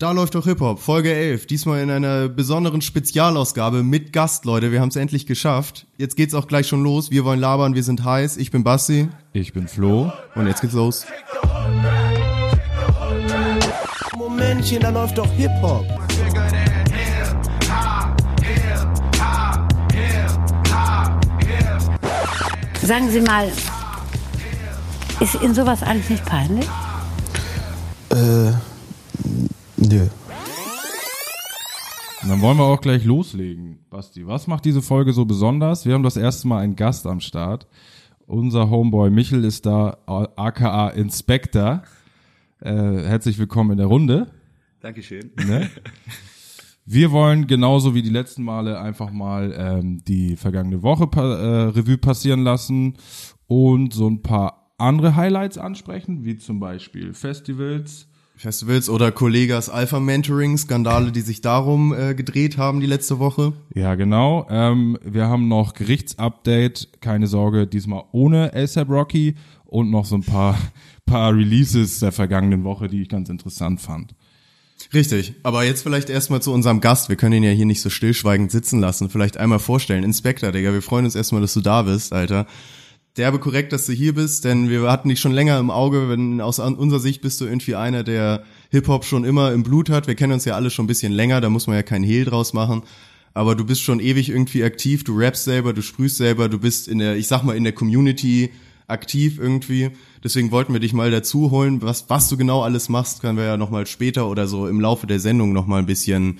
Da läuft doch Hip-Hop, Folge 11. Diesmal in einer besonderen Spezialausgabe mit Gast, Leute. Wir haben es endlich geschafft. Jetzt geht's auch gleich schon los. Wir wollen labern, wir sind heiß. Ich bin Basti. Ich bin Flo. Und jetzt geht's los. Momentchen, da läuft doch Hip-Hop. Sagen Sie mal, ist Ihnen sowas eigentlich nicht peinlich? Äh, nö. Und dann wollen wir auch gleich loslegen. Basti, was macht diese Folge so besonders? Wir haben das erste Mal einen Gast am Start. Unser Homeboy Michel ist da, aka Inspector. Äh, herzlich willkommen in der Runde. Dankeschön. Ne? Wir wollen genauso wie die letzten Male einfach mal ähm, die vergangene Woche pa äh, Revue passieren lassen und so ein paar andere Highlights ansprechen, wie zum Beispiel Festivals. Festivals oder Kollegas Alpha Mentoring, Skandale, die sich darum äh, gedreht haben die letzte Woche. Ja, genau. Ähm, wir haben noch Gerichtsupdate, keine Sorge, diesmal ohne ASAP Rocky und noch so ein paar, paar Releases der vergangenen Woche, die ich ganz interessant fand. Richtig, aber jetzt vielleicht erstmal zu unserem Gast. Wir können ihn ja hier nicht so stillschweigend sitzen lassen. Vielleicht einmal vorstellen. Inspector, Digga, wir freuen uns erstmal, dass du da bist, Alter. Derbe korrekt, dass du hier bist, denn wir hatten dich schon länger im Auge. Wenn aus unserer Sicht bist du irgendwie einer, der Hip-Hop schon immer im Blut hat. Wir kennen uns ja alle schon ein bisschen länger, da muss man ja keinen Hehl draus machen. Aber du bist schon ewig irgendwie aktiv, du rappst selber, du sprühst selber, du bist in der, ich sag mal, in der Community aktiv irgendwie. Deswegen wollten wir dich mal dazu holen. Was, was du genau alles machst, können wir ja nochmal später oder so im Laufe der Sendung nochmal ein bisschen,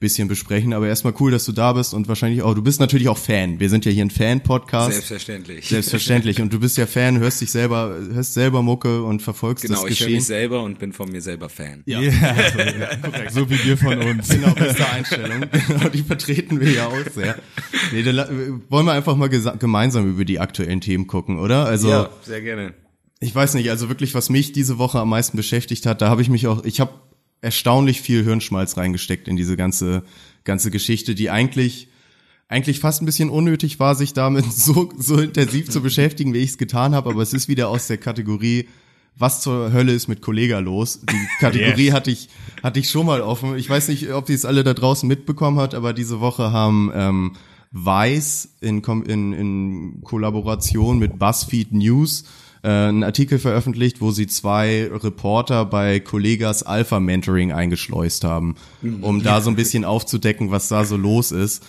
bisschen besprechen. Aber erstmal cool, dass du da bist und wahrscheinlich auch, du bist natürlich auch Fan. Wir sind ja hier ein Fan-Podcast. Selbstverständlich. Selbstverständlich. Und du bist ja Fan, hörst dich selber, hörst selber Mucke und verfolgst Genau, das ich höre Geschehen. mich selber und bin von mir selber Fan. Ja. so, so wie wir von uns. Genau, beste Einstellung. Genau, die vertreten wir ja auch sehr. Nee, dann wollen wir einfach mal gemeinsam über die aktuellen Themen gucken, oder? Also, Ja, sehr gerne. ich weiß nicht, also wirklich, was mich diese Woche am meisten beschäftigt hat, da habe ich mich auch, ich habe erstaunlich viel Hirnschmalz reingesteckt in diese ganze, ganze Geschichte, die eigentlich, eigentlich fast ein bisschen unnötig war, sich damit so, so intensiv zu beschäftigen, wie ich es getan habe, aber es ist wieder aus der Kategorie, was zur Hölle ist mit Kollega los? Die Kategorie hatte ich, hatte ich schon mal offen. Ich weiß nicht, ob die es alle da draußen mitbekommen hat, aber diese Woche haben ähm, Vice in, in, in Kollaboration mit BuzzFeed News äh, einen Artikel veröffentlicht, wo sie zwei Reporter bei Kollegas Alpha Mentoring eingeschleust haben, um da so ein bisschen aufzudecken, was da so los ist.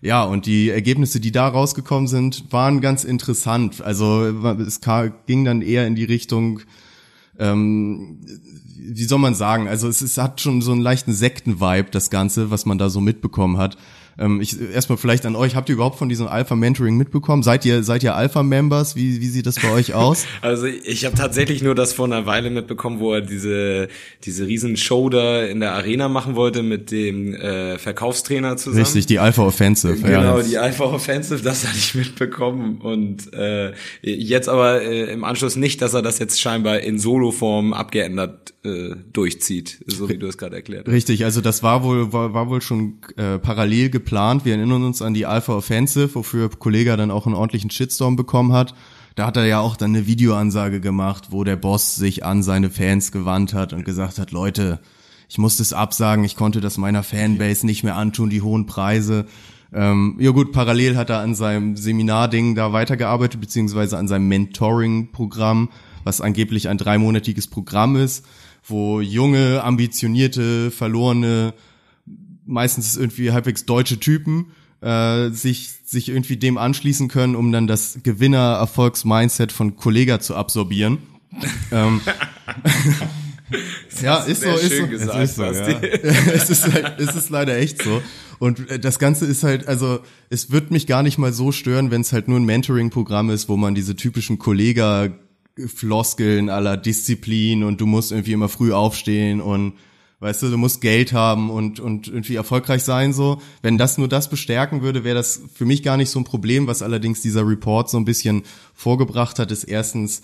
Ja, und die Ergebnisse, die da rausgekommen sind, waren ganz interessant. Also es ging dann eher in die Richtung, ähm, wie soll man sagen, also es, es hat schon so einen leichten Sekten-Vibe, das Ganze, was man da so mitbekommen hat. Ähm, ich, erstmal vielleicht an euch, habt ihr überhaupt von diesem Alpha-Mentoring mitbekommen? Seid ihr, seid ihr Alpha-Members? Wie, wie sieht das bei euch aus? Also ich habe tatsächlich nur das vor einer Weile mitbekommen, wo er diese diese riesen Show da in der Arena machen wollte mit dem äh, Verkaufstrainer zusammen. Richtig, die Alpha-Offensive. Genau, ja. die Alpha Offensive, das hatte ich mitbekommen und äh, jetzt aber äh, im Anschluss nicht, dass er das jetzt scheinbar in Soloform abgeändert äh, durchzieht, so wie du es gerade erklärt hast. Richtig, also das war wohl war, war wohl schon äh, parallel geplant. Wir erinnern uns an die Alpha Offensive, wofür Kollega dann auch einen ordentlichen Shitstorm bekommen hat. Da hat er ja auch dann eine Videoansage gemacht, wo der Boss sich an seine Fans gewandt hat und gesagt hat, Leute, ich musste es absagen, ich konnte das meiner Fanbase nicht mehr antun, die hohen Preise. Ähm, ja gut, parallel hat er an seinem Seminarding da weitergearbeitet, beziehungsweise an seinem Mentoring-Programm, was angeblich ein dreimonatiges Programm ist, wo junge, ambitionierte, verlorene, meistens irgendwie halbwegs deutsche Typen äh, sich sich irgendwie dem anschließen können, um dann das Gewinner-Erfolgs-Mindset von Kollega zu absorbieren. ähm, ja, ist so, ist so. gesagt, ist so, ja. es ist halt, es ist leider echt so. Und äh, das Ganze ist halt, also es wird mich gar nicht mal so stören, wenn es halt nur ein Mentoring-Programm ist, wo man diese typischen Kollega-Floskeln aller Disziplin und du musst irgendwie immer früh aufstehen und weißt du, du musst Geld haben und, und irgendwie erfolgreich sein so. Wenn das nur das bestärken würde, wäre das für mich gar nicht so ein Problem. Was allerdings dieser Report so ein bisschen vorgebracht hat, ist erstens,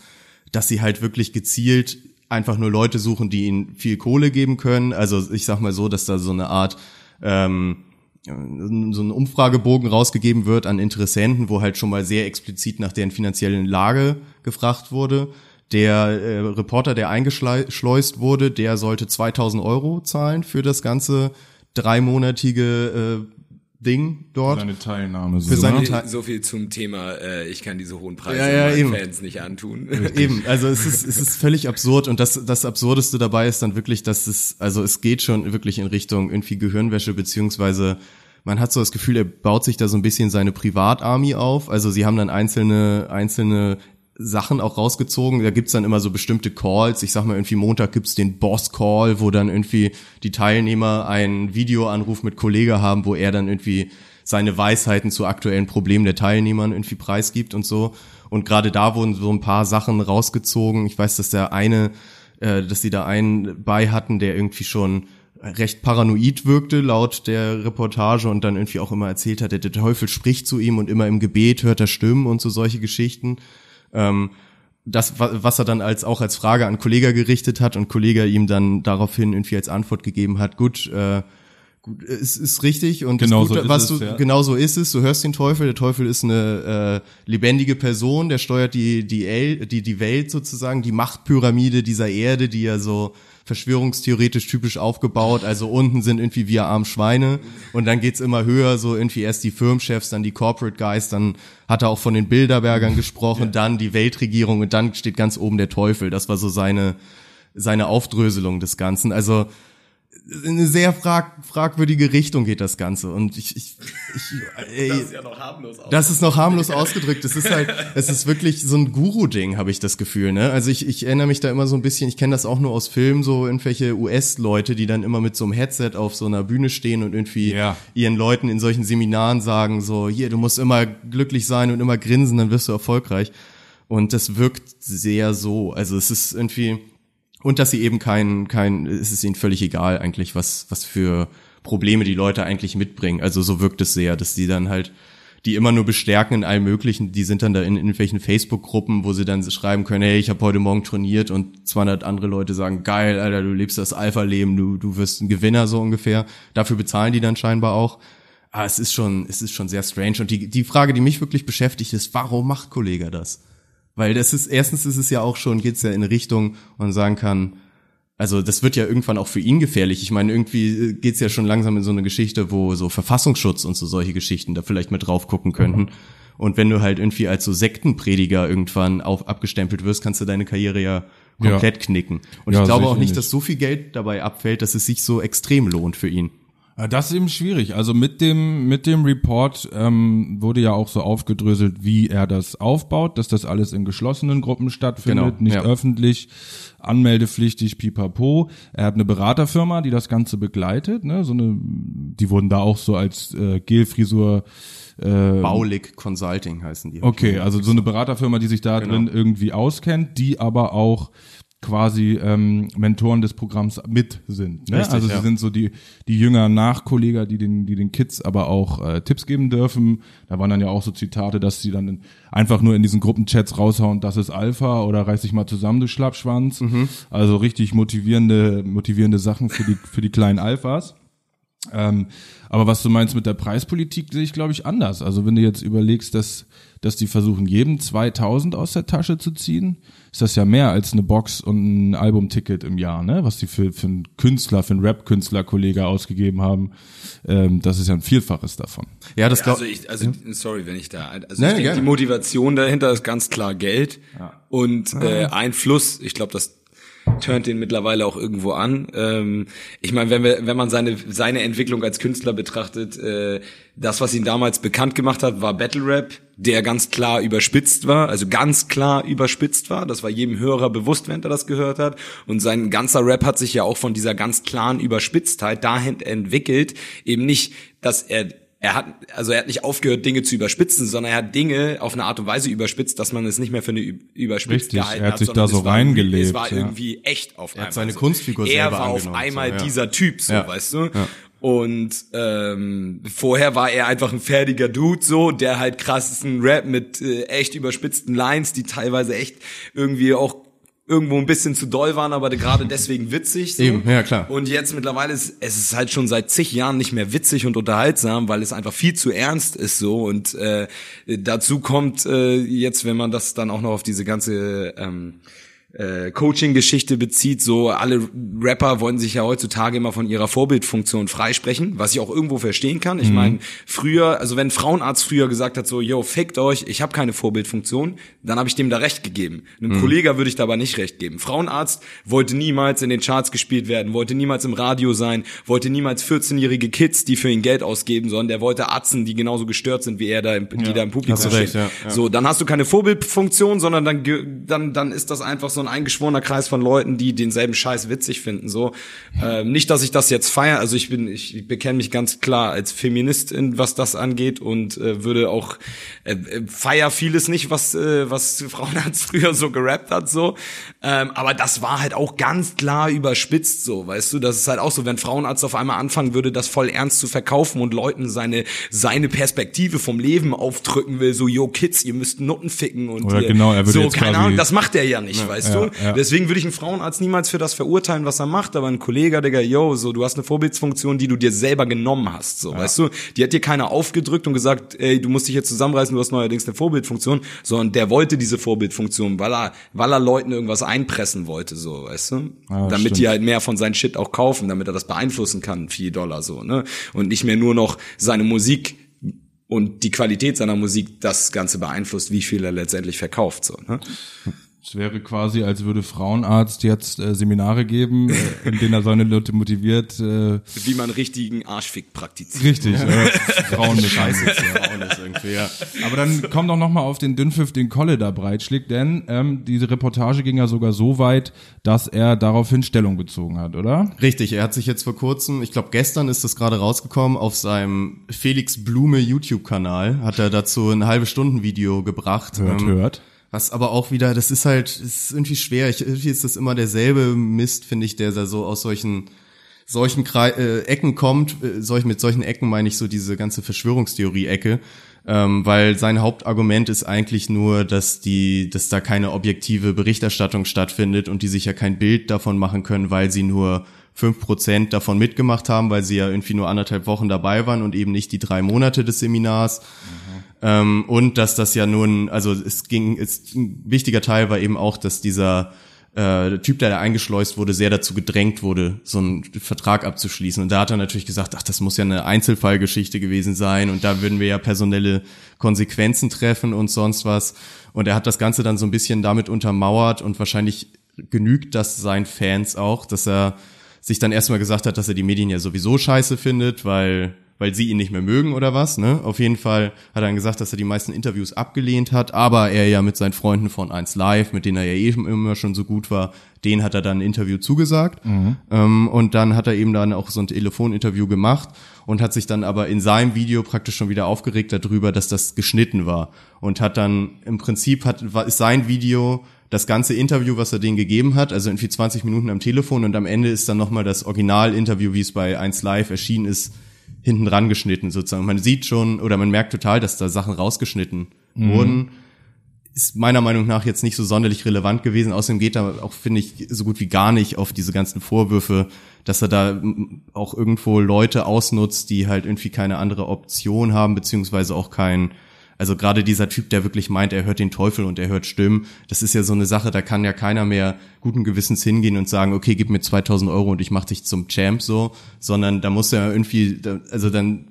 dass sie halt wirklich gezielt einfach nur Leute suchen, die ihnen viel Kohle geben können. Also ich sag mal so, dass da so eine Art ähm, so ein Umfragebogen rausgegeben wird an Interessenten, wo halt schon mal sehr explizit nach deren finanziellen Lage gefragt wurde. Der äh, Reporter, der eingeschleust wurde, der sollte 2000 Euro zahlen für das ganze dreimonatige äh, Ding dort. Seine Teilnahme. So, Für seine ne? Te- So viel zum Thema, äh, ich kann diese hohen Preise Ja, ja, meinen eben. Fans nicht antun. Eben, also es ist, es ist völlig absurd und das, das Absurdeste dabei ist dann wirklich, dass es, also es geht schon wirklich in Richtung irgendwie Gehirnwäsche, beziehungsweise man hat so das Gefühl, er baut sich da so ein bisschen seine Privatarmee auf. Also sie haben dann einzelne, einzelne Sachen auch rausgezogen. Da gibt's dann immer so bestimmte Calls. Ich sag mal, irgendwie Montag gibt's den Boss-Call, wo dann irgendwie die Teilnehmer einen Videoanruf mit Kollege haben, wo er dann irgendwie seine Weisheiten zu aktuellen Problemen der Teilnehmern irgendwie preisgibt und so. Und gerade da wurden so ein paar Sachen rausgezogen. Ich weiß, dass der eine, äh, dass sie da einen bei hatten, der irgendwie schon recht paranoid wirkte laut der Reportage und dann irgendwie auch immer erzählt hat, der Teufel spricht zu ihm und immer im Gebet hört er Stimmen und so solche Geschichten. Ähm, das, wa- was er dann als auch als Frage an Kollega gerichtet hat und Kollege ihm dann daraufhin irgendwie als Antwort gegeben hat, gut, äh, gut, es ist richtig und Genau so ist was es, du, ja. genau so ist es. Du hörst den Teufel. Der Teufel ist eine äh, lebendige Person, der steuert die die El, die die Welt sozusagen, die Machtpyramide dieser Erde, die ja so verschwörungstheoretisch typisch aufgebaut. Also unten sind irgendwie wir armen Schweine und dann geht's immer höher, so irgendwie erst die Firmenchefs, dann die Corporate Guys, dann hat er auch von den Bilderbergern gesprochen, dann die Weltregierung und dann steht ganz oben der Teufel. Das war so seine seine Aufdröselung des Ganzen. Also in eine sehr frag, fragwürdige Richtung geht das Ganze. Und ich, ich, ich ey, ja noch harmlos aus. das ist noch harmlos ausgedrückt. Es ist halt, es ist wirklich so ein Guru-Ding, habe ich das Gefühl. Ne? Also ich, ich erinnere mich da immer so ein bisschen, ich kenne das auch nur aus Filmen, so irgendwelche US-Leute, die dann immer mit so einem Headset auf so einer Bühne stehen und irgendwie Ja. ihren Leuten in solchen Seminaren sagen, so, hier, du musst immer glücklich sein und immer grinsen, dann wirst du erfolgreich. Und das wirkt sehr so. Also es ist irgendwie, und dass sie eben kein, kein, es ist ihnen völlig egal eigentlich, was, was für Probleme die Leute eigentlich mitbringen. Also so wirkt es sehr, dass die dann halt, die immer nur bestärken in allem Möglichen, die sind dann da in, in irgendwelchen Facebook-Gruppen, wo sie dann schreiben können, hey, ich habe heute Morgen trainiert und 200 andere Leute sagen, geil, Alter, du lebst das Alpha-Leben, du, du wirst ein Gewinner so ungefähr. Dafür bezahlen die dann scheinbar auch. Aber es ist schon, es ist schon sehr strange. Und die, die Frage, die mich wirklich beschäftigt, ist, warum macht Kollege das? Weil das ist, erstens ist es ja auch schon, geht's ja in eine Richtung, man sagen kann, also das wird ja irgendwann auch für ihn gefährlich. Ich meine, irgendwie äh, geht's ja schon langsam in so eine Geschichte, wo so Verfassungsschutz und so solche Geschichten da vielleicht mit drauf gucken könnten. Und wenn du halt irgendwie als so Sektenprediger irgendwann auf abgestempelt wirst, kannst du deine Karriere ja komplett knicken. Und Ja, ich glaube auch nicht, nicht. dass so viel Geld dabei abfällt, dass es sich so extrem lohnt für ihn. Ja, Das ist eben schwierig. Also mit dem mit dem Report ähm, wurde ja auch so aufgedröselt, wie er das aufbaut, dass das alles in geschlossenen Gruppen stattfindet, Genau, nicht ja. öffentlich, anmeldepflichtig, pipapo. Er hat eine Beraterfirma, die das Ganze begleitet. Ne? So eine, die wurden da auch so als äh, Gelfrisur äh, Baulig Consulting heißen die. Okay, also so eine Beraterfirma, die sich da Genau. drin irgendwie auskennt, die aber auch quasi ähm, Mentoren des Programms mit sind. Ne? Richtig, also sie ja. sind so die die jünger Nachkolleger, die den die den Kids aber auch äh, Tipps geben dürfen. Da waren dann ja auch so Zitate, dass sie dann in, einfach nur in diesen Gruppenchats raushauen, das ist Alpha oder reiß dich mal zusammen, du Schlappschwanz. Mhm. Also richtig motivierende motivierende Sachen für die für die kleinen Alphas. Ähm, aber was du meinst mit der Preispolitik, sehe ich, glaube ich, anders. Also wenn du jetzt überlegst, dass, dass die versuchen, jedem 2000 aus der Tasche zu ziehen, ist das ja mehr als eine Box und ein Albumticket im Jahr, ne? Was die für, für einen Künstler, für einen Rap-Künstler-Kollege ausgegeben haben. Ähm, das ist ja ein Vielfaches davon. Ja, das glaub, Also ich, also sorry, wenn ich da, also Nee, ich denke, die Motivation dahinter ist ganz klar Geld und äh, Einfluss. Ich glaube, das turnt den mittlerweile auch irgendwo an. Ähm, ich meine, wenn wir, wenn man seine seine Entwicklung als Künstler betrachtet, äh, das, was ihn damals bekannt gemacht hat, war Battle Rap, der ganz klar überspitzt war, also ganz klar überspitzt war. Das war jedem Hörer bewusst, wenn er das gehört hat. Und sein ganzer Rap hat sich ja auch von dieser ganz klaren Überspitztheit dahin entwickelt, eben nicht, dass er er hat, also er hat nicht aufgehört, Dinge zu überspitzen, sondern er hat Dinge auf eine Art und Weise überspitzt, dass man es nicht mehr für eine überspitzt Richtig, gehalten er hat hat, sich da so reingelebt, Es war ja. irgendwie echt auf einmal. hat seine so. Kunstfigur Er war auf einmal so, ja. dieser Typ, so, Ja. weißt du? Und ähm, vorher war er einfach ein fertiger Dude, so, der halt krassesten Rap mit äh, echt überspitzten Lines, die teilweise echt irgendwie auch irgendwo ein bisschen zu doll waren, aber gerade deswegen witzig. So. Eben, ja, klar. Und jetzt mittlerweile ist es ist halt schon seit zig Jahren nicht mehr witzig und unterhaltsam, weil es einfach viel zu ernst ist so. Und äh, dazu kommt äh, jetzt, wenn man das dann auch noch auf diese ganze ähm, äh, Coaching-Geschichte bezieht, so alle Rapper wollen sich ja heutzutage immer von ihrer Vorbildfunktion freisprechen, was ich auch irgendwo verstehen kann. Ich mhm. meine, früher, also wenn ein Frauenarzt früher gesagt hat, so, yo, fickt euch, ich habe keine Vorbildfunktion, dann habe ich dem da recht gegeben. Einem mhm. Kollege würde ich da aber nicht recht geben. Frauenarzt wollte niemals in den Charts gespielt werden, wollte niemals im Radio sein, wollte niemals 14-jährige Kids, die für ihn Geld ausgeben, sondern der wollte Arzten, die genauso gestört sind wie er da, im, die ja. da im Publikum stehen. Ja, ja. So, dann hast du keine Vorbildfunktion, sondern dann, dann, dann ist das einfach so ein eingeschworener Kreis von Leuten, die denselben Scheiß witzig finden. So ähm, nicht, dass ich das jetzt feiere. Also ich bin, ich bekenne mich ganz klar als Feministin, was das angeht und äh, würde auch äh, äh feier vieles nicht, was äh, was Frauenarzt früher so gerappt hat. So, ähm, aber das war halt auch ganz klar überspitzt. So, weißt du, das ist halt auch so, wenn Frauenarzt auf einmal anfangen würde, das voll ernst zu verkaufen und Leuten seine seine Perspektive vom Leben aufdrücken will. So, yo Kids, ihr müsst Nutten ficken und Oder ihr, genau, er würde so jetzt keine Ahnung. Das macht er ja nicht, ja, weißt ja, du. Ja. Deswegen würde ich einen Frauenarzt niemals für das verurteilen, was er macht, aber ein Kollege, Digga, yo, so, du hast eine Vorbildsfunktion, die du dir selber genommen hast, so, ja. weißt du? Die hat dir keiner aufgedrückt und gesagt, ey, du musst dich jetzt zusammenreißen, du hast neuerdings eine Vorbildfunktion, sondern der wollte diese Vorbildfunktion, weil er, weil er Leuten irgendwas einpressen wollte, so, weißt du? Ja, damit stimmt. die halt mehr von seinem Shit auch kaufen, damit er das beeinflussen kann, vier Dollar, so, ne? Und nicht mehr nur noch seine Musik und die Qualität seiner Musik das Ganze beeinflusst, wie viel er letztendlich verkauft, so, ne? Es wäre quasi, als würde Frauenarzt jetzt äh, Seminare geben, äh, in denen er seine Leute motiviert. Äh, Wie man richtigen Arschfick praktiziert. Richtig, ja. äh, Frauen mit Scheiße. irgendwie, ja. Aber dann kommt doch nochmal auf den Dünnpfiff, den Kolle da breitschlägt, denn ähm, diese Reportage ging ja sogar so weit, dass er daraufhin Stellung bezogen hat, oder? Richtig, er hat sich jetzt vor kurzem, ich glaube gestern ist das gerade rausgekommen, auf seinem Felix Blume YouTube-Kanal hat er dazu ein halbe Stunden Video gebracht. Hört, ähm, hört was aber auch wieder, das ist halt, ist irgendwie schwer. Ich, irgendwie ist das immer derselbe Mist, finde ich, der da so aus solchen solchen Kre äh, Ecken kommt. Äh, solch, mit solchen Ecken meine ich so diese ganze Verschwörungstheorie-Ecke. Ähm, weil sein Hauptargument ist eigentlich nur, dass die, dass da keine objektive Berichterstattung stattfindet und die sich ja kein Bild davon machen können, weil sie nur fünf Prozent davon mitgemacht haben, weil sie ja irgendwie nur anderthalb Wochen dabei waren und eben nicht die drei Monate des Seminars. Mhm. Ähm, und dass das ja nun, also es ging, ist, ein wichtiger Teil war eben auch, dass dieser äh, Typ, der da eingeschleust wurde, sehr dazu gedrängt wurde, so einen Vertrag abzuschließen. Und da hat er natürlich gesagt, ach, das muss ja eine Einzelfallgeschichte gewesen sein und da würden wir ja personelle Konsequenzen treffen und sonst was. Und er hat das Ganze dann so ein bisschen damit untermauert und wahrscheinlich genügt das seinen Fans auch, dass er sich dann erstmal gesagt hat, dass er die Medien ja sowieso scheiße findet, weil weil sie ihn nicht mehr mögen oder was. Ne? Auf jeden Fall hat er dann gesagt, dass er die meisten Interviews abgelehnt hat, aber er ja mit seinen Freunden von 1 Live, mit denen er ja eh immer schon so gut war, den hat er dann ein Interview zugesagt. Mhm. Ähm, und dann hat er eben dann auch so ein Telefoninterview gemacht und hat sich dann aber in seinem Video praktisch schon wieder aufgeregt darüber, dass das geschnitten war. Und hat dann im Prinzip hat, war, ist sein Video das ganze Interview, was er denen gegeben hat, also irgendwie 20 Minuten am Telefon und am Ende ist dann nochmal das Originalinterview, wie es bei 1 Live erschienen ist, hinten dran geschnitten sozusagen. Man sieht schon oder man merkt total, dass da Sachen rausgeschnitten mhm. wurden. Ist meiner Meinung nach jetzt nicht so sonderlich relevant gewesen. Außerdem geht er auch, finde ich, so gut wie gar nicht auf diese ganzen Vorwürfe, dass er da auch irgendwo Leute ausnutzt, die halt irgendwie keine andere Option haben, beziehungsweise auch kein, also gerade dieser Typ, der wirklich meint, er hört den Teufel und er hört Stimmen, das ist ja so eine Sache, da kann ja keiner mehr guten Gewissens hingehen und sagen, okay, gib mir 2000 Euro und ich mach dich zum Champ so, sondern da muss er irgendwie, also dann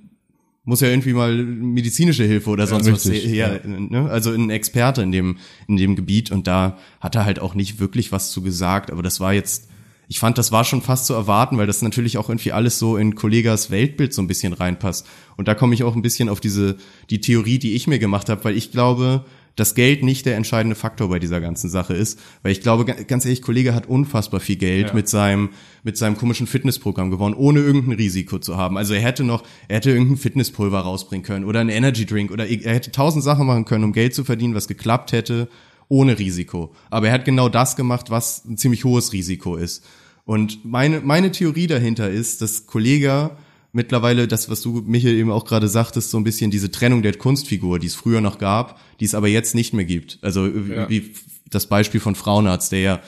muss ja irgendwie mal medizinische Hilfe oder sonst ja, was her, ja. ne? also ein Experte in dem in dem Gebiet und da hat er halt auch nicht wirklich was zu gesagt, aber das war jetzt ich fand, das war schon fast zu erwarten, weil das natürlich auch irgendwie alles so in Kollegas Weltbild so ein bisschen reinpasst. Und da komme ich auch ein bisschen auf diese, die Theorie, die ich mir gemacht habe, weil ich glaube, dass Geld nicht der entscheidende Faktor bei dieser ganzen Sache ist, weil ich glaube, ganz ehrlich, Kollege hat unfassbar viel Geld ja. mit seinem mit seinem komischen Fitnessprogramm gewonnen, ohne irgendein Risiko zu haben. Also er hätte noch, er hätte irgendein Fitnesspulver rausbringen können oder einen Energy Drink oder er hätte tausend Sachen machen können, um Geld zu verdienen, was geklappt hätte ohne Risiko. Aber er hat genau das gemacht, was ein ziemlich hohes Risiko ist. Und meine, meine Theorie dahinter ist, dass Kollege mittlerweile das, was du, Michael, eben auch gerade sagtest, so ein bisschen diese Trennung der Kunstfigur, die es früher noch gab, die es aber jetzt nicht mehr gibt. Also ja. wie das Beispiel von Frauenarzt, der ja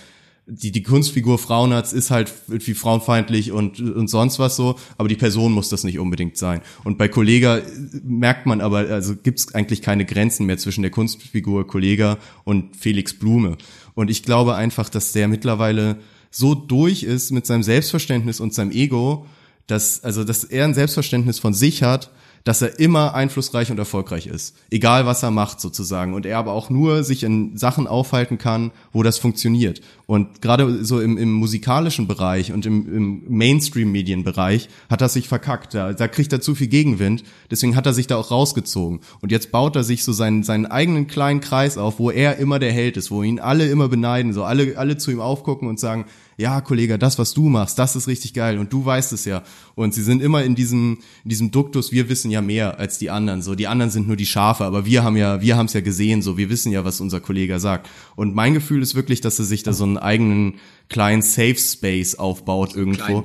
die, die Kunstfigur Frauenarzt ist halt wie frauenfeindlich und, und sonst was so, aber die Person muss das nicht unbedingt sein. Und bei Kollega merkt man aber, also gibt es eigentlich keine Grenzen mehr zwischen der Kunstfigur Kollega und Felix Blume. Und ich glaube einfach, dass der mittlerweile so durch ist mit seinem Selbstverständnis und seinem Ego, dass, also, dass er ein Selbstverständnis von sich hat, dass er immer einflussreich und erfolgreich ist. Egal was er macht sozusagen. Und er aber auch nur sich in Sachen aufhalten kann, wo das funktioniert. Und gerade so im, im musikalischen Bereich und im, im Mainstream-Medienbereich hat er sich verkackt. Da, da kriegt er zu viel Gegenwind. Deswegen hat er sich da auch rausgezogen. Und jetzt baut er sich so seinen, seinen eigenen kleinen Kreis auf, wo er immer der Held ist, wo ihn alle immer beneiden, so alle, alle zu ihm aufgucken und sagen, ja, Kollege, das, was du machst, das ist richtig geil und du weißt es ja. Und sie sind immer in diesem, in diesem Duktus, wir wissen ja mehr als die anderen. So, die anderen sind nur die Schafe, aber wir haben ja, wir haben es ja gesehen, so, wir wissen ja, was unser Kollege sagt. Und mein Gefühl ist wirklich, dass er sich da so einen eigenen kleinen Safe Space aufbaut irgendwo. Klein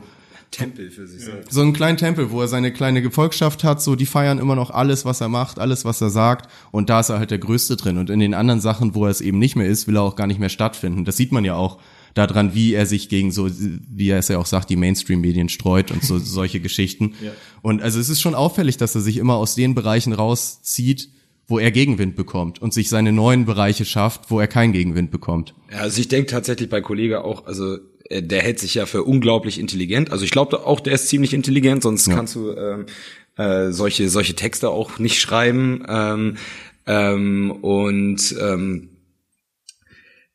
Tempel für sich selbst. So einen kleinen Tempel, wo er seine kleine Gefolgschaft hat, so die feiern immer noch alles, was er macht, alles, was er sagt und da ist er halt der Größte drin und in den anderen Sachen, wo er es eben nicht mehr ist, will er auch gar nicht mehr stattfinden. Das sieht man ja auch daran, wie er sich gegen so, wie er es ja auch sagt, die Mainstream-Medien streut und so solche Geschichten. Ja. Und also es ist schon auffällig, dass er sich immer aus den Bereichen rauszieht, wo er Gegenwind bekommt und sich seine neuen Bereiche schafft, wo er keinen Gegenwind bekommt. Ja, also ich denke tatsächlich bei Kollege auch, also äh, der hält sich ja für unglaublich intelligent. Also ich glaube auch, der ist ziemlich intelligent, sonst ja. kannst du ähm, äh, solche solche Texte auch nicht schreiben. Ähm, ähm, und ähm,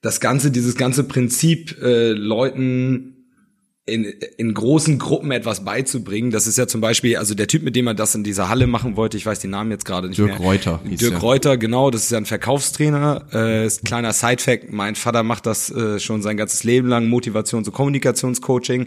das ganze, dieses ganze Prinzip, äh, Leuten in, in großen Gruppen etwas beizubringen. Das ist ja zum Beispiel, also der Typ, mit dem er das in dieser Halle machen wollte, ich weiß den Namen jetzt gerade nicht Dirk mehr. Dirk Reuter. Dirk ja. Reuter, genau, das ist ja ein Verkaufstrainer. Äh, ist ein kleiner Sidefact, mein Vater macht das äh, schon sein ganzes Leben lang, Motivations- und Kommunikationscoaching.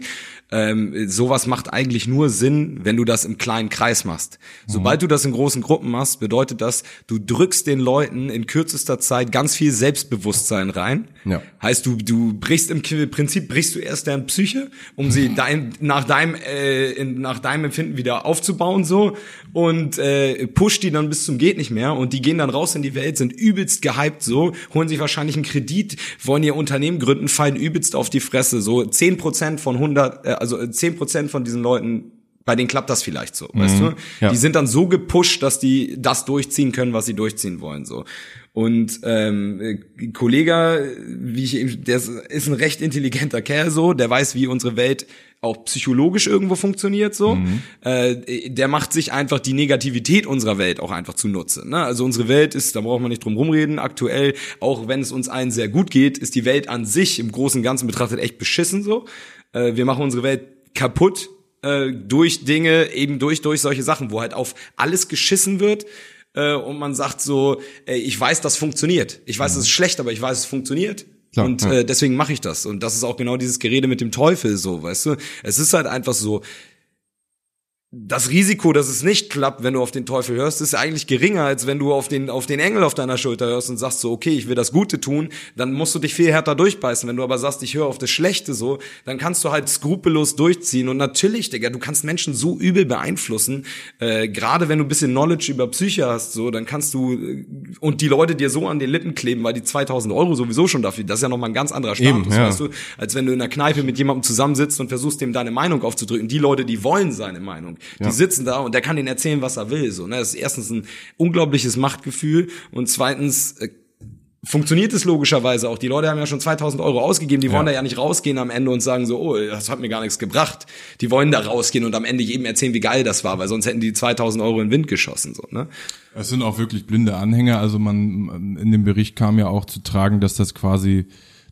Ähm, sowas macht eigentlich nur Sinn, wenn du das im kleinen Kreis machst. Mhm. Sobald du das in großen Gruppen machst, bedeutet das, du drückst den Leuten in kürzester Zeit ganz viel Selbstbewusstsein rein. Ja. Heißt, du, du brichst im Prinzip brichst du erst deren Psyche, um sie dein, nach deinem äh, in, nach deinem Empfinden wieder aufzubauen so und äh, pusht die dann bis zum geht nicht mehr und die gehen dann raus in die Welt, sind übelst gehypt so, holen sich wahrscheinlich einen Kredit, wollen ihr Unternehmen gründen, fallen übelst auf die Fresse so zehn Prozent von 100 äh, also zehn Prozent von diesen Leuten bei denen klappt das vielleicht so, mhm. weißt du? Ja. Die sind dann so gepusht, dass die das durchziehen können, was sie durchziehen wollen, so. Und ähm, Kollege, wie ich, der ist ein recht intelligenter Kerl so, der weiß, wie unsere Welt auch psychologisch irgendwo funktioniert so. Mhm. Äh, der macht sich einfach die Negativität unserer Welt auch einfach zunutze. Ne? Also unsere Welt ist, da braucht man nicht drum rumreden, aktuell, auch wenn es uns allen sehr gut geht, ist die Welt an sich im Großen und Ganzen betrachtet echt beschissen so. Äh, wir machen unsere Welt kaputt äh, durch Dinge, eben durch, durch solche Sachen, wo halt auf alles geschissen wird äh, und man sagt so, ey, ich weiß, das funktioniert. Ich weiß, es ist schlecht, aber ich weiß, es funktioniert. Klar, und ja. äh, deswegen mache ich das. Und das ist auch genau dieses Gerede mit dem Teufel so, weißt du? Es ist halt einfach so, das Risiko, dass es nicht klappt, wenn du auf den Teufel hörst, ist eigentlich geringer, als wenn du auf den, auf den Engel auf deiner Schulter hörst und sagst so, okay, ich will das Gute tun, dann musst du dich viel härter durchbeißen. Wenn du aber sagst, ich höre auf das Schlechte so, dann kannst du halt skrupellos durchziehen. Und natürlich, Digga, du kannst Menschen so übel beeinflussen, äh, gerade wenn du ein bisschen Knowledge über Psyche hast, so, dann kannst du, äh, und die Leute dir so an den Lippen kleben, weil die 2000 Euro sowieso schon dafür, das ist ja nochmal ein ganz anderer Status, Eben, ja. weißt du, als wenn du in einer Kneipe mit jemandem zusammensitzt und versuchst, dem deine Meinung aufzudrücken. Die Leute, die wollen seine Meinung. Die ja. sitzen da und der kann denen erzählen, was er will. So, ne? Das ist erstens ein unglaubliches Machtgefühl und zweitens äh, funktioniert es logischerweise auch. Die Leute haben ja schon 2000 Euro ausgegeben, die ja. wollen da ja nicht rausgehen am Ende und sagen so, oh, das hat mir gar nichts gebracht. Die wollen da rausgehen und am Ende jedem erzählen, wie geil das war, weil sonst hätten die 2000 Euro in den Wind geschossen. So, ne? Es sind auch wirklich blinde Anhänger. Also man in dem Bericht kam ja auch zu tragen, dass das quasi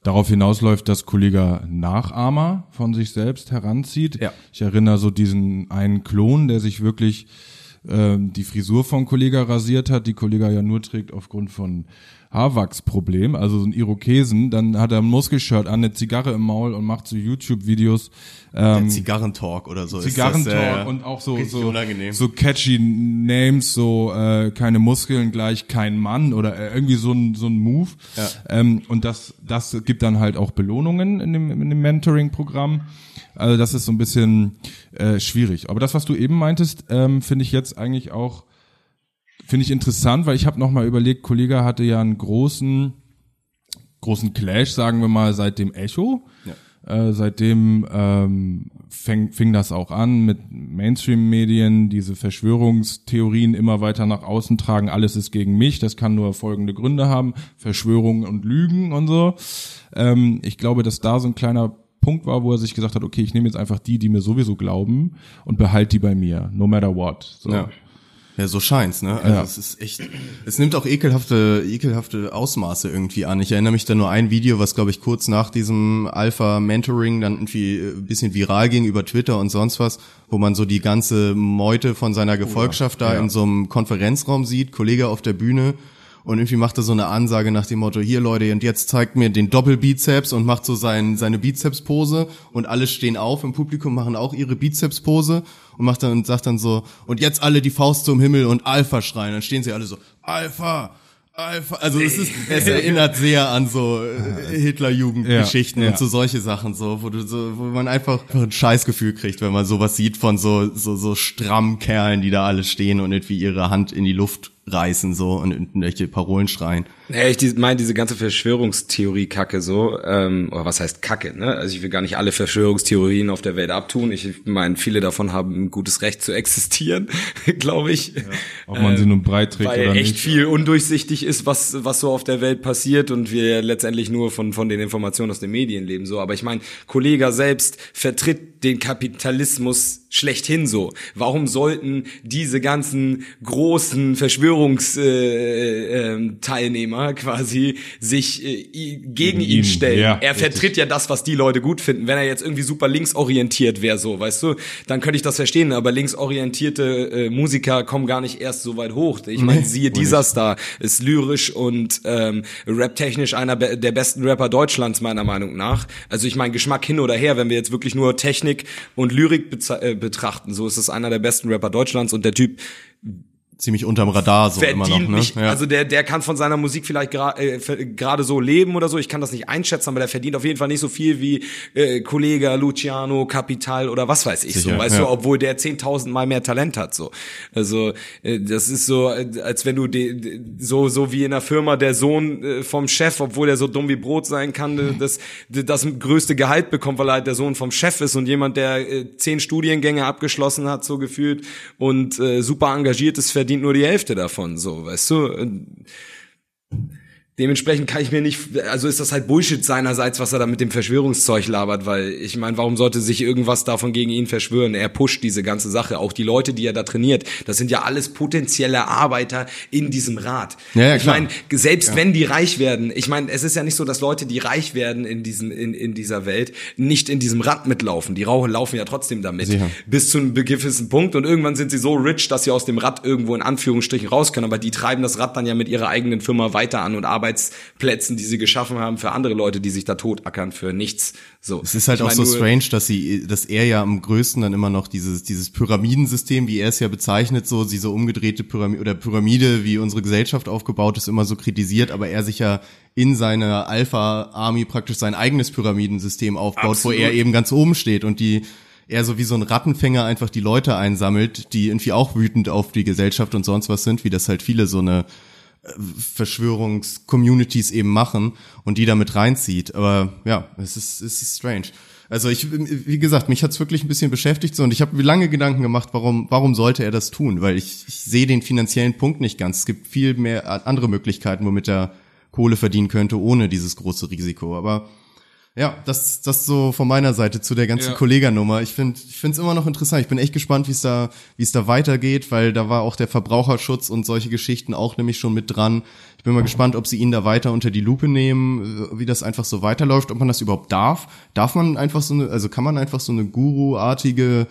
darauf hinausläuft, dass Kollege Nachahmer von sich selbst heranzieht. Ja. Ich erinnere so diesen einen Klon, der sich wirklich äh, die Frisur von Kollege rasiert hat, die Kollege ja nur trägt aufgrund von Haarwachsproblem, also so ein Irokesen, dann hat er ein Muskelshirt an, eine Zigarre im Maul und macht so YouTube-Videos. Ähm, Zigarrentalk oder so. Zigarrentalk ist das, und auch so so, so catchy Names, so äh, keine Muskeln gleich kein Mann oder äh, irgendwie so ein so ein Move. Ja. Ähm, und das das gibt dann halt auch Belohnungen in dem, in dem Mentoring-Programm. Also das ist so ein bisschen äh, schwierig. Aber das, was du eben meintest, ähm, finde ich jetzt eigentlich auch Finde ich interessant, weil ich habe noch mal überlegt, Kollege hatte ja einen großen großen Clash, sagen wir mal, seit dem Echo. Äh, seitdem ähm, fäng, fing das auch an mit Mainstream-Medien, diese Verschwörungstheorien immer weiter nach außen tragen, alles ist gegen mich, das kann nur folgende Gründe haben, Verschwörungen und Lügen und so. Ähm, ich glaube, dass da so ein kleiner Punkt war, wo er sich gesagt hat, okay, ich nehme jetzt einfach die, die mir sowieso glauben und behalte die bei mir, no matter what. So. Ja. Ja, so scheint's, ne? Also Ja. es ist echt, es nimmt auch ekelhafte, ekelhafte Ausmaße irgendwie an. Ich erinnere mich da nur ein Video, was glaube ich kurz nach diesem Alpha-Mentoring dann irgendwie ein bisschen viral ging über Twitter und sonst was, wo man so die ganze Meute von seiner Gefolgschaft da in so einem Konferenzraum sieht, Kollege auf der Bühne und irgendwie macht er so eine Ansage nach dem Motto, hier Leute, und jetzt zeigt mir den Doppelbizeps und macht so sein, seine Bizepspose und alle stehen auf im Publikum, machen auch ihre Bizepspose und macht dann und sagt dann so, und jetzt alle die Faust zum Himmel und Alpha schreien. Dann stehen sie alle so, Alpha, Alpha. Also es ist, es erinnert sehr an so äh, Hitler-Jugendgeschichten Ja, ja. und so solche Sachen, so, wo du so, wo man einfach ein Scheißgefühl kriegt, wenn man sowas sieht von so, so, so strammen Kerlen, die da alle stehen und irgendwie ihre Hand in die Luft reißen so und irgendwelche Parolen schreien. Ja, ich meine diese ganze Verschwörungstheorie-Kacke so, ähm, oder was heißt Kacke, ne? Also ich will gar nicht alle Verschwörungstheorien auf der Welt abtun. Ich meine, viele davon haben ein gutes Recht zu existieren, glaube ich. Ob man sie nun breit trägt Weil oder echt nicht. viel undurchsichtig ist, was, was so auf der Welt passiert und wir letztendlich nur von, von den Informationen aus den Medien leben, so. Aber ich meine, Kollega selbst vertritt den Kapitalismus schlechthin so. Warum sollten diese ganzen großen Verschwörungsteilnehmer äh, Teilnehmer quasi sich äh, gegen ihn stellen? ja, er richtig. vertritt ja das, was die Leute gut finden. Wenn er jetzt irgendwie super linksorientiert wäre, so, weißt du, dann könnte ich das verstehen. Aber linksorientierte äh, Musiker kommen gar nicht erst so weit hoch. Ich meine, siehe dieser Star ist lyrisch und ähm, raptechnisch einer der besten Rapper Deutschlands meiner Meinung nach. Also ich meine Geschmack hin oder her, wenn wir jetzt wirklich nur Technik und Lyrik äh, betrachten, so ist es einer der besten Rapper Deutschlands und der Typ Ziemlich unterm Radar so immer verdient noch, ne? nicht, also der, der kann von seiner Musik vielleicht äh, gerade so leben oder so, ich kann das nicht einschätzen, aber der verdient auf jeden Fall nicht so viel wie äh, Kollege Luciano, Capital oder was weiß ich so, Sicher, weißt ja. du, obwohl der 10.000 Mal mehr Talent hat, so. Also, äh, das ist so, äh, als wenn du de, de, so, so wie in einer Firma der Sohn äh, vom Chef, obwohl er so dumm wie Brot sein kann, äh, das, das größte Gehalt bekommt, weil er halt der Sohn vom Chef ist und jemand, der äh, zehn Studiengänge abgeschlossen hat, so gefühlt und äh, super engagiert ist, verdient nur die Hälfte davon, so, weißt du? Dementsprechend kann ich mir nicht, also ist das halt Bullshit seinerseits, was er da mit dem Verschwörungszeug labert, weil ich meine, warum sollte sich irgendwas davon gegen ihn verschwören? Er pusht diese ganze Sache, auch die Leute, die er da trainiert, das sind ja alles potenzielle Arbeiter in diesem Rat. Ja, ja, ich meine, selbst wenn die reich werden, ich meine, es ist ja nicht so, dass Leute, die reich werden in diesem in, in dieser Welt, nicht in diesem Rad mitlaufen. Die Rauchen laufen ja trotzdem damit Sicher. bis zu einem gewissen Punkt und irgendwann sind sie so rich, dass sie aus dem Rad irgendwo in Anführungsstrichen raus können, aber die treiben das Rad dann ja mit ihrer eigenen Firma weiter an und Arbeitsplätzen, die sie geschaffen haben für andere Leute, die sich da totackern für nichts. So. Es ist halt Ich auch so strange, dass sie, dass er ja am größten dann immer noch dieses, dieses Pyramidensystem, wie er es ja bezeichnet, so diese umgedrehte Pyramide oder Pyramide, wie unsere Gesellschaft aufgebaut ist, immer so kritisiert, aber er sich ja in seiner Alpha-Army praktisch sein eigenes Pyramidensystem aufbaut, Absolut. wo er eben ganz oben steht und die er so wie so ein Rattenfänger einfach die Leute einsammelt, die irgendwie auch wütend auf die Gesellschaft und sonst was sind, wie das halt viele so eine Verschwörungs-Communities eben machen und die damit reinzieht. Aber ja, es ist, es ist strange. Also ich, wie gesagt, mich hat's wirklich ein bisschen beschäftigt so und ich habe lange Gedanken gemacht, warum, warum sollte er das tun? Weil ich, ich sehe den finanziellen Punkt nicht ganz. Es gibt viel mehr andere Möglichkeiten, womit er Kohle verdienen könnte, ohne dieses große Risiko. Aber ja, das, das so von meiner Seite zu der ganzen Ja. Kollegernummer. Ich finde, ich finde es immer noch interessant. Ich bin echt gespannt, wie es da, wie es da weitergeht, weil da war auch der Verbraucherschutz und solche Geschichten auch nämlich schon mit dran. Ich bin mal gespannt, ob sie ihn da weiter unter die Lupe nehmen, wie das einfach so weiterläuft, ob man das überhaupt darf. Darf man einfach so eine, also kann man einfach so eine Guru-artige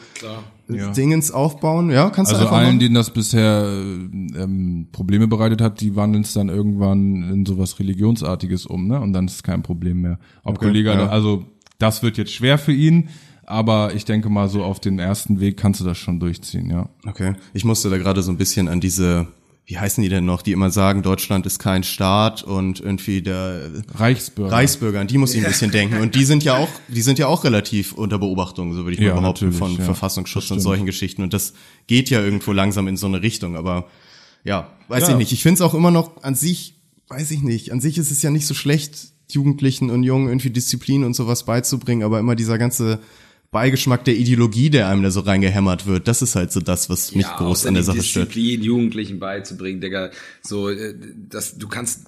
äh, Dingens aufbauen? Ja, kannst du Also einfach allen, machen? denen das bisher äh, ähm, Probleme bereitet hat, die wandeln es dann irgendwann in sowas Religionsartiges um, ne? Und dann ist es kein Problem mehr. Ob Kollege, ja. also das wird jetzt schwer für ihn, aber ich denke mal so auf den ersten Weg kannst du das schon durchziehen, ja. Okay. Ich musste da gerade so ein bisschen an diese, wie heißen die denn noch, die immer sagen, Deutschland ist kein Staat und irgendwie der Reichsbürger. Reichsbürger, an die muss ich ein bisschen denken. Und die sind ja auch, die sind ja auch relativ unter Beobachtung, so würde ich Ja, mal behaupten, natürlich, von ja. Verfassungsschutz und solchen Geschichten. Und das geht ja irgendwo langsam in so eine Richtung. Aber ja, weiß Ja. ich nicht. Ich finde es auch immer noch an sich, weiß ich nicht, an sich ist es ja nicht so schlecht, Jugendlichen und Jungen irgendwie Disziplin und sowas beizubringen, aber immer dieser ganze Beigeschmack der Ideologie, der einem da so reingehämmert wird, das ist halt so das, was mich ja, groß an der Sache stört. Disziplin Jugendlichen beizubringen, Digga, so, äh, das, du kannst,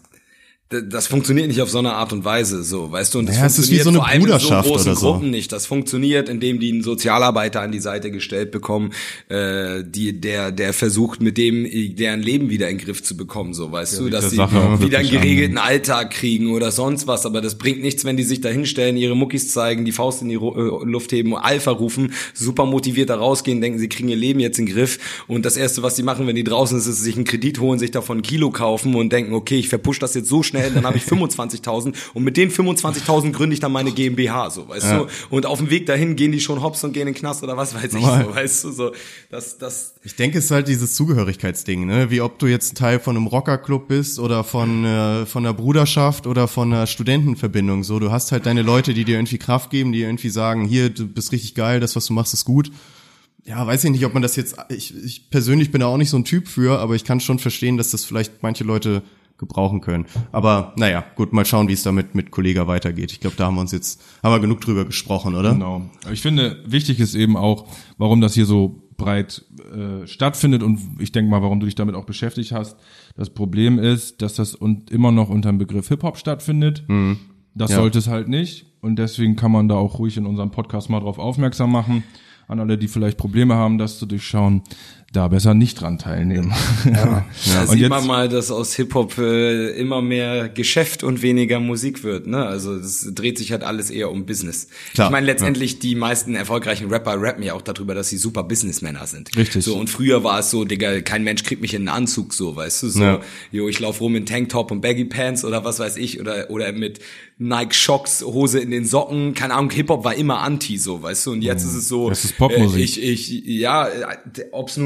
das funktioniert nicht auf so eine Art und Weise, so, weißt du, und das Ja, wie funktioniert so eine vor allem in so großen so. Gruppen nicht. Das funktioniert, indem die einen Sozialarbeiter an die Seite gestellt bekommen, äh, die, der, der versucht, mit dem deren Leben wieder in den Griff zu bekommen, so, weißt du, dass sie wieder einen geregelten Alltag kriegen oder sonst was, aber das bringt nichts, wenn die sich da hinstellen, ihre Muckis zeigen, die Faust in die Ru- äh, Luft heben, Alpha rufen, super motiviert da rausgehen, denken, sie kriegen ihr Leben jetzt in den Griff und das erste, was sie machen, wenn die draußen sind, ist sich einen Kredit holen, sich davon ein Kilo kaufen und denken, okay, ich verpush das jetzt so schnell, dann habe ich 25.000 und mit den 25.000 gründe ich dann meine GmbH, so, weißt du, und auf dem Weg dahin gehen die schon hops und gehen in den Knast oder was weiß ich, Normal. so, weißt du, so, das, das, Ich denke, es ist halt dieses Zugehörigkeitsding, ne? Wie ob du jetzt ein Teil von einem Rockerclub bist oder von, äh, von einer Bruderschaft oder von einer Studentenverbindung. So, du hast halt deine Leute, die dir irgendwie Kraft geben, die irgendwie sagen, hier, du bist richtig geil, das, was du machst, ist gut. Ja, weiß ich nicht, ob man das jetzt, ich, ich persönlich bin da auch nicht so ein Typ für, aber ich kann schon verstehen, dass das vielleicht manche Leute gebrauchen können. Aber naja, gut, mal schauen, wie es damit mit Kollega weitergeht. Ich glaube, da haben wir uns jetzt, haben wir genug drüber gesprochen, oder? Genau. Ich finde, wichtig ist eben auch, warum das hier so breit äh, stattfindet und ich denke mal, warum du dich damit auch beschäftigt hast. Das Problem ist, dass das und immer noch unter dem Begriff Hip-Hop stattfindet. Das Ja. sollte es halt nicht. Und deswegen kann man da auch ruhig in unserem Podcast mal drauf aufmerksam machen. An alle, die vielleicht Probleme haben, das zu durchschauen, da besser nicht dran teilnehmen. Da Und sieht jetzt- man mal, dass aus Hip-Hop äh, immer mehr Geschäft und weniger Musik wird. Ne? Also das dreht sich halt alles eher um Business. Klar, ich meine, letztendlich die meisten erfolgreichen Rapper rappen ja auch darüber, dass sie super Businessmänner sind. Richtig. So und früher war es so, Digga, kein Mensch kriegt mich in einen Anzug, so, weißt du, so, Ja. jo, ich lauf rum in Tanktop und Baggy Pants oder was weiß ich oder oder mit Nike Shocks, Hose in den Socken, keine Ahnung, Hip-Hop war immer anti, so, weißt du, und jetzt ist es so, Das ist Popmusik. äh, ich, ich, ja, ob es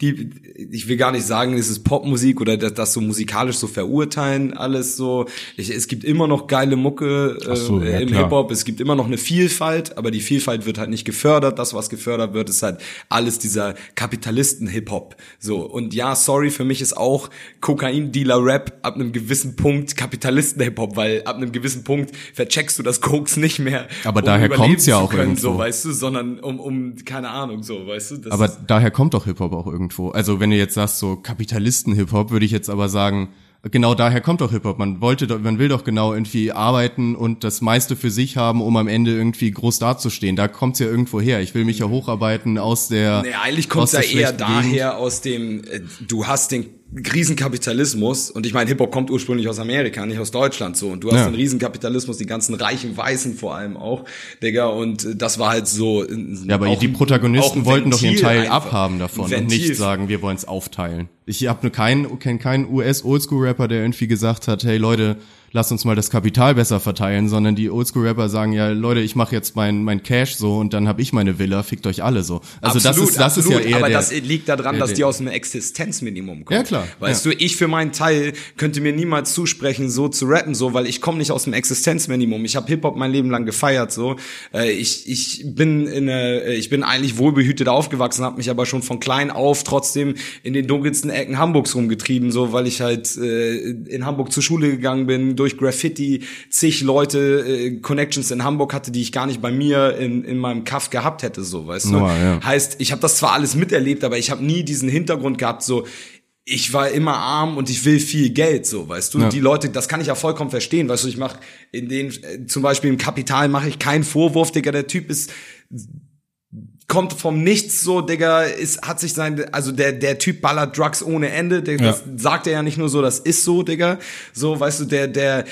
die, ich will gar nicht sagen, es ist Popmusik oder das, das so musikalisch so verurteilen, alles so. Ich, es gibt immer noch geile Mucke äh, so, ja, im. Hip-Hop, es gibt immer noch eine Vielfalt, aber die Vielfalt wird halt nicht gefördert. Das, was gefördert wird, ist halt alles dieser Kapitalisten-Hip-Hop. So, und ja, sorry, für mich ist auch Kokain-Dealer-Rap ab einem gewissen Punkt Kapitalisten-Hip-Hop, weil ab einem gewissen Punkt vercheckst du das Koks nicht mehr. Aber um daher kommt's ja auch können, So, irgendwo. weißt du, sondern um, um, keine Ahnung, so, weißt du. Aber daher kommt doch Hip-Hop auch irgendwo. Also wenn du jetzt sagst, so Kapitalisten-Hip-Hop, würde ich jetzt aber sagen, genau daher kommt doch Hip-Hop. Man wollte, doch, man will doch genau irgendwie arbeiten und das meiste für sich haben, um am Ende irgendwie groß dazustehen. Da kommt's ja irgendwo her. Ich will mich ja hocharbeiten aus der. Nee, eigentlich kommt aus ja eher daher Gegend. aus dem, äh, du hast den Riesenkapitalismus und ich meine, Hip-Hop kommt ursprünglich aus Amerika, nicht aus Deutschland so und du hast Ja. den Riesenkapitalismus, die ganzen reichen Weißen vor allem auch, Digga und äh, das war halt so äh, Ja, aber die Protagonisten wollten doch ihren Ventil Teil einfach. abhaben davon und Ventil. nicht sagen, wir wollen's aufteilen. Ich habe keinen kenn keinen US-Oldschool-Rapper, der irgendwie gesagt hat, hey Leute, lasst uns mal das Kapital besser verteilen, sondern die Oldschool-Rapper sagen ja, Leute, ich mache jetzt mein mein Cash so und dann habe ich meine Villa, fickt euch alle so. Also das ist das ist ja eher aber der, das liegt daran, dass die aus einem Existenzminimum kommen. Ja, klar, Weißt ja. du, ich für meinen Teil könnte mir niemals zusprechen, so zu rappen, so, weil ich komme nicht aus dem Existenzminimum. Ich habe Hip Hop mein Leben lang gefeiert, so. Äh, ich ich bin in eine, ich bin eigentlich wohlbehütet aufgewachsen, habe mich aber schon von klein auf trotzdem in den dunkelsten Ecken Hamburgs rumgetrieben, so, weil ich halt äh, in Hamburg zur Schule gegangen bin, durch Graffiti zig Leute äh, Connections in Hamburg hatte, die ich gar nicht bei mir in in meinem Kaff gehabt hätte, so, weißt du. Normal, ja. Heißt, ich habe das zwar alles miterlebt, aber ich habe nie diesen Hintergrund gehabt, so ich war immer arm und ich will viel Geld, so, weißt du. Ja. Die Leute, das kann ich ja vollkommen verstehen, weißt du. Ich mache in den, äh, zum Beispiel im Kapital mache ich keinen Vorwurf, Digga. Der Typ ist kommt vom Nichts so, Digga, ist, hat sich sein, also der, der Typ ballert Drugs ohne Ende, der, das sagt er ja nicht nur so, das ist so, Digga, so, weißt du, der, der,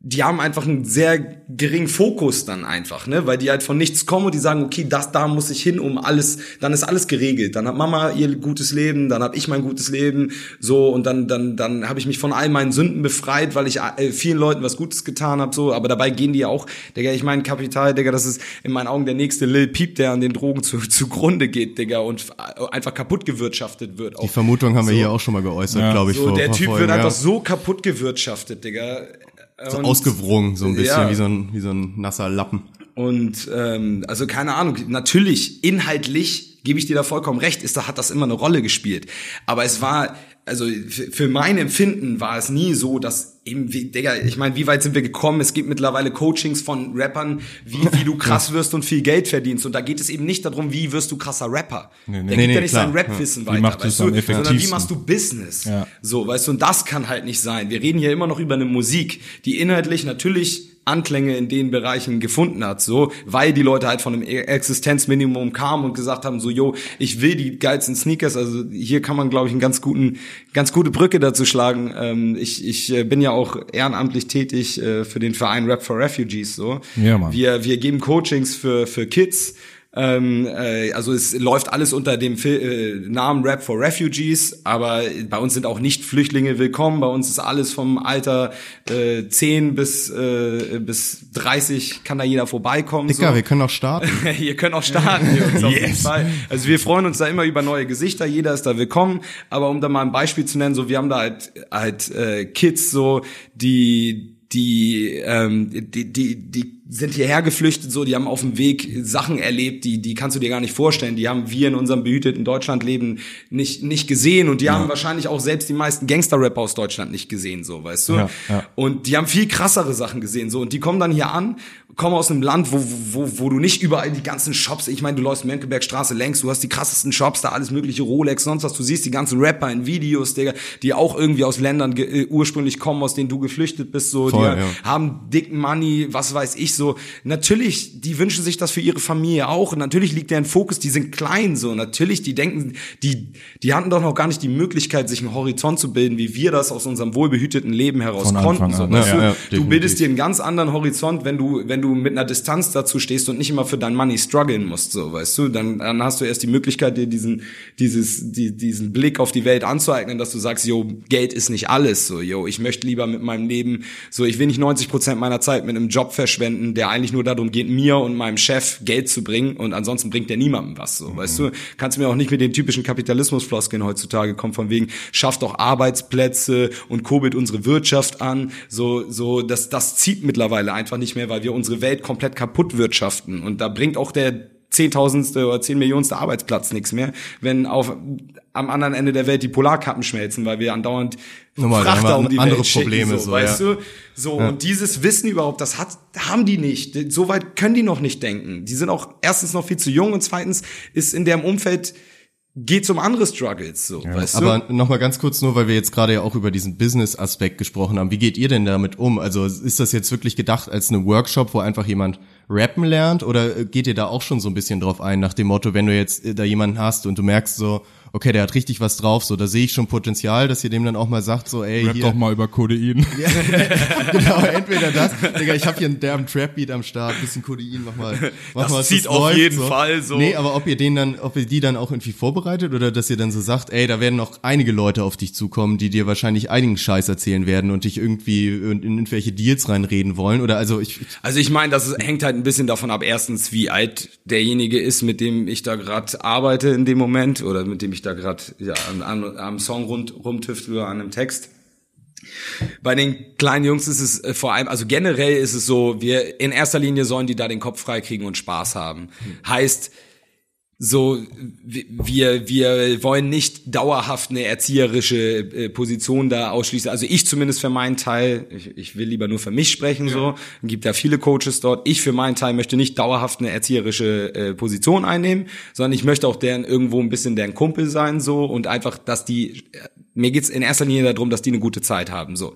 die haben einfach einen sehr geringen Fokus dann einfach, ne, weil die halt von nichts kommen und die sagen, okay, das, da muss ich hin, um alles, dann ist alles geregelt, dann hat Mama ihr gutes Leben, dann habe ich mein gutes Leben, so, und dann, dann, dann habe ich mich von all meinen Sünden befreit, weil ich äh, vielen Leuten was Gutes getan habe, so, aber dabei gehen die ja auch, Digga, ich meine, Kapital, Digga, das ist in meinen Augen der nächste Lil Peep, der an den Drogen zu, zugrunde geht, Digga, und äh, einfach kaputt gewirtschaftet wird. die Auch. Vermutung haben wir So. hier auch schon mal geäußert, Ja. glaube ich, So, vor der ein paar Typ Folgen, wird ja. einfach so kaputt gewirtschaftet, Digga. So Und- ausgewrungen, so ein bisschen Ja. wie so ein wie so ein nasser Lappen. Und ähm, also keine Ahnung, natürlich inhaltlich gebe ich dir da vollkommen recht, ist da hat das immer eine Rolle gespielt, aber es war also für mein Empfinden war es nie so, dass eben, wie, Digga, ich meine, wie weit sind wir gekommen? Es gibt mittlerweile Coachings von Rappern, wie, wie du krass wirst und viel Geld verdienst. Und da geht es eben nicht darum, wie wirst du krasser Rapper. Nee, nee. Der Nee, gibt nee, ja nicht sein klar. Rap-Wissen Wie weiter, weißt du, sondern wie machst du Business? Ja. So, weißt du, und das kann halt nicht sein. Wir reden hier immer noch über eine Musik, die inhaltlich natürlich Anklänge in den Bereichen gefunden hat, so, weil die Leute halt von einem Existenzminimum kamen und gesagt haben, so, yo, ich will die geilsten Sneakers, also hier kann man, glaube ich, einen ganz guten, ganz gute Brücke dazu schlagen. Ähm, ich, ich äh, bin ja auch ehrenamtlich tätig äh, für den Verein Rap for Refugees, so. Ja, Mann. Wir, wir geben Coachings für, für Kids, ähm, äh, also es läuft alles unter dem Fil äh, Namen Rap for Refugees, aber bei uns sind auch nicht Flüchtlinge willkommen. Bei uns ist alles vom Alter äh, 10 bis äh, bis 30 kann da jeder vorbeikommen. Dicker, so. wir können auch starten. Ihr könnt auch starten, Fall. Also wir freuen uns da immer über neue Gesichter, jeder ist da willkommen. Aber um da mal ein Beispiel zu nennen, so wir haben da halt, halt äh, Kids so, die die, ähm, die, die, die sind hierher geflüchtet, so, die haben auf dem Weg Sachen erlebt, die, die kannst du dir gar nicht vorstellen. Die haben wir in unserem behüteten Deutschlandleben nicht, nicht gesehen und die haben wahrscheinlich auch selbst die meisten Gangster-Rapper aus Deutschland nicht gesehen, so, weißt du? Ja, ja. Und die haben viel krassere Sachen gesehen, so, und die kommen dann hier an, kommen aus einem Land, wo, wo, wo du nicht überall die ganzen Shops, ich meine, du läufst Mönckebergstraße längs, du hast die krassesten Shops, da alles mögliche Rolex, sonst was, du siehst die ganzen Rapper in Videos, Digga, die auch irgendwie aus Ländern äh, ursprünglich kommen, aus denen du geflüchtet bist, so, Voll, die ja. haben dicken Money, was weiß ich so. Natürlich, die wünschen sich das für ihre Familie auch. Und natürlich liegt deren Fokus, die sind klein so. Natürlich, die denken, die, die hatten doch noch gar nicht die Möglichkeit, sich einen Horizont zu bilden, wie wir das aus unserem wohlbehüteten Leben heraus konnten. So, weißt ja, du, ja, du bildest dir einen ganz anderen Horizont, wenn du, wenn du mit einer Distanz dazu stehst und nicht immer für dein Money strugglen musst, so, weißt du, dann, dann hast du erst die Möglichkeit, dir diesen, dieses, die, diesen Blick auf die Welt anzueignen, dass du sagst, yo, Geld ist nicht alles, so, yo, ich möchte lieber mit meinem Leben, so, ich will nicht 90 Prozent meiner Zeit mit einem Job verschwenden, der eigentlich nur darum geht, mir und meinem Chef Geld zu bringen und ansonsten bringt der niemandem was, so, weißt du, kannst mir auch nicht mit den typischen Kapitalismusfloskeln heutzutage kommen, von wegen, schafft doch Arbeitsplätze und kurbelt unsere Wirtschaft an, so, so, das, das zieht mittlerweile einfach nicht mehr, weil wir unsere Welt komplett kaputt wirtschaften. Und da bringt auch der zehntausendste oder zehn Millionste Arbeitsplatz nichts mehr, wenn auf am anderen Ende der Welt die Polarkappen schmelzen, weil wir andauernd haben Frachter um die andere Welt schicken, Probleme, so, so, weißt ja. du? So und dieses Wissen überhaupt, das hat haben die nicht. So weit können die noch nicht denken. Die sind auch erstens noch viel zu jung und zweitens ist in deren Umfeld geht's um andere Struggles, so, weißt du? Aber nochmal ganz kurz nur, weil wir jetzt gerade ja auch über diesen Business-Aspekt gesprochen haben. Wie geht ihr denn damit um? Also ist das jetzt wirklich gedacht als eine Workshop, wo einfach jemand rappen lernt? Oder äh, geht ihr da auch schon so ein bisschen drauf ein, nach dem Motto, wenn du jetzt äh, da jemanden hast und du merkst so, okay, der hat richtig was drauf, so, da sehe ich schon Potenzial, dass ihr dem dann auch mal sagt, so, ey, Rap hier, doch mal über Codein. genau, entweder das, Digga, ich habe hier einen derben Trap-Beat am Start, bisschen Codein, mach mal, mach Das mal, was zieht auf läuft, jeden Fall so. Nee, aber ob ihr den dann, ob ihr die dann auch irgendwie vorbereitet oder dass ihr dann so sagt, ey, da werden noch einige Leute auf dich zukommen, die dir wahrscheinlich einigen Scheiß erzählen werden und dich irgendwie in, in irgendwelche Deals reinreden wollen oder also ich, Also ich meine, das ist, hängt halt ein bisschen davon ab, erstens, wie alt derjenige ist, mit dem ich da gerade arbeite in dem Moment oder mit dem ich da gerade ja, am Song rund, rumtüftle oder an einem Text. Bei den kleinen Jungs ist es äh, vor allem, also generell ist es so, wir in erster Linie sollen die da den Kopf frei kriegen und Spaß haben. Heißt, so wir wir wollen nicht dauerhaft eine erzieherische äh, Position da ausschließen. Also ich zumindest für meinen Teil, ich, ich will lieber nur für mich sprechen so. Gibt ja viele Coaches dort. Ich für meinen Teil möchte nicht dauerhaft eine erzieherische äh, Position einnehmen, sondern ich möchte auch deren irgendwo ein bisschen deren Kumpel sein so und einfach, dass die mir geht's in erster Linie darum, dass die eine gute Zeit haben so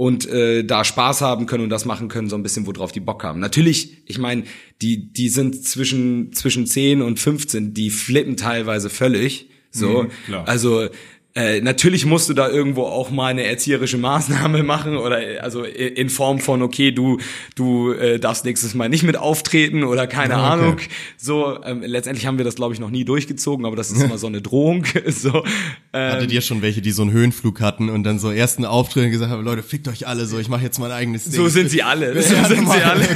und äh, da Spaß haben können und das machen können, so ein bisschen, worauf die Bock haben. Natürlich, ich meine, die, die sind zwischen, zwischen 10 und 15, die flippen teilweise völlig. So. klar. Also äh, natürlich musst du da irgendwo auch mal eine erzieherische Maßnahme machen oder also in Form von okay du du äh, darfst nächstes Mal nicht mit auftreten oder keine Ah, okay. Ahnung so ähm, letztendlich haben wir das glaube ich noch nie durchgezogen aber das ist immer so eine Drohung so ähm, hattet ihr schon welche, die so einen Höhenflug hatten und dann so ersten Auftritt und gesagt haben, Leute, fickt euch alle so, ich mache jetzt mein eigenes Ding. So sind sie alle. So Ja, sind sie alle.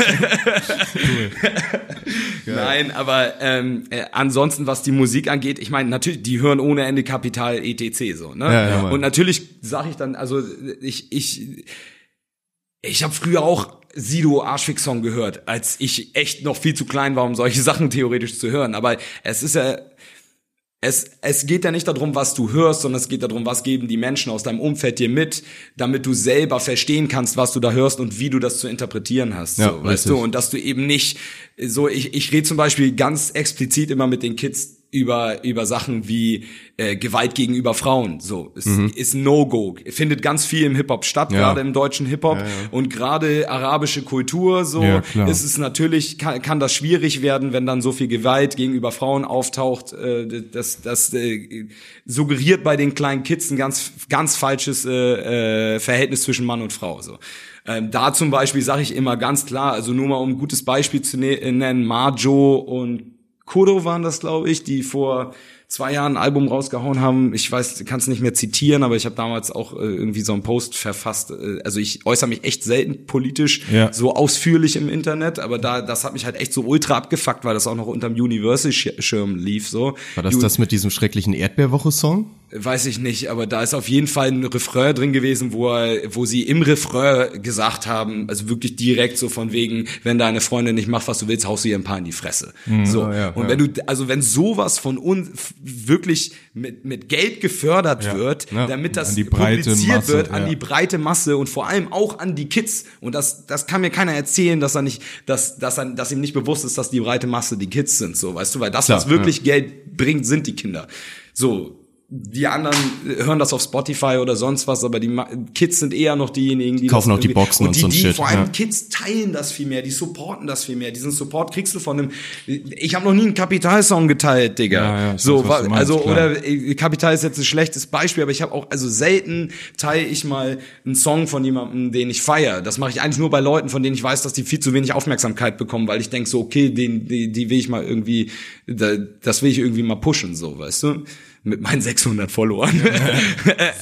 Nein, aber ähm, äh, ansonsten, was die Musik angeht, ich meine, natürlich, die hören ohne Ende Kapital etc. so, ne? Ja, ja. Und natürlich sage ich dann, also ich ich ich habe früher auch Sido Arschfix Song gehört, als ich echt noch viel zu klein war, um solche Sachen theoretisch zu hören. Aber es ist ja es, es geht ja nicht darum, was du hörst, sondern es geht darum, was geben die Menschen aus deinem Umfeld dir mit, damit du selber verstehen kannst, was du da hörst und wie du das zu interpretieren hast. Ja, so, weißt du? Und dass du eben nicht so, ich, ich rede zum Beispiel ganz explizit immer mit den Kids über über Sachen wie äh, Gewalt gegenüber Frauen. So ist, ist No Go findet ganz viel im Hip Hop statt Mhm. Ja. gerade im deutschen Hip Hop und gerade arabische Kultur so Ja, ist es natürlich kann, kann das schwierig werden wenn dann so viel Gewalt gegenüber Frauen auftaucht äh, das das äh, suggeriert bei den kleinen Kids ein ganz ganz falsches äh, äh, Verhältnis zwischen Mann und Frau so. Ähm, da zum Beispiel sage ich immer ganz klar, also nur mal um ein gutes Beispiel zu ne nennen, Marjo und Kuro waren das, glaube ich, die vor zwei Jahren ein Album rausgehauen haben. Ich weiß, kann es nicht mehr zitieren, aber ich habe damals auch äh, irgendwie so einen Post verfasst. Äh, also ich äußere mich echt selten politisch Ja. so ausführlich im Internet, aber da das hat mich halt echt so ultra abgefuckt, weil das auch noch unterm Universal-Schirm lief. So War das Ju- das mit diesem schrecklichen Erdbeerwoche-Song? Weiß ich nicht, aber da ist auf jeden Fall ein Refrain drin gewesen, wo er, wo sie im Refrain gesagt haben, also wirklich direkt so von wegen, wenn deine Freundin nicht macht, was du willst, haust du ihr ein paar in die Fresse. So. Ja, ja, und ja. wenn du, also wenn sowas von uns wirklich mit, mit Geld gefördert wird, Ja. damit das An die breite publiziert Masse, wird, an ja. die breite Masse und vor allem auch an die Kids. Und das, das kann mir keiner erzählen, dass er nicht, dass, dass er, dass ihm nicht bewusst ist, dass die breite Masse die Kids sind, so, weißt du, weil das, Klar, was wirklich Geld bringt, sind die Kinder. So. Die anderen hören das auf Spotify oder sonst was, aber die Kids sind eher noch diejenigen, die Kaufen auch die Boxen und die, so ein die, Shit, Vor allem ja. Kids teilen das viel mehr, die supporten das viel mehr. Diesen Support kriegst du von einem. Ich habe noch nie einen Kapital-Song geteilt, Digga. Ja, ja, so, weiß, meinst, also klar. oder äh, Kapital ist jetzt ein schlechtes Beispiel, aber ich habe auch also selten teile ich mal einen Song von jemandem, den ich feiere. Das mache ich eigentlich nur bei Leuten, von denen ich weiß, dass die viel zu wenig Aufmerksamkeit bekommen, weil ich denk so, okay, den die, die will ich mal irgendwie, da, das will ich irgendwie mal pushen, so, weißt du, mit meinen 600 Followern.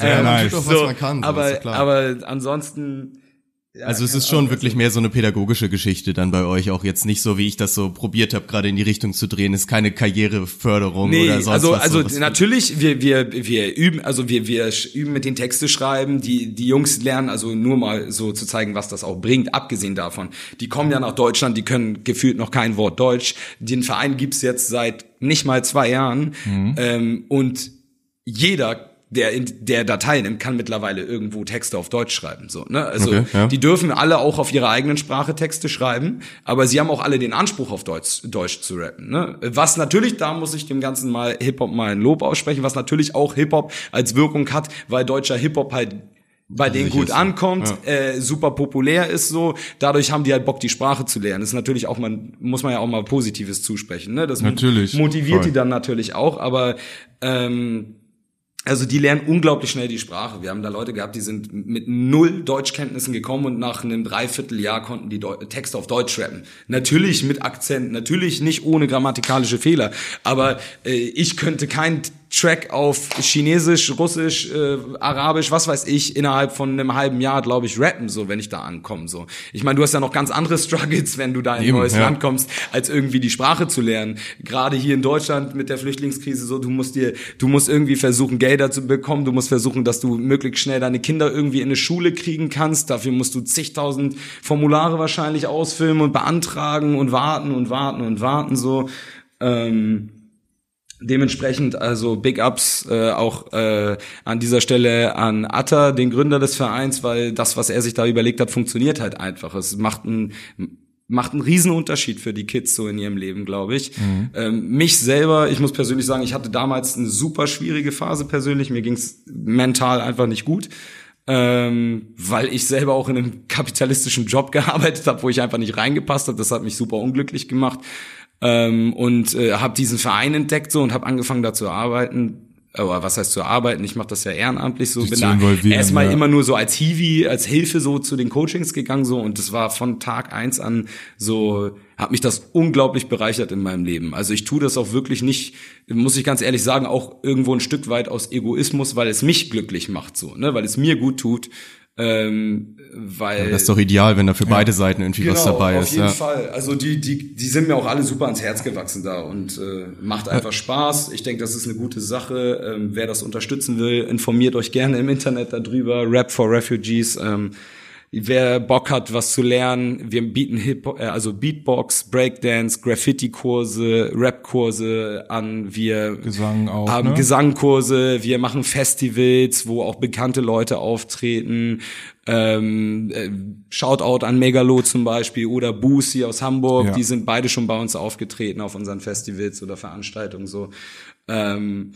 Nice. doch, was man kann, so, aber ja aber ansonsten also es ist schon wirklich mehr so eine pädagogische Geschichte dann bei euch, auch jetzt nicht so, wie ich das so probiert habe, gerade in die Richtung zu drehen, ist keine Karriereförderung Nee, oder sonst also, was. also so, was- natürlich, wir, wir, wir üben, also wir, wir üben mit den Texte schreiben, die, die Jungs lernen, also nur mal so zu zeigen, was das auch bringt, abgesehen davon. Die kommen ja nach Deutschland, die können gefühlt noch kein Wort Deutsch. Den Verein gibt's jetzt seit nicht mal zwei Jahren Mhm. ähm, und jeder der in der da teilnimmt, kann mittlerweile irgendwo Texte auf Deutsch schreiben. So, ne? Also Okay, ja. die dürfen alle auch auf ihrer eigenen Sprache Texte schreiben, aber sie haben auch alle den Anspruch, auf Deutsch, Deutsch zu rappen. Ne? Was natürlich, da muss ich dem Ganzen mal Hip-Hop mal ein Lob aussprechen, was natürlich auch Hip-Hop als Wirkung hat, weil deutscher Hip-Hop halt bei denen gut ist, ja. ankommt, äh, super populär ist so, dadurch haben die halt Bock, die Sprache zu lernen. Das ist natürlich auch, man muss man ja auch mal Positives zusprechen. Ne? Das Natürlich, motiviert voll. die dann natürlich auch, aber ähm, also die lernen unglaublich schnell die Sprache. Wir haben da Leute gehabt, die sind mit null Deutschkenntnissen gekommen und nach einem Dreivierteljahr konnten die Deu Texte auf Deutsch rappen. Natürlich mit Akzent, natürlich nicht ohne grammatikalische Fehler, aber äh, ich könnte keinen Track auf Chinesisch, Russisch, äh, Arabisch, was weiß ich, innerhalb von einem halben Jahr, glaube ich, rappen, so, wenn ich da ankomme, so. Ich meine, du hast ja noch ganz andere Struggles, wenn du da in ein neues ja. Land kommst, als irgendwie die Sprache zu lernen. Gerade hier in Deutschland mit der Flüchtlingskrise so, du musst dir, du musst irgendwie versuchen, Gelder zu bekommen, du musst versuchen, dass du möglichst schnell deine Kinder irgendwie in eine Schule kriegen kannst. Dafür musst du zigtausend Formulare wahrscheinlich ausfüllen und beantragen und warten und warten und warten so. Ähm, Dementsprechend also Big Ups äh, auch äh, an dieser Stelle an Atta, den Gründer des Vereins, weil das, was er sich da überlegt hat, funktioniert halt einfach. Es macht einen macht einen riesen Unterschied für die Kids so in ihrem Leben, glaube ich. Ähm, mich selber, ich muss persönlich sagen, ich hatte damals eine super schwierige Phase persönlich. Mir ging's mental einfach nicht gut. Ähm, weil ich selber auch in einem kapitalistischen Job gearbeitet habe, wo ich einfach nicht reingepasst habe. Das hat mich super unglücklich gemacht ähm, und äh, habe diesen Verein entdeckt so und habe angefangen da zu arbeiten. Aber was heißt zu arbeiten? Ich mache das ja ehrenamtlich so. Dich bin da erstmal ja. immer nur so als Hiwi, als Hilfe so zu den Coachings gegangen so und das war von Tag eins an so, hat mich das unglaublich bereichert in meinem Leben. Also ich tue das auch wirklich nicht, muss ich ganz ehrlich sagen, auch irgendwo ein Stück weit aus Egoismus, weil es mich glücklich macht so, ne, weil es mir gut tut. Ähm, weil das ist doch ideal, wenn da für beide Seiten irgendwie was dabei auf ist. jeden Ja. Fall. Also die, die, die sind mir auch alle super ans Herz gewachsen da und äh, macht einfach Spaß. Ich denke, das ist eine gute Sache. Ähm, wer das unterstützen will, informiert euch gerne im Internet darüber. Rap for Refugees. Ähm, wer Bock hat, was zu lernen, wir bieten Hip äh, also Beatbox, Breakdance, Graffiti-Kurse, Rap-Kurse an. Wir Gesang auch, haben ne? Gesangkurse, wir machen Festivals, wo auch bekannte Leute auftreten. Ähm, äh, Shoutout an Megalo zum Beispiel oder Boosie aus Hamburg, Ja. die sind beide schon bei uns aufgetreten auf unseren Festivals oder Veranstaltungen so. Ähm,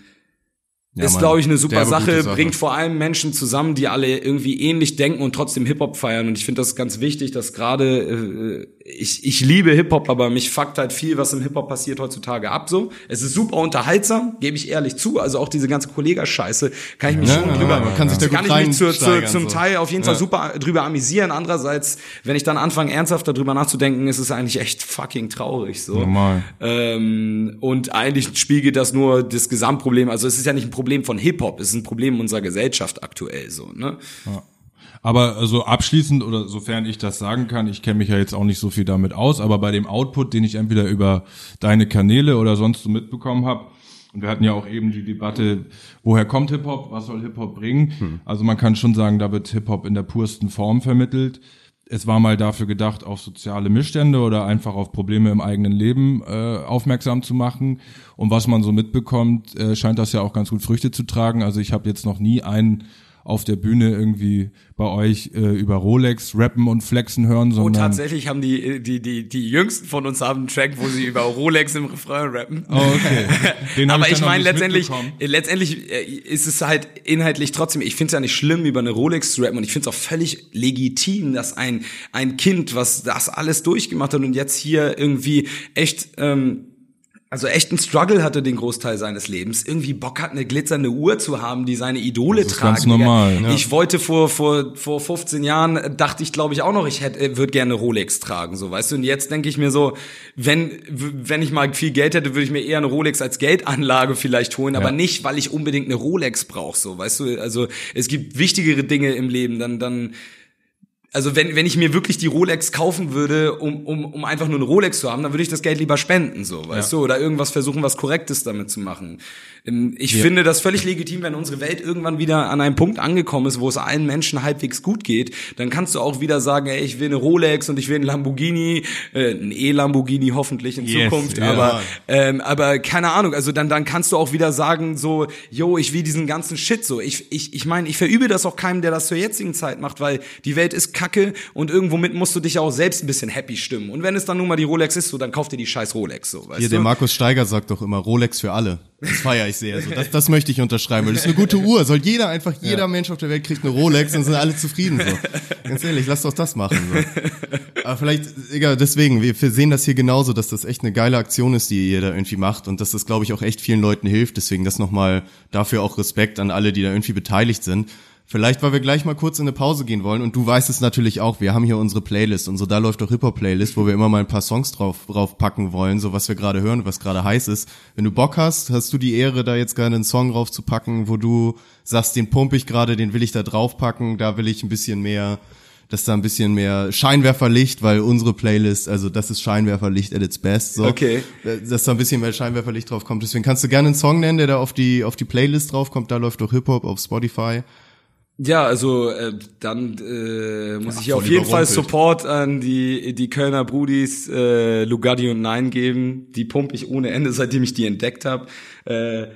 Ja, ist, glaube ich, eine super Sache, Sache. bringt vor allem Menschen zusammen, die alle irgendwie ähnlich denken und trotzdem Hip-Hop feiern. Und ich finde das ganz wichtig, dass gerade, äh, ich, ich liebe Hip-Hop, aber mich fuckt halt viel, was im Hip-Hop passiert heutzutage ab so. Es ist super unterhaltsam, gebe ich ehrlich zu. Also auch diese ganze Kollega-Scheiße kann ich mich Ja, schon ja, drüber, man kann sich da kann ich mich zu, zu, zum so. Teil auf jeden Fall super drüber amüsieren. Andererseits, wenn ich dann anfange, ernsthaft darüber nachzudenken, ist es eigentlich echt fucking traurig so. Normal. Ähm, und eigentlich spiegelt das nur das Gesamtproblem. Also es ist ja nicht ein Problem von Hip-Hop, es ist ein Problem unserer Gesellschaft aktuell so. Ne? Aber also abschließend oder sofern ich das sagen kann, ich kenne mich ja jetzt auch nicht so viel damit aus, aber bei dem Output, den ich entweder über deine Kanäle oder sonst so mitbekommen habe, und wir hatten ja auch eben die Debatte, woher kommt Hip-Hop, was soll Hip-Hop bringen? Also man kann schon sagen, da wird Hip-Hop in der pursten Form vermittelt. Es war mal dafür gedacht, auf soziale Missstände oder einfach auf Probleme im eigenen Leben äh, aufmerksam zu machen. Und was man so mitbekommt, äh, scheint das ja auch ganz gut Früchte zu tragen. Also ich habe jetzt noch nie einen auf der Bühne irgendwie bei euch äh, über Rolex rappen und flexen hören, Und sondern tatsächlich haben die, die, die, die jüngsten von uns haben einen Track, wo sie über Rolex im Refrain rappen. Oh, okay. Den Aber ich ich meine, letztendlich, äh, letztendlich äh, ist es halt inhaltlich trotzdem, ich finde es ja nicht schlimm, über eine Rolex zu rappen und ich finde es auch völlig legitim, dass ein, ein Kind, was das alles durchgemacht hat und jetzt hier irgendwie echt, ähm, also echt einen Struggle hatte den Großteil seines Lebens, irgendwie Bock hat, eine glitzernde Uhr zu haben, die seine Idole Das ist tragen. ganz normal, ja. Ich wollte vor, vor, vor 15 Jahren, dachte ich glaube ich auch noch, ich hätte, würde gerne Rolex tragen, so, weißt du, und jetzt denke ich mir so, wenn, wenn ich mal viel Geld hätte, würde ich mir eher eine Rolex als Geldanlage vielleicht holen, aber nicht, weil ich unbedingt eine Rolex brauche, so, weißt du, also, es gibt wichtigere Dinge im Leben, dann, dann, also wenn, wenn ich mir wirklich die Rolex kaufen würde, um, um, um einfach nur eine Rolex zu haben, dann würde ich das Geld lieber spenden, so, weißt du, oder irgendwas versuchen, was Korrektes damit zu machen. Ähm, Ich finde das völlig legitim, wenn unsere Welt irgendwann wieder an einem Punkt angekommen ist, wo es allen Menschen halbwegs gut geht, dann kannst du auch wieder sagen, ey, ich will eine Rolex und ich will einen Lamborghini, äh, ein E-Lamborghini hoffentlich in Yes, Zukunft, ja. aber ähm, aber keine Ahnung, also dann dann kannst du auch wieder sagen so, yo, ich will diesen ganzen Shit so. Ich ich ich meine, ich verübe das auch keinem, der das zur jetzigen Zeit macht, weil die Welt ist Kacke und irgendwo mit musst du dich ja auch selbst ein bisschen happy stimmen. Und wenn es dann nun mal die Rolex ist, so dann kauf dir die scheiß Rolex so, weißt Hier, du? der Markus Steiger sagt doch immer Rolex für alle. Das feiere ich sehr. Also das, das möchte ich unterschreiben, weil das ist eine gute Uhr. Soll jeder einfach, jeder Mensch auf der Welt kriegt eine Rolex und sind alle zufrieden. So. Ganz ehrlich, lass doch das machen. So. Aber vielleicht, egal, deswegen, wir, wir sehen das hier genauso, dass das echt eine geile Aktion ist, die ihr da irgendwie macht und dass das, glaube ich, auch echt vielen Leuten hilft. Deswegen das nochmal dafür auch Respekt an alle, die da irgendwie beteiligt sind. Vielleicht, weil wir gleich mal kurz in eine Pause gehen wollen und du weißt es natürlich auch, wir haben hier unsere Playlist, unsere Da läuft doch Hip-Hop-Playlist, wo wir immer mal ein paar Songs drauf, drauf packen wollen, so was wir gerade hören, was gerade heiß ist. Wenn du Bock hast, hast du die Ehre, da jetzt gerade einen Song drauf zu packen, wo du sagst, den pump ich gerade, den will ich da drauf packen, da will ich ein bisschen mehr, dass da ein bisschen mehr Scheinwerferlicht, weil unsere Playlist, also das ist Scheinwerferlicht at its best, so. Okay. Dass da ein bisschen mehr Scheinwerferlicht drauf kommt. Deswegen kannst du gerne einen Song nennen, der da auf die, auf die Playlist drauf kommt, da läuft doch Hip-Hop auf Spotify. Ja, also äh, dann äh, muss ich hier voll auf jeden Fall. Support an die die Kölner Brudis äh, Lugardi und Nein geben. Die pump ich ohne Ende, seitdem ich die entdeckt habe. Äh,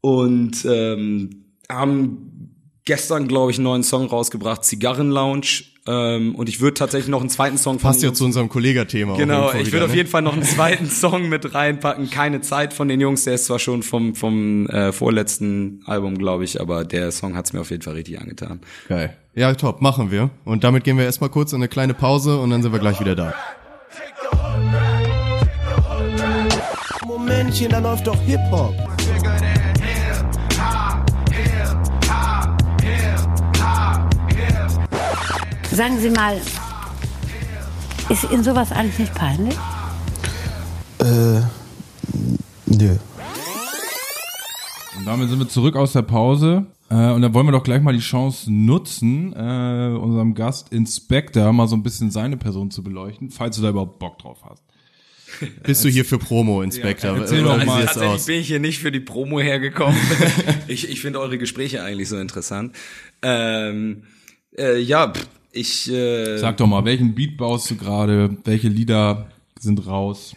und ähm, haben gestern, glaube ich, einen neuen Song rausgebracht, Zigarren Lounge. Ähm, und ich würde tatsächlich noch einen zweiten Song Passt ja zu unserem Kollegathema. Genau, ich würde auf ne? jeden Fall noch einen zweiten Song mit reinpacken. Keine Zeit von den Jungs, der ist zwar schon vom, vom äh, vorletzten Album, glaube ich, aber der Song hat's mir auf jeden Fall richtig angetan. Geil. Ja, top, machen wir. Und damit gehen wir erstmal kurz in eine kleine Pause und dann sind wir gleich wieder da. Momentchen, da läuft doch Hip-Hop. Sagen Sie mal, ist Ihnen sowas eigentlich nicht peinlich? Äh, nö. Und damit sind wir zurück aus der Pause. Äh, und dann wollen wir doch gleich mal die Chance nutzen, äh, unserem Gast Inspector mal so ein bisschen seine Person zu beleuchten, falls du da überhaupt Bock drauf hast. Bist du hier für Promo, Inspector? Ja, erzähl doch mal. tatsächlich aus? bin ich hier nicht für die Promo hergekommen. ich ich finde eure Gespräche eigentlich so interessant. Ähm, äh, ja, pff, Ich äh, Sag doch mal, welchen Beat baust du gerade? Welche Lieder sind raus?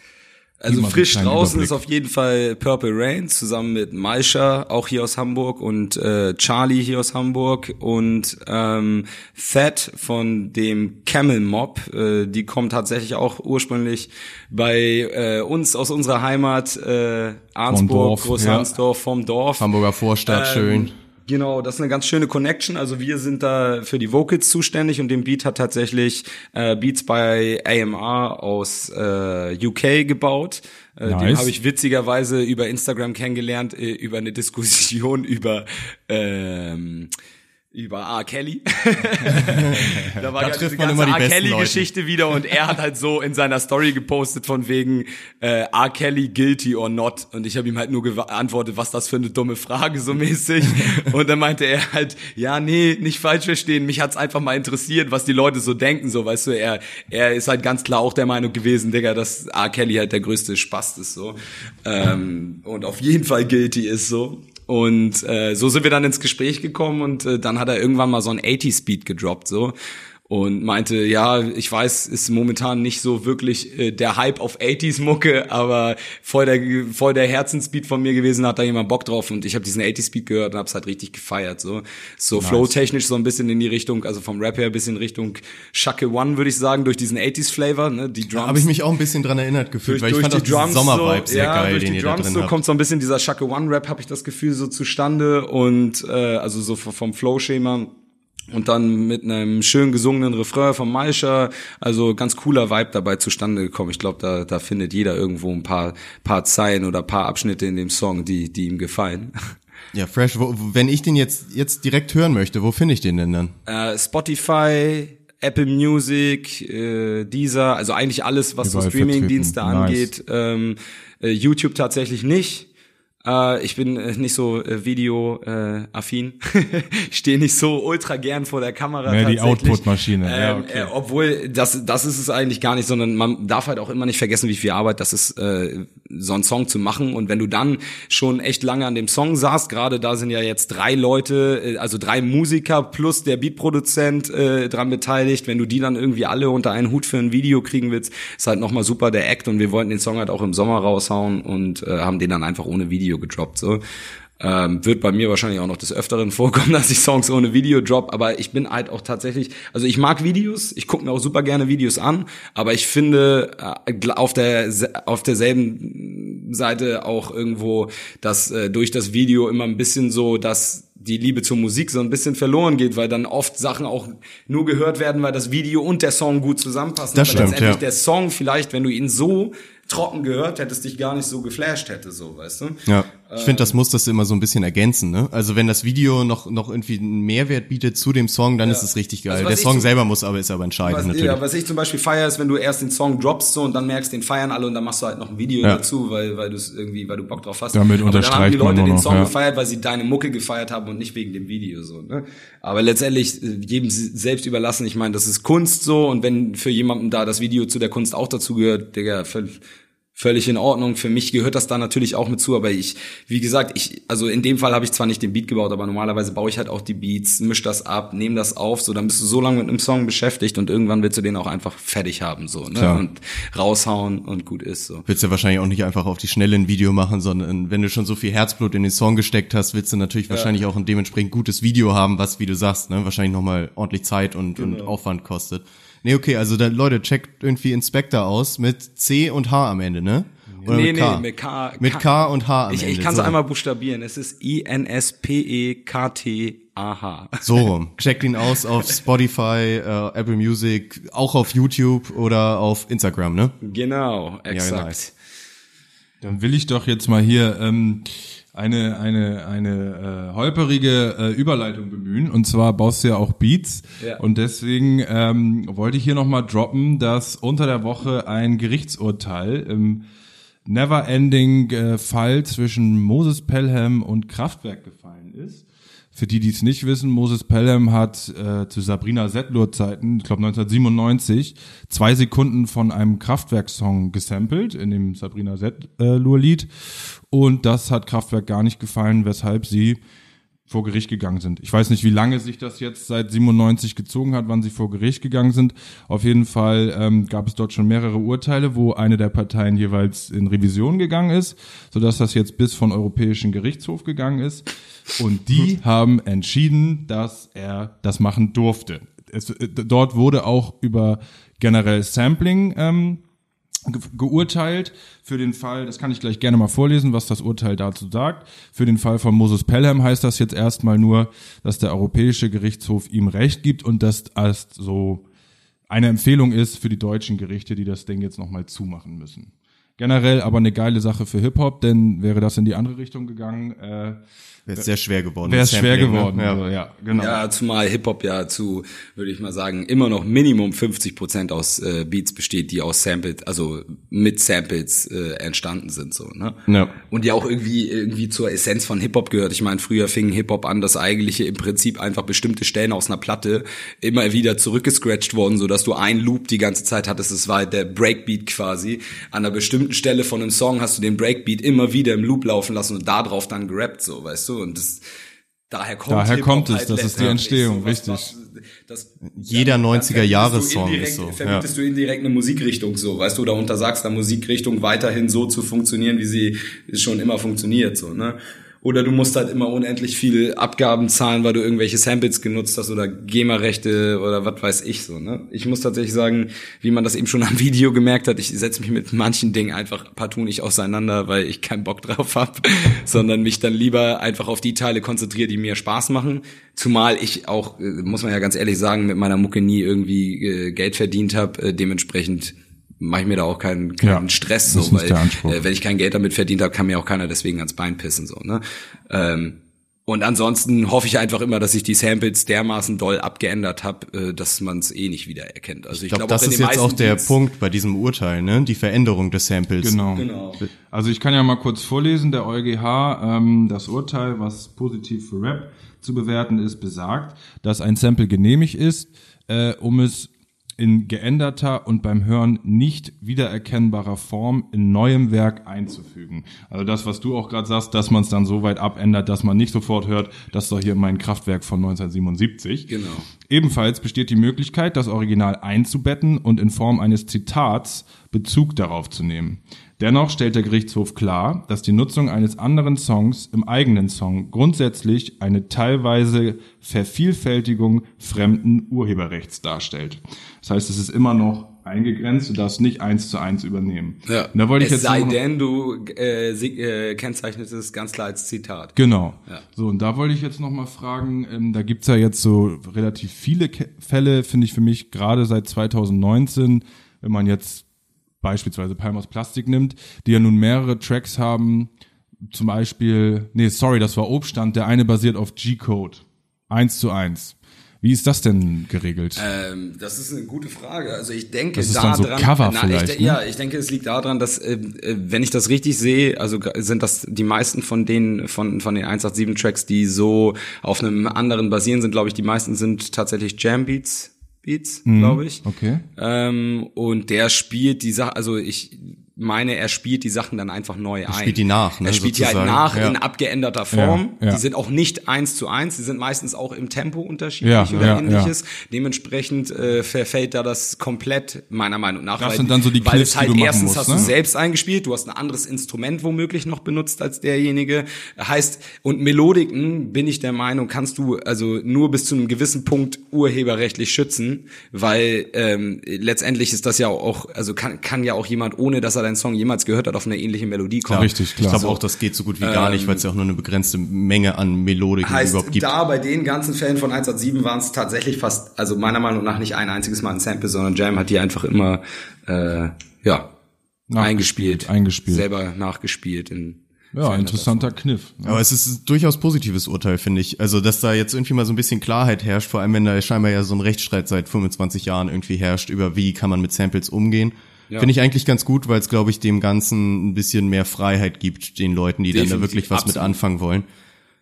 Also frisch draußen Überblick. ist auf jeden Fall Purple Rain zusammen mit Maisha, auch hier aus Hamburg und äh, Charlie hier aus Hamburg und ähm, Thad von dem Camel Mob, äh, die kommen tatsächlich auch ursprünglich bei äh, uns aus unserer Heimat äh, Arnsburg, Dorf, Großhansdorf vom Dorf. Hamburger Vorstadt, schön. Genau, das ist eine ganz schöne Connection. Also wir sind da für die Vocals zuständig und den Beat hat tatsächlich äh, Beats bei AMR aus äh, UK gebaut. Äh, Den Nice. habe ich witzigerweise über Instagram kennengelernt, äh, über eine Diskussion über ähm, über R. Kelly. da war Da ja trifft diese man ganze immer die R. Kelly-Geschichte wieder und er hat halt so in seiner Story gepostet von wegen äh, R. Kelly guilty or not und ich habe ihm halt nur geantwortet, was das für eine dumme Frage so mäßig und dann meinte er halt, ja nee, nicht falsch verstehen, mich hat's einfach mal interessiert, was die Leute so denken, so weißt du, er er ist halt ganz klar auch der Meinung gewesen, Digga, dass R. Kelly halt der größte Spast ist so ähm, und auf jeden Fall guilty ist so und äh, so sind wir dann ins Gespräch gekommen und äh, dann hat er irgendwann mal so ein 80 Speed gedroppt so und meinte, ja, ich weiß, ist momentan nicht so wirklich äh, der Hype auf 80s Mucke, aber voll der voll der Herzensbeat von mir gewesen, hat da jemand Bock drauf und ich habe diesen 80s Beat gehört und hab's halt richtig gefeiert so. So flow-technisch so ein bisschen in die Richtung, also vom Rap her ein bisschen Richtung Shake One würde ich sagen, durch diesen 80s Flavor, ne, die Drums. Habe ich mich auch ein bisschen dran erinnert gefühlt, weil ich fand auch diesen Sommervibe so, sehr ja, geil, durch den die ihr da Drums so habt. kommt so ein bisschen dieser Shaka One Rap, habe ich das Gefühl so zustande und äh, also so vom Flow-Schema und dann mit einem schön gesungenen Refrain von Maisha, also ganz cooler Vibe dabei zustande gekommen. Ich glaube, da, da findet jeder irgendwo ein paar, paar Zeilen oder paar Abschnitte in dem Song, die, die ihm gefallen. Ja, fresh. Wo, wenn ich den jetzt, jetzt direkt hören möchte, wo finde ich den denn dann? Äh, Spotify, Apple Music, äh, Deezer, also eigentlich alles, was Überall so Streaming-Dienste angeht. Ähm, äh, YouTube tatsächlich nicht. Äh, ich bin äh, nicht so äh, Video-affin. Äh, ich stehe nicht so ultra gern vor der Kamera. Mehr die. Output-Maschine, ja, Ähm, okay. äh, obwohl, das, das ist es eigentlich gar nicht, sondern man darf halt auch immer nicht vergessen, wie viel Arbeit das ist, äh, so einen Song zu machen. Und wenn du dann schon echt lange an dem Song saßt, gerade da sind ja jetzt drei Leute, äh, also drei Musiker plus der Beatproduzent äh, dran beteiligt, wenn du die dann irgendwie alle unter einen Hut für ein Video kriegen willst, ist halt nochmal super der Act und wir wollten den Song halt auch im Sommer raushauen und äh, haben den dann einfach ohne Video gedroppt. So. Ähm, wird bei mir wahrscheinlich auch noch des Öfteren vorkommen, dass ich Songs ohne Video drop, aber ich bin halt auch tatsächlich, also ich mag Videos, ich gucke mir auch super gerne Videos an, aber ich finde äh, auf der auf derselben Seite auch irgendwo, dass äh, durch das Video immer ein bisschen so, dass die Liebe zur Musik so ein bisschen verloren geht, weil dann oft Sachen auch nur gehört werden, weil das Video und der Song gut zusammenpassen. Das stimmt, letztendlich ja. der Song vielleicht, wenn du ihn so trocken gehört hättest, dich gar nicht so geflasht hätte, so, weißt du? Ja, ich finde, das muss das immer so ein bisschen ergänzen. Ne? Also wenn das Video noch noch irgendwie einen Mehrwert bietet zu dem Song, dann ist es richtig geil. Also der Song zum- selber muss aber ist aber entscheidend Was, natürlich. ja, was ich zum Beispiel feier, ist, wenn du erst den Song droppst so und dann merkst, den feiern alle und dann machst du halt noch ein Video Ja. dazu, weil weil du es irgendwie, weil du Bock drauf hast. Damit Aber dann haben die unterstreicht man Leute nur den noch, Song ja. gefeiert, weil sie deine Mucke gefeiert haben und nicht wegen dem Video so. Ne? Aber letztendlich äh, jedem selbst überlassen. Ich meine, das ist Kunst so und wenn für jemanden da das Video zu der Kunst auch dazu gehört, Digga, völlig in Ordnung. Für mich gehört das da natürlich auch mit zu, aber ich, wie gesagt, ich, also in dem Fall habe ich zwar nicht den Beat gebaut, aber normalerweise baue ich halt auch die Beats, misch das ab, nehme das auf, so dann bist du so lange mit einem Song beschäftigt und irgendwann willst du den auch einfach fertig haben, so, ne? Klar. Und raushauen und gut ist so. Willst du wahrscheinlich auch nicht einfach auf die Schnelle ein Video machen, sondern wenn du schon so viel Herzblut in den Song gesteckt hast, willst du natürlich wahrscheinlich auch ein dementsprechend gutes Video haben, was, wie du sagst, ne, wahrscheinlich nochmal ordentlich Zeit und, und Genau. Aufwand kostet. Nee, okay, also dann, Leute, checkt irgendwie Inspector aus mit C und H am Ende, ne? Oder nee, mit K? nee, mit K. Mit K und H am Ich, Ende. ich kann es so. einmal buchstabieren. Es ist E I-N-S-P-E-K-T-A-H. So rum. Checkt ihn aus auf Spotify, äh, Apple Music, auch auf YouTube oder auf Instagram, ne? Genau, exakt. nice. Dann will ich doch jetzt mal hier ähm, eine eine eine äh, holperige äh, Überleitung bemühen. Und zwar baust du ja auch Beats. Ja. Und deswegen ähm, wollte ich hier nochmal droppen, dass unter der Woche ein Gerichtsurteil im Never-Ending äh, Fall zwischen Moses Pelham und Kraftwerk gefallen ist. Für die, die es nicht wissen, Moses Pelham hat äh, zu Sabrina Settler Zeiten, ich glaube 1997, zwei Sekunden von einem Kraftwerk-Song gesampelt in dem Sabrina Settler Lied und das hat Kraftwerk gar nicht gefallen, weshalb sie vor Gericht gegangen sind. Ich weiß nicht, wie lange sich das jetzt seit 97 gezogen hat, wann sie vor Gericht gegangen sind. Auf jeden Fall ähm, gab es dort schon mehrere Urteile, wo eine der Parteien jeweils in Revision gegangen ist, sodass das jetzt bis von Europäischen Gerichtshof gegangen ist. Und die haben entschieden, dass er das machen durfte. Es, äh, dort wurde auch über generell Sampling ähm, ge geurteilt für den Fall, das kann ich gleich gerne mal vorlesen, was das Urteil dazu sagt. Für den Fall von Moses Pelham heißt das jetzt erstmal nur, dass der Europäische Gerichtshof ihm Recht gibt und das so eine Empfehlung ist für die deutschen Gerichte, die das Ding jetzt nochmal zumachen müssen. Generell aber eine geile Sache für Hip-Hop, denn wäre das in die andere Richtung gegangen, äh, Wäre es sehr schwer geworden. wäre schwer ne? geworden. Ja. Also, ja, genau. Ja, zumal Hip-Hop ja zu, würde ich mal sagen, immer noch Minimum 50 Prozent aus äh, Beats besteht, die aus Samples, also mit Samples äh, entstanden sind, so, ne? Ja. Und ja auch irgendwie, irgendwie zur Essenz von Hip-Hop gehört. Ich meine, früher fing Hip-Hop an, dass eigentliche im Prinzip einfach bestimmte Stellen aus einer Platte immer wieder zurückgescratcht wurden, so dass du einen Loop die ganze Zeit hattest. Es war halt der Breakbeat quasi. An einer bestimmten Stelle von einem Song hast du den Breakbeat immer wieder im Loop laufen lassen und da drauf dann gerappt, so, weißt du? Und das, daher kommt Daher kommt es, halt das ist die Entstehung, so, was- richtig. was- das, Jeder dann 90er-Jahres-Song verbietest du ist so, indirekt- Verbietest du indirekt eine Musikrichtung so, weißt du, oder untersagst der Musikrichtung weiterhin so zu funktionieren, wie sie schon immer funktioniert, so, ne? Oder du musst halt immer unendlich viel Abgaben zahlen, weil du irgendwelche Samples genutzt hast oder GEMA-Rechte oder was weiß ich so, ne? Ich muss tatsächlich sagen, wie man das eben schon am Video gemerkt hat, ich setze mich mit manchen Dingen einfach partout nicht auseinander, weil ich keinen Bock drauf hab, sondern mich dann lieber einfach auf die Teile konzentriere, die mir Spaß machen. Zumal ich auch, äh, muss man ja ganz ehrlich sagen, mit meiner Mucke nie irgendwie äh, Geld verdient habe, äh, dementsprechend mache ich mir da auch keinen, keinen Ja, Stress, so, weil äh, wenn ich kein Geld damit verdient habe, kann mir auch keiner deswegen ans Bein pissen, so, ne? Ähm, und ansonsten hoffe ich einfach immer, dass ich die Samples dermaßen doll abgeändert habe, äh, dass man es eh nicht wieder erkennt. Also ich, Ich glaube, glaub, das ist jetzt auch der Punkt bei diesem Urteil, ne? Die Veränderung des Samples. Genau. Genau. Also ich kann ja mal kurz vorlesen, der EuGH, ähm, das Urteil, was positiv für Rap zu bewerten ist, besagt, dass ein Sample genehmigt ist, äh, um es in geänderter und beim Hören nicht wiedererkennbarer Form in neuem Werk einzufügen. Also das, was du auch gerade sagst, dass man es dann so weit abändert, dass man nicht sofort hört, das ist doch hier mein Kraftwerk von 1977. Genau. Ebenfalls besteht die Möglichkeit, das Original einzubetten und in Form eines Zitats Bezug darauf zu nehmen. Dennoch stellt der Gerichtshof klar, dass die Nutzung eines anderen Songs im eigenen Song grundsätzlich eine teilweise Vervielfältigung fremden Urheberrechts darstellt. Das heißt, es ist immer noch eingegrenzt, du darfst nicht eins zu eins übernehmen. Ja. Und da wollte ich es jetzt sei denn, du äh, sie- äh, kennzeichnest es ganz klar als Zitat. Genau. Ja. So, und da wollte ich jetzt noch mal fragen, ähm, da gibt's ja jetzt so relativ viele Ke Fälle, finde ich für mich, gerade seit 2019, wenn man jetzt beispielsweise Palm aus Plastik nimmt, die ja nun mehrere Tracks haben, zum Beispiel, nee, sorry, das war Obstand, der eine basiert auf G-Code. Eins zu eins. Wie ist das denn geregelt? Ähm, das ist eine gute Frage. Also ich denke Das ist da dann so Cover na, vielleicht, ich, ne? Ja, ich denke, es liegt daran, dass äh, äh, wenn ich das richtig sehe, also sind das die meisten von denen von von den 187 Tracks, die so auf einem anderen basieren, sind, glaube ich, die meisten sind tatsächlich Jam Beats. Beats, glaube ich. Mhm. okay. Ähm, und der spielt die Sache, also ich meine, er spielt die Sachen dann einfach neu ein. spielt die nach, ne, Er spielt die halt sozusagen. nach Ja. in abgeänderter Form. Ja, ja. Die sind auch nicht eins zu eins, die sind meistens auch im Tempo unterschiedlich oder ähnliches. Dementsprechend äh, verfällt da das komplett meiner Meinung nach. Das weil, sind dann so die weil Clips, es die halt du machen erstens musst, hast ne? du selbst eingespielt, du hast ein anderes Instrument womöglich noch benutzt als derjenige. Heißt, und Melodiken, bin ich der Meinung, kannst du also nur bis zu einem gewissen Punkt urheberrechtlich schützen, weil ähm, letztendlich ist das ja auch, also kann, kann ja auch jemand, ohne dass er deinen Song jemals gehört hat, auf eine ähnliche Melodie kommen. Richtig, Ich klar. glaube auch, das geht so gut wie gar nicht, weil es ja auch nur eine begrenzte Menge an Melodiken Heißt, überhaupt gibt. da bei den ganzen Fällen von 187 waren es tatsächlich fast, also meiner Meinung nach nicht ein einziges Mal ein Sample, sondern Jam hat die einfach immer, äh, ja, eingespielt. eingespielt. Selber nachgespielt in Ja, interessanter Kniff. Aber es ist ein durchaus positives Urteil, finde ich. Also, dass da jetzt irgendwie mal so ein bisschen Klarheit herrscht, vor allem wenn da scheinbar ja so ein Rechtsstreit seit 25 Jahren irgendwie herrscht, über wie kann man mit Samples umgehen. Ja. Finde ich eigentlich ganz gut, weil es, glaube ich, dem Ganzen ein bisschen mehr Freiheit gibt, den Leuten, die dann da Definitiv, wirklich was mit absolut. anfangen wollen.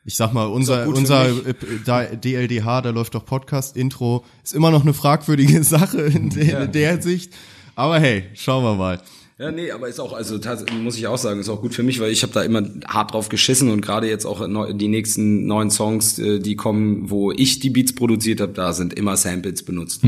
Ich sag mal, unser, unser mich. äh, da, DLDH, da läuft doch Podcast-Intro, ist immer noch eine fragwürdige Sache in der, in der Sicht. Aber hey, schauen wir mal. Ja, nee, aber ist auch, also muss ich auch sagen, ist auch gut für mich, weil ich habe da immer hart drauf geschissen und gerade jetzt auch die nächsten neuen Songs, äh, die kommen, wo ich die Beats produziert habe, da sind immer Samples benutzt,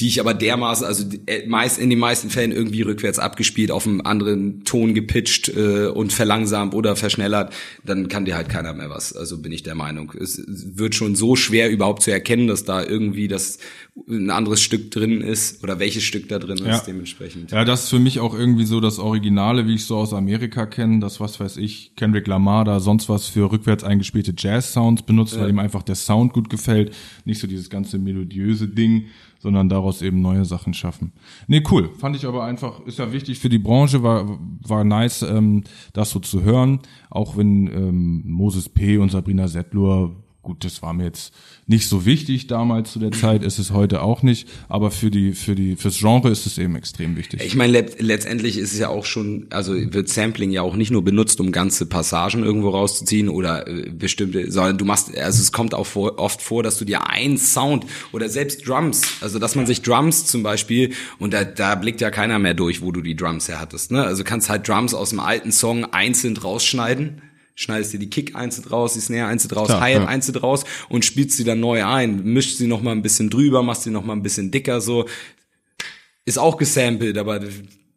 die ich aber dermaßen, also äh, meist in den meisten Fällen irgendwie rückwärts abgespielt, auf einen anderen Ton gepitcht äh, und verlangsamt oder verschnellert, dann kann dir halt keiner mehr was. Also bin ich der Meinung. Es wird schon so schwer überhaupt zu erkennen, dass da irgendwie das ein anderes Stück drin ist oder welches Stück da drin Ja. ist dementsprechend. Ja, das ist für mich auch irgendwie so das Originale, wie ich so aus Amerika kenne, das was weiß ich, Kendrick Lamar da sonst was für rückwärts eingespielte Jazz-Sounds benutzt, weil ihm einfach der Sound gut gefällt, nicht so dieses ganze melodiöse Ding, sondern daraus eben neue Sachen schaffen. Nee, cool, fand ich aber einfach, ist ja wichtig für die Branche, war, war nice, ähm, das so zu hören, auch wenn ähm, Moses P. und Sabrina Settlur Gut, das war mir jetzt nicht so wichtig damals zu der Zeit, ist es heute auch nicht, aber für die, für die, fürs Genre ist es eben extrem wichtig. Ich meine, let letztendlich ist es ja auch schon, also wird Sampling ja auch nicht nur benutzt, um ganze Passagen irgendwo rauszuziehen oder äh, bestimmte, sondern du machst, also es kommt auch vor, oft vor, dass du dir einen Sound oder selbst Drums, also dass man sich Drums zum Beispiel, und da, da blickt ja keiner mehr durch, wo du die Drums her hattest, ne? Also kannst halt Drums aus dem alten Song einzeln rausschneiden. Schneidest dir die Kick einzeln raus, die Snare einzeln raus, Klar, Hi-Hat ja. einzeln raus und spielst sie dann neu ein, mischst sie noch mal ein bisschen drüber, machst sie noch mal ein bisschen dicker, so ist auch gesampelt, aber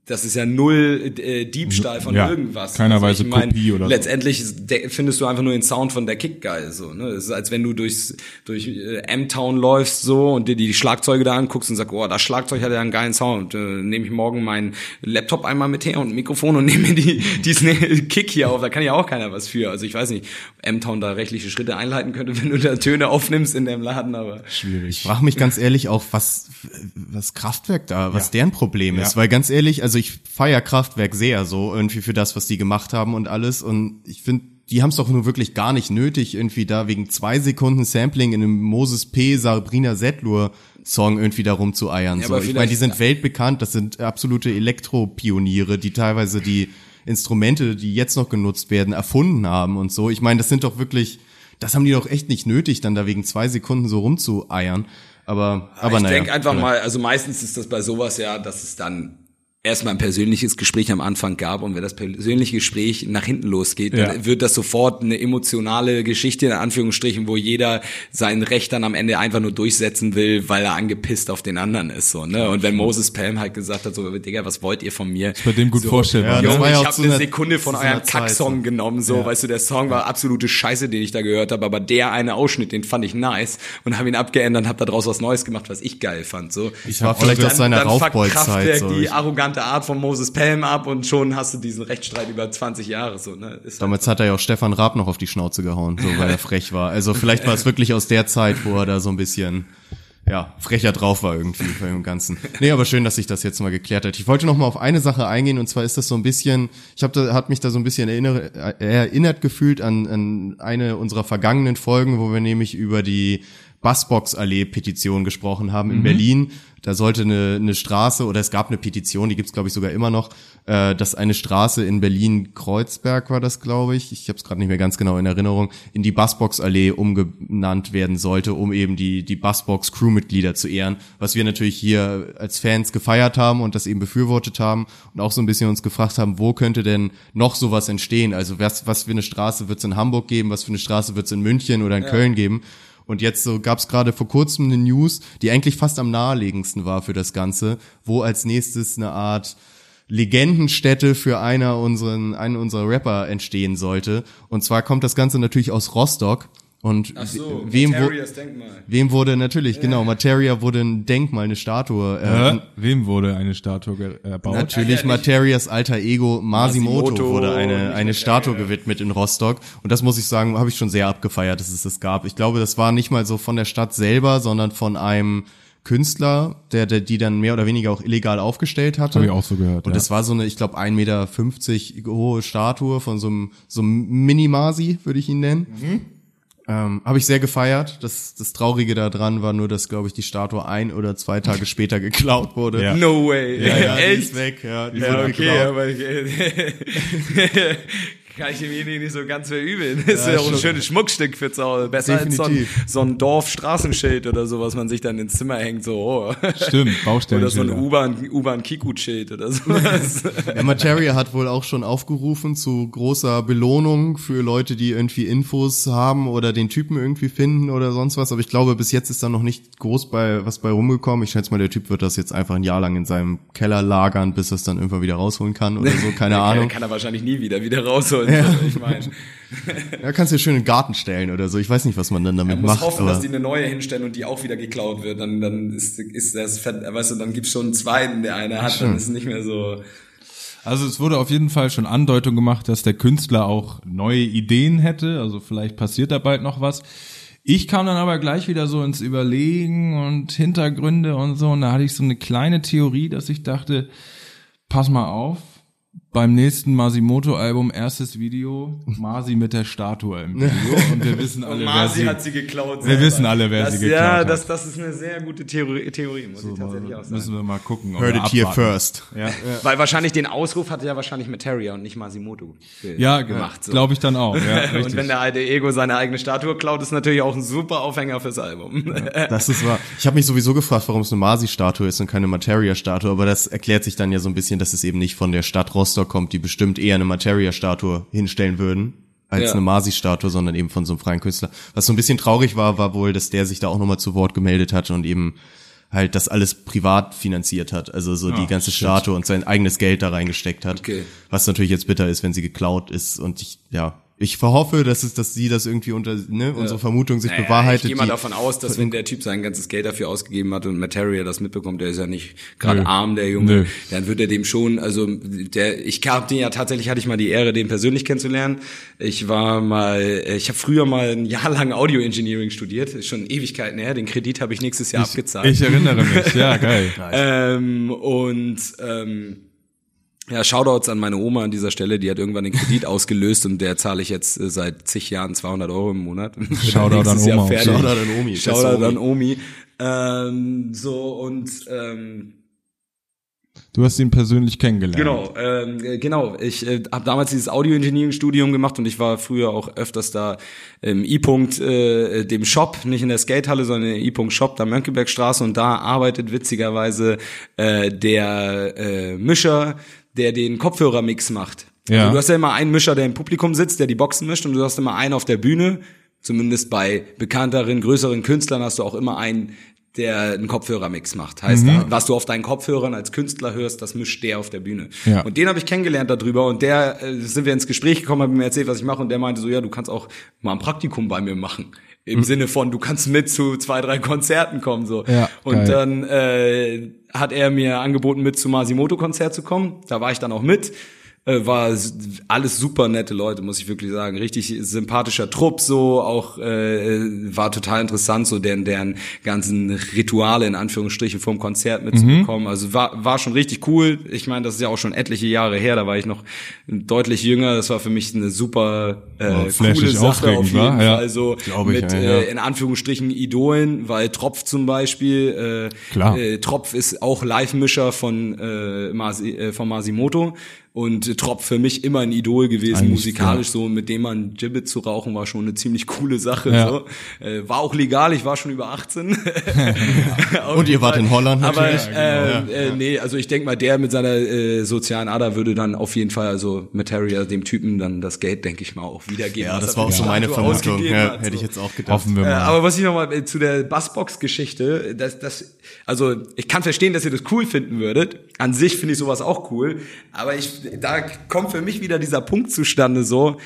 das ist ja null äh, Diebstahl von Ja, irgendwas. keiner also Weise Kopie oder so. Letztendlich de- findest du einfach nur den Sound von der Kick geil. So, ne? Es ist, als wenn du durchs, durch äh, M-Town läufst so und dir die Schlagzeuge da anguckst und sagst, oh, das Schlagzeug hat ja einen geilen Sound. Äh, nehme ich morgen meinen Laptop einmal mit her und ein Mikrofon und nehme mir die, diesen Kick hier auf. Da kann ja auch keiner was für. Also ich weiß nicht, M-Town da rechtliche Schritte einleiten könnte, wenn du da Töne aufnimmst in dem Laden, aber Ich frage mich ganz ehrlich auch, was, was Kraftwerk da, was deren Problem ist. Weil ganz ehrlich, also ich feier Kraftwerk sehr so, irgendwie für das, was die gemacht haben und alles. Und ich finde, die haben es doch nur wirklich gar nicht nötig, irgendwie da wegen zwei Sekunden Sampling in einem Moses P. Sabrina Settlur Song irgendwie da rumzueiern. Ja, so. Ich meine, die sind weltbekannt, das sind absolute Elektropioniere, die teilweise die Instrumente, die jetzt noch genutzt werden, erfunden haben und so. Ich meine, das sind doch wirklich, das haben die doch echt nicht nötig, dann da wegen zwei Sekunden so rumzueiern. Aber, aber ich naja. denke einfach vielleicht. mal, also meistens ist das bei sowas ja, dass es dann erstmal ein persönliches Gespräch am Anfang gab und wenn das persönliche Gespräch nach hinten losgeht, dann Ja. wird das sofort eine emotionale Geschichte in Anführungsstrichen, wo jeder sein Recht dann am Ende einfach nur durchsetzen will, weil er angepisst auf den anderen ist so, ne? Und wenn Moses Pelham halt gesagt hat so, Digga, was wollt ihr von mir? bei dem gut so, vorstellbar. Ja, ne? das Junge, ja ich habe eine Sekunde von eurem Kacksong so. genommen, so, weißt du, der Song war absolute Scheiße, den ich da gehört habe, aber der eine Ausschnitt, den fand ich nice und habe ihn abgeändert und habe daraus was Neues gemacht, was ich geil fand, so. Ich war vielleicht aus seiner dann Raufboldzeit. Kraftwerk So. die Ich, arrogante Art von Moses Pelham ab und schon hast du diesen Rechtsstreit über 20 Jahre so, ne? Ist damals hat er ja auch Stefan Raab noch auf die Schnauze gehauen, so, weil er frech war. Also vielleicht war es wirklich aus der Zeit, wo er da so ein bisschen, ja, frecher drauf war irgendwie bei dem Ganzen. Nee, aber schön, dass sich das jetzt mal geklärt hat. Ich wollte noch mal auf eine Sache eingehen und zwar ist das so ein bisschen, ich habe da, hat mich da so ein bisschen erinnere, äh, erinnert gefühlt an, an eine unserer vergangenen Folgen, wo wir nämlich über die Bassbox-Allee-Petition gesprochen haben in Berlin. Da sollte eine, eine Straße, oder es gab eine Petition, die gibt's glaube ich sogar immer noch, äh, dass eine Straße in Berlin-Kreuzberg war das, glaube ich, ich habe es gerade nicht mehr ganz genau in Erinnerung, in die Bassbox-Allee umgenannt werden sollte, um eben die, die Bassbox-Crewmitglieder zu ehren, was wir natürlich hier als Fans gefeiert haben und das eben befürwortet haben und auch so ein bisschen uns gefragt haben, wo könnte denn noch sowas entstehen? Also was, was für eine Straße wird's in Hamburg geben, was für eine Straße wird's in München oder in Köln geben? Und jetzt so gab es gerade vor kurzem eine News, die eigentlich fast am naheliegendsten war für das Ganze, wo als nächstes eine Art Legendenstätte für einer unseren, einen unserer Rapper entstehen sollte. Und zwar kommt das Ganze natürlich aus Rostock. Und wem, wo, Denkmal. wem wurde natürlich, genau, Materia wurde ein Denkmal, eine Statue. Äh, Äh, wem wurde eine Statue erbaut? Natürlich Materias alter Ego Masimoto, Masimoto, wurde eine, eine. Statue gewidmet in Rostock. Und das muss ich sagen, habe ich schon sehr abgefeiert, dass es das gab. Ich glaube, das war nicht mal so von der Stadt selber, sondern von einem Künstler, der, der die dann mehr oder weniger auch illegal aufgestellt hatte. Hab ich auch so gehört, Und ja. das war so eine, ich glaube, 1,50 Meter hohe Statue von so einem, so einem Mini-Masi, würde ich ihn nennen. Mhm. Ähm, Habe ich sehr gefeiert. Das, das Traurige daran war nur, dass, glaube ich, die Statue ein oder zwei Tage später geklaut wurde. Ja. No way. Ja, ja, die Echt? ist weg, ja. Die Ja, wurde okay, geklaut. aber kann ich demjenigen nicht so ganz verübeln. Das ist ja, auch ein schönes Schmuckstück für zu Hause. Besser Definitiv. als so ein, so ein Dorfstraßenschild oder so, was man sich dann ins Zimmer hängt, so, oh. Stimmt, Baustellen. Oder so ein U-Bahn, U-Bahn-Kiku-Schild oder sowas. Ja, Materia hat wohl auch schon aufgerufen zu großer Belohnung für Leute, die irgendwie Infos haben oder den Typen irgendwie finden oder sonst was. Aber ich glaube, bis jetzt ist da noch nicht groß bei was bei rumgekommen. Ich schätze mal, der Typ wird das jetzt einfach ein Jahr lang in seinem Keller lagern, bis er es dann irgendwann wieder rausholen kann oder so. Keine Ahnung. kann er wahrscheinlich nie wieder wieder rausholen. Ich meine, Ja, kannst du dir schön in den Garten stellen oder so. Ich weiß nicht, was man dann damit man muss macht. hoffen, aber dass die eine neue hinstellen und die auch wieder geklaut wird. Dann, dann ist, ist das, weißt du, dann gibt's schon einen zweiten, der eine hat, dann ist es nicht mehr so. Also es wurde auf jeden Fall schon Andeutung gemacht, dass der Künstler auch neue Ideen hätte. Also vielleicht passiert da bald noch was. Ich kam dann aber gleich wieder so ins Überlegen und Hintergründe und so. Und da hatte ich so eine kleine Theorie, dass ich dachte, pass mal auf, beim nächsten Masimoto-Album, erstes Video, Masi mit der Statue im Video. Und wir wissen alle, Und wer Masi sie, hat sie geklaut. wir wissen alle, wer das, sie geklaut Ja, hat. das, das ist eine sehr gute Theorie, Theorie muss ich tatsächlich auch sagen. müssen wir mal gucken. heard it here abwarten. first. Ja. Weil wahrscheinlich den Ausruf hatte ja wahrscheinlich Materia und nicht Masimoto Ja, gemacht. So. glaube ich dann auch. Ja, und wenn der alte Ego seine eigene Statue klaut, ist natürlich auch ein super Aufhänger fürs Album. Das ist wahr. Ich habe mich sowieso gefragt, warum es eine Masi-Statue ist und keine Materia-Statue, aber das erklärt sich dann ja so ein bisschen, dass es eben nicht von der Stadt Rostock kommt, die bestimmt eher eine Materia-Statue hinstellen würden als Ja. eine Masi-Statue, sondern eben von so einem freien Künstler. Was so ein bisschen traurig war, war wohl, dass der sich da auch nochmal zu Wort gemeldet hat und eben halt das alles privat finanziert hat, also so die ganze Statue und sein eigenes Geld da reingesteckt hat. Okay. Was natürlich jetzt bitter ist, wenn sie geklaut ist und ich, ja, ich verhoffe, dass es, dass sie das irgendwie unter, ne, unsere Vermutung sich Naja, bewahrheitet. Ich gehe mal davon aus, dass wenn der Typ sein ganzes Geld dafür ausgegeben hat und Materia das mitbekommt, der ist ja nicht gerade arm, der Junge, Nö. dann wird er dem schon, also der, ich hab den ja tatsächlich, hatte ich mal die Ehre, den persönlich kennenzulernen. Ich war mal, ich habe früher mal ein Jahr lang Audio Engineering studiert, ist schon Ewigkeiten her, den Kredit habe ich nächstes Jahr abgezahlt. Ich erinnere mich, ja, geil. Ähm, und ähm, ja, Shoutouts an meine Oma an dieser Stelle, die hat irgendwann den Kredit ausgelöst und der zahle ich jetzt äh, seit zig Jahren 200 Euro im Monat. Shoutout an Oma. Shoutout an Omi. Shoutout an Omi. Ähm, so und ähm, Du hast ihn persönlich kennengelernt. Genau, ähm, äh, genau. Ich äh, habe damals dieses Audio-Engineering-Studium gemacht und ich war früher auch öfters da im I-Punkt, äh, dem Shop, nicht in der Skatehalle, sondern im I-Punkt Shop, da Mönckebergstraße und da arbeitet witzigerweise äh, der äh, Mischer, der den Kopfhörermix macht. Ja. Also du hast ja immer einen Mischer, der im Publikum sitzt, der die Boxen mischt und du hast immer einen auf der Bühne. Zumindest bei bekannteren, größeren Künstlern hast du auch immer einen, der einen Kopfhörermix macht. Heißt, was du auf deinen Kopfhörern als Künstler hörst, das mischt der auf der Bühne. Ja. Und den habe ich kennengelernt darüber und der äh, sind wir ins Gespräch gekommen, habe mir erzählt, was ich mache und der meinte so, ja, du kannst auch mal ein Praktikum bei mir machen. Im Sinne von, du kannst mit zu zwei, drei Konzerten kommen so. Ja, und geil. dann äh, hat er mir angeboten, mit zum Masimoto-Konzert zu kommen. Da war ich dann auch mit. Äh, war alles super nette Leute, muss ich wirklich sagen. Richtig sympathischer Trupp, so auch äh, war total interessant, so deren, deren ganzen Rituale in Anführungsstrichen vom Konzert mitzubekommen. Also war, war schon richtig cool. Ich meine, das ist ja auch schon etliche Jahre her, da war ich noch deutlich jünger. Das war für mich eine super äh, Oh, coole Sache auf jeden? Fall. Ja. Also Glaube ich, mit ja, äh, ja. in Anführungsstrichen Idolen, weil Tropf zum Beispiel, äh, Klar. Äh, Tropf ist auch Live-Mischer von, äh, Masi, äh, von Masimoto und äh, Tropf für mich immer ein Idol gewesen, Eigentlich, musikalisch so, mit dem man Gibbet zu rauchen war schon eine ziemlich coole Sache. Ja. So. Äh, war auch legal, ich war schon über 18. Auf Und ihr wart in Holland Aber natürlich. äh, äh, nee, also ich denk mal, der mit seiner äh, sozialen Ader würde dann auf jeden Fall, also Materia, dem Typen, dann das Geld, denke ich mal, auch wiedergeben. Ja, das war auch so meine Vermutung. Ja, hat, hätte ich jetzt auch gedacht. Hoffen wir Äh, mal. aber was ich nochmal äh, zu der Bassbox-Geschichte, das, das, also ich kann verstehen, dass ihr das cool finden würdet. An sich finde ich sowas auch cool. Aber ich, da kommt für mich wieder dieser Punkt zustande, so,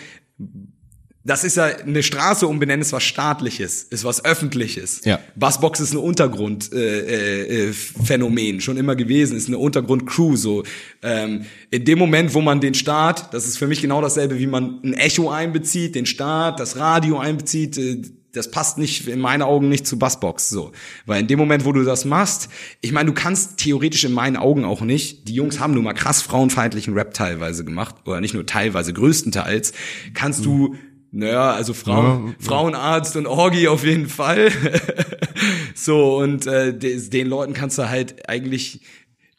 das ist ja eine Straße umbenennen ist was staatliches, ist was öffentliches. Ja. Bassbox ist ein Untergrundphänomen, äh, äh, Phänomen, schon immer gewesen, ist eine Untergrundcrew so. Ähm, in dem Moment, wo man den Staat, das ist für mich genau dasselbe, wie man ein Echo einbezieht, den Staat, das Radio einbezieht, äh, das passt nicht in meinen Augen nicht zu Bassbox so, weil in dem Moment, wo du das machst, ich meine, du kannst theoretisch in meinen Augen auch nicht. Die Jungs haben nun mal krass frauenfeindlichen Rap teilweise gemacht oder nicht nur teilweise, größtenteils. Kannst du naja, also Frau, Frauenarzt und Orgi auf jeden Fall. so, und äh, den Leuten kannst du halt eigentlich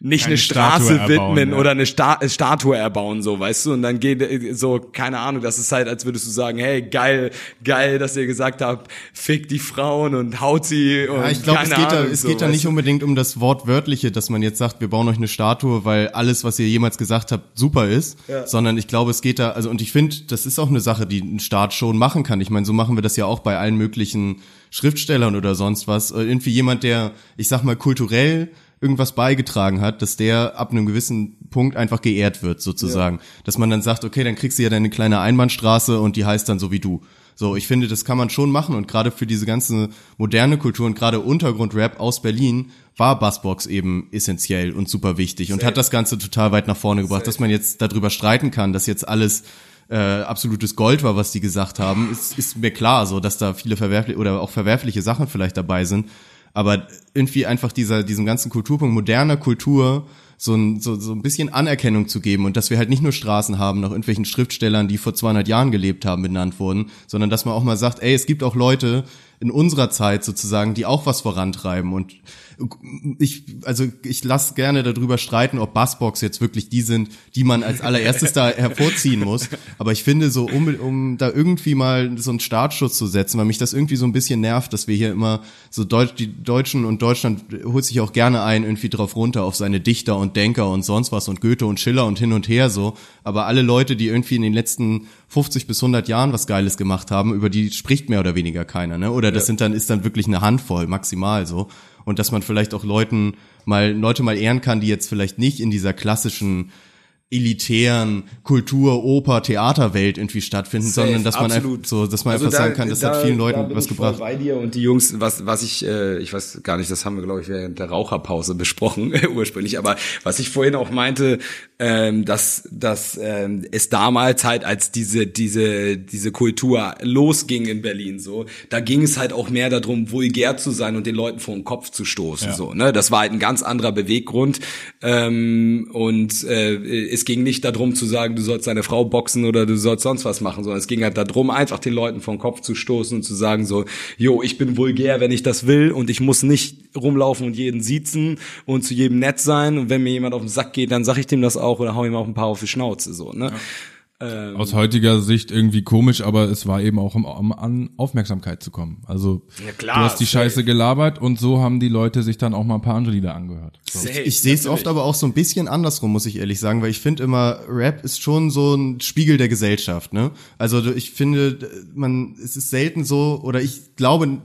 nicht eine Straße erbauen, widmen ja. oder eine Sta äh, Statue erbauen, so, weißt du? Und dann geht äh, so, keine Ahnung, das ist halt, als würdest du sagen, hey, geil, geil, dass ihr gesagt habt, fick die Frauen und haut sie und Ja, ich glaube, es geht, da, Ahnung, es so, geht da nicht du? unbedingt um das Wortwörtliche, dass man jetzt sagt, wir bauen euch eine Statue, weil alles, was ihr jemals gesagt habt, super ist, sondern ich glaube, es geht da, also und ich finde, das ist auch eine Sache, die ein Staat schon machen kann. Ich meine, so machen wir das ja auch bei allen möglichen Schriftstellern oder sonst was. Äh, Irgendwie jemand, der, ich sag mal, kulturell irgendwas beigetragen hat, dass der ab einem gewissen Punkt einfach geehrt wird, sozusagen. Dass man dann sagt, okay, dann kriegst du ja deine kleine Einbahnstraße und die heißt dann so wie du. So, ich finde, das kann man schon machen und gerade für diese ganze moderne Kultur und gerade Untergrundrap aus Berlin war Bassbox eben essentiell und super wichtig und hat das Ganze total weit nach vorne gebracht, dass man jetzt darüber streiten kann, dass jetzt alles äh, absolutes Gold war, was die gesagt haben, ist, ist mir klar, so dass da viele verwerfliche oder auch verwerfliche Sachen vielleicht dabei sind. Aber irgendwie einfach dieser, diesem ganzen Kulturpunkt moderner Kultur so ein, so, so ein bisschen Anerkennung zu geben und dass wir halt nicht nur Straßen haben nach irgendwelchen Schriftstellern, die vor 200 Jahren gelebt haben, benannt wurden, sondern dass man auch mal sagt, ey, es gibt auch Leute in unserer Zeit sozusagen, die auch was vorantreiben und ich, also ich lasse gerne darüber streiten, ob Bassbox jetzt wirklich die sind, die man als allererstes da hervorziehen muss. Aber ich finde so, um, um da irgendwie mal so einen Startschutz zu setzen, weil mich das irgendwie so ein bisschen nervt, dass wir hier immer so Deutsch, die Deutschen und Deutschland holt sich auch gerne ein irgendwie drauf runter auf seine Dichter und Denker und sonst was und Goethe und Schiller und hin und her so. Aber alle Leute, die irgendwie in den letzten 50 bis 100 Jahren was Geiles gemacht haben, über die spricht mehr oder weniger keiner, ne? Oder das sind dann, ist dann wirklich eine Handvoll maximal so und dass man vielleicht auch Leuten mal Leute mal ehren kann, die jetzt vielleicht nicht in dieser klassischen elitären Kultur, Oper, Theaterwelt irgendwie stattfinden, Safe, sondern dass man absolut. einfach so, dass man Also einfach da- sagen kann, das da- hat vielen Leuten was gebracht. bei dir und die Jungs, was was ich äh, ich weiß gar nicht, das haben wir glaube ich während der Raucherpause besprochen ursprünglich, aber was ich vorhin auch meinte, ähm, dass dass ähm, es damals halt als diese diese diese Kultur losging in Berlin so, da ging es halt auch mehr darum, vulgär zu sein und den Leuten vor den Kopf zu stoßen so, ne? Das war halt ein ganz anderer Beweggrund. Ähm, und äh, es ging nicht darum zu sagen, du sollst deine Frau boxen oder du sollst sonst was machen, sondern es ging halt darum, einfach den Leuten vom Kopf zu stoßen und zu sagen so, jo, ich bin vulgär, wenn ich das will und ich muss nicht rumlaufen und jeden siezen und zu jedem nett sein. Und wenn mir jemand auf den Sack geht, dann sag ich dem das auch oder hau ihm auch ein paar auf die Schnauze so, ne? Aus heutiger Sicht irgendwie komisch, aber es war eben auch um, um an Aufmerksamkeit zu kommen. Also Ja, klar, du hast die safe. Scheiße gelabert und so haben die Leute sich dann auch mal ein paar andere Lieder angehört. So. Safe, Ich sehe es oft aber auch so ein bisschen andersrum, muss ich ehrlich sagen, weil ich finde immer, Rap ist schon so ein Spiegel der Gesellschaft, ne? Also ich finde, man, es ist selten so, oder ich glaube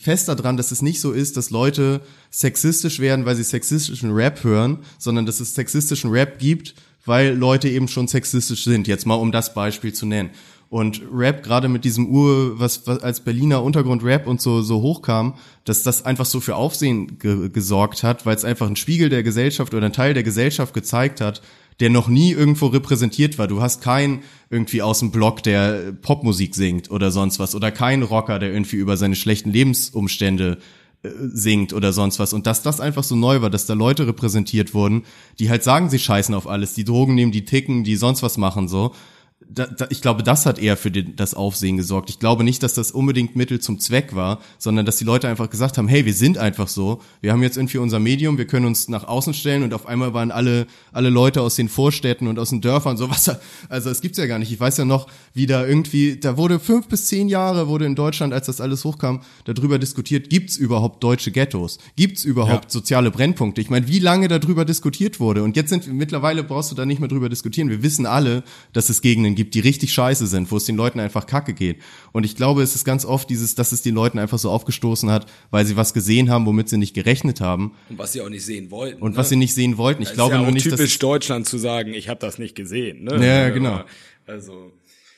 fest daran, dass es nicht so ist, dass Leute sexistisch werden, weil sie sexistischen Rap hören, sondern dass es sexistischen Rap gibt, weil Leute eben schon sexistisch sind. Jetzt mal um das Beispiel zu nennen. Und Rap, gerade mit diesem Ur, was, was als Berliner Untergrund-Rap und so, so hochkam, dass das einfach so für Aufsehen ge gesorgt hat, weil es einfach ein Spiegel der Gesellschaft oder ein Teil der Gesellschaft gezeigt hat, der noch nie irgendwo repräsentiert war. Du hast keinen irgendwie aus dem Block, der Popmusik singt oder sonst was, oder keinen Rocker, der irgendwie über seine schlechten Lebensumstände singt oder sonst was. Und dass das einfach so neu war, dass da Leute repräsentiert wurden, die halt sagen, sie scheißen auf alles, die Drogen nehmen, die ticken, die sonst was machen, so. Da, da, ich glaube, das hat eher für den, das Aufsehen gesorgt. Ich glaube nicht, dass das unbedingt Mittel zum Zweck war, sondern dass die Leute einfach gesagt haben, hey, wir sind einfach so. Wir haben jetzt irgendwie unser Medium, wir können uns nach außen stellen und auf einmal waren alle, alle Leute aus den Vorstädten und aus den Dörfern sowas. Also es gibt's ja gar nicht. Ich weiß ja noch, wie da irgendwie, da wurde fünf bis zehn Jahre wurde in Deutschland, als das alles hochkam, darüber diskutiert, gibt's überhaupt deutsche Ghettos? Gibt's überhaupt soziale Brennpunkte? Ich meine, wie lange darüber diskutiert wurde? Und jetzt sind wir, mittlerweile brauchst du da nicht mehr drüber diskutieren. Wir wissen alle, dass es Gegenden gibt, die richtig scheiße sind, wo es den Leuten einfach kacke geht. Und ich glaube, es ist ganz oft dieses, dass es den Leuten einfach so aufgestoßen hat, weil sie was gesehen haben, womit sie nicht gerechnet haben und was sie auch nicht sehen wollten. und ne? was sie nicht sehen wollten. Ich Das glaube ist ja nur nicht, dass typisch Deutschland zu sagen, ich habe das nicht gesehen. Ne? Ja, genau. Also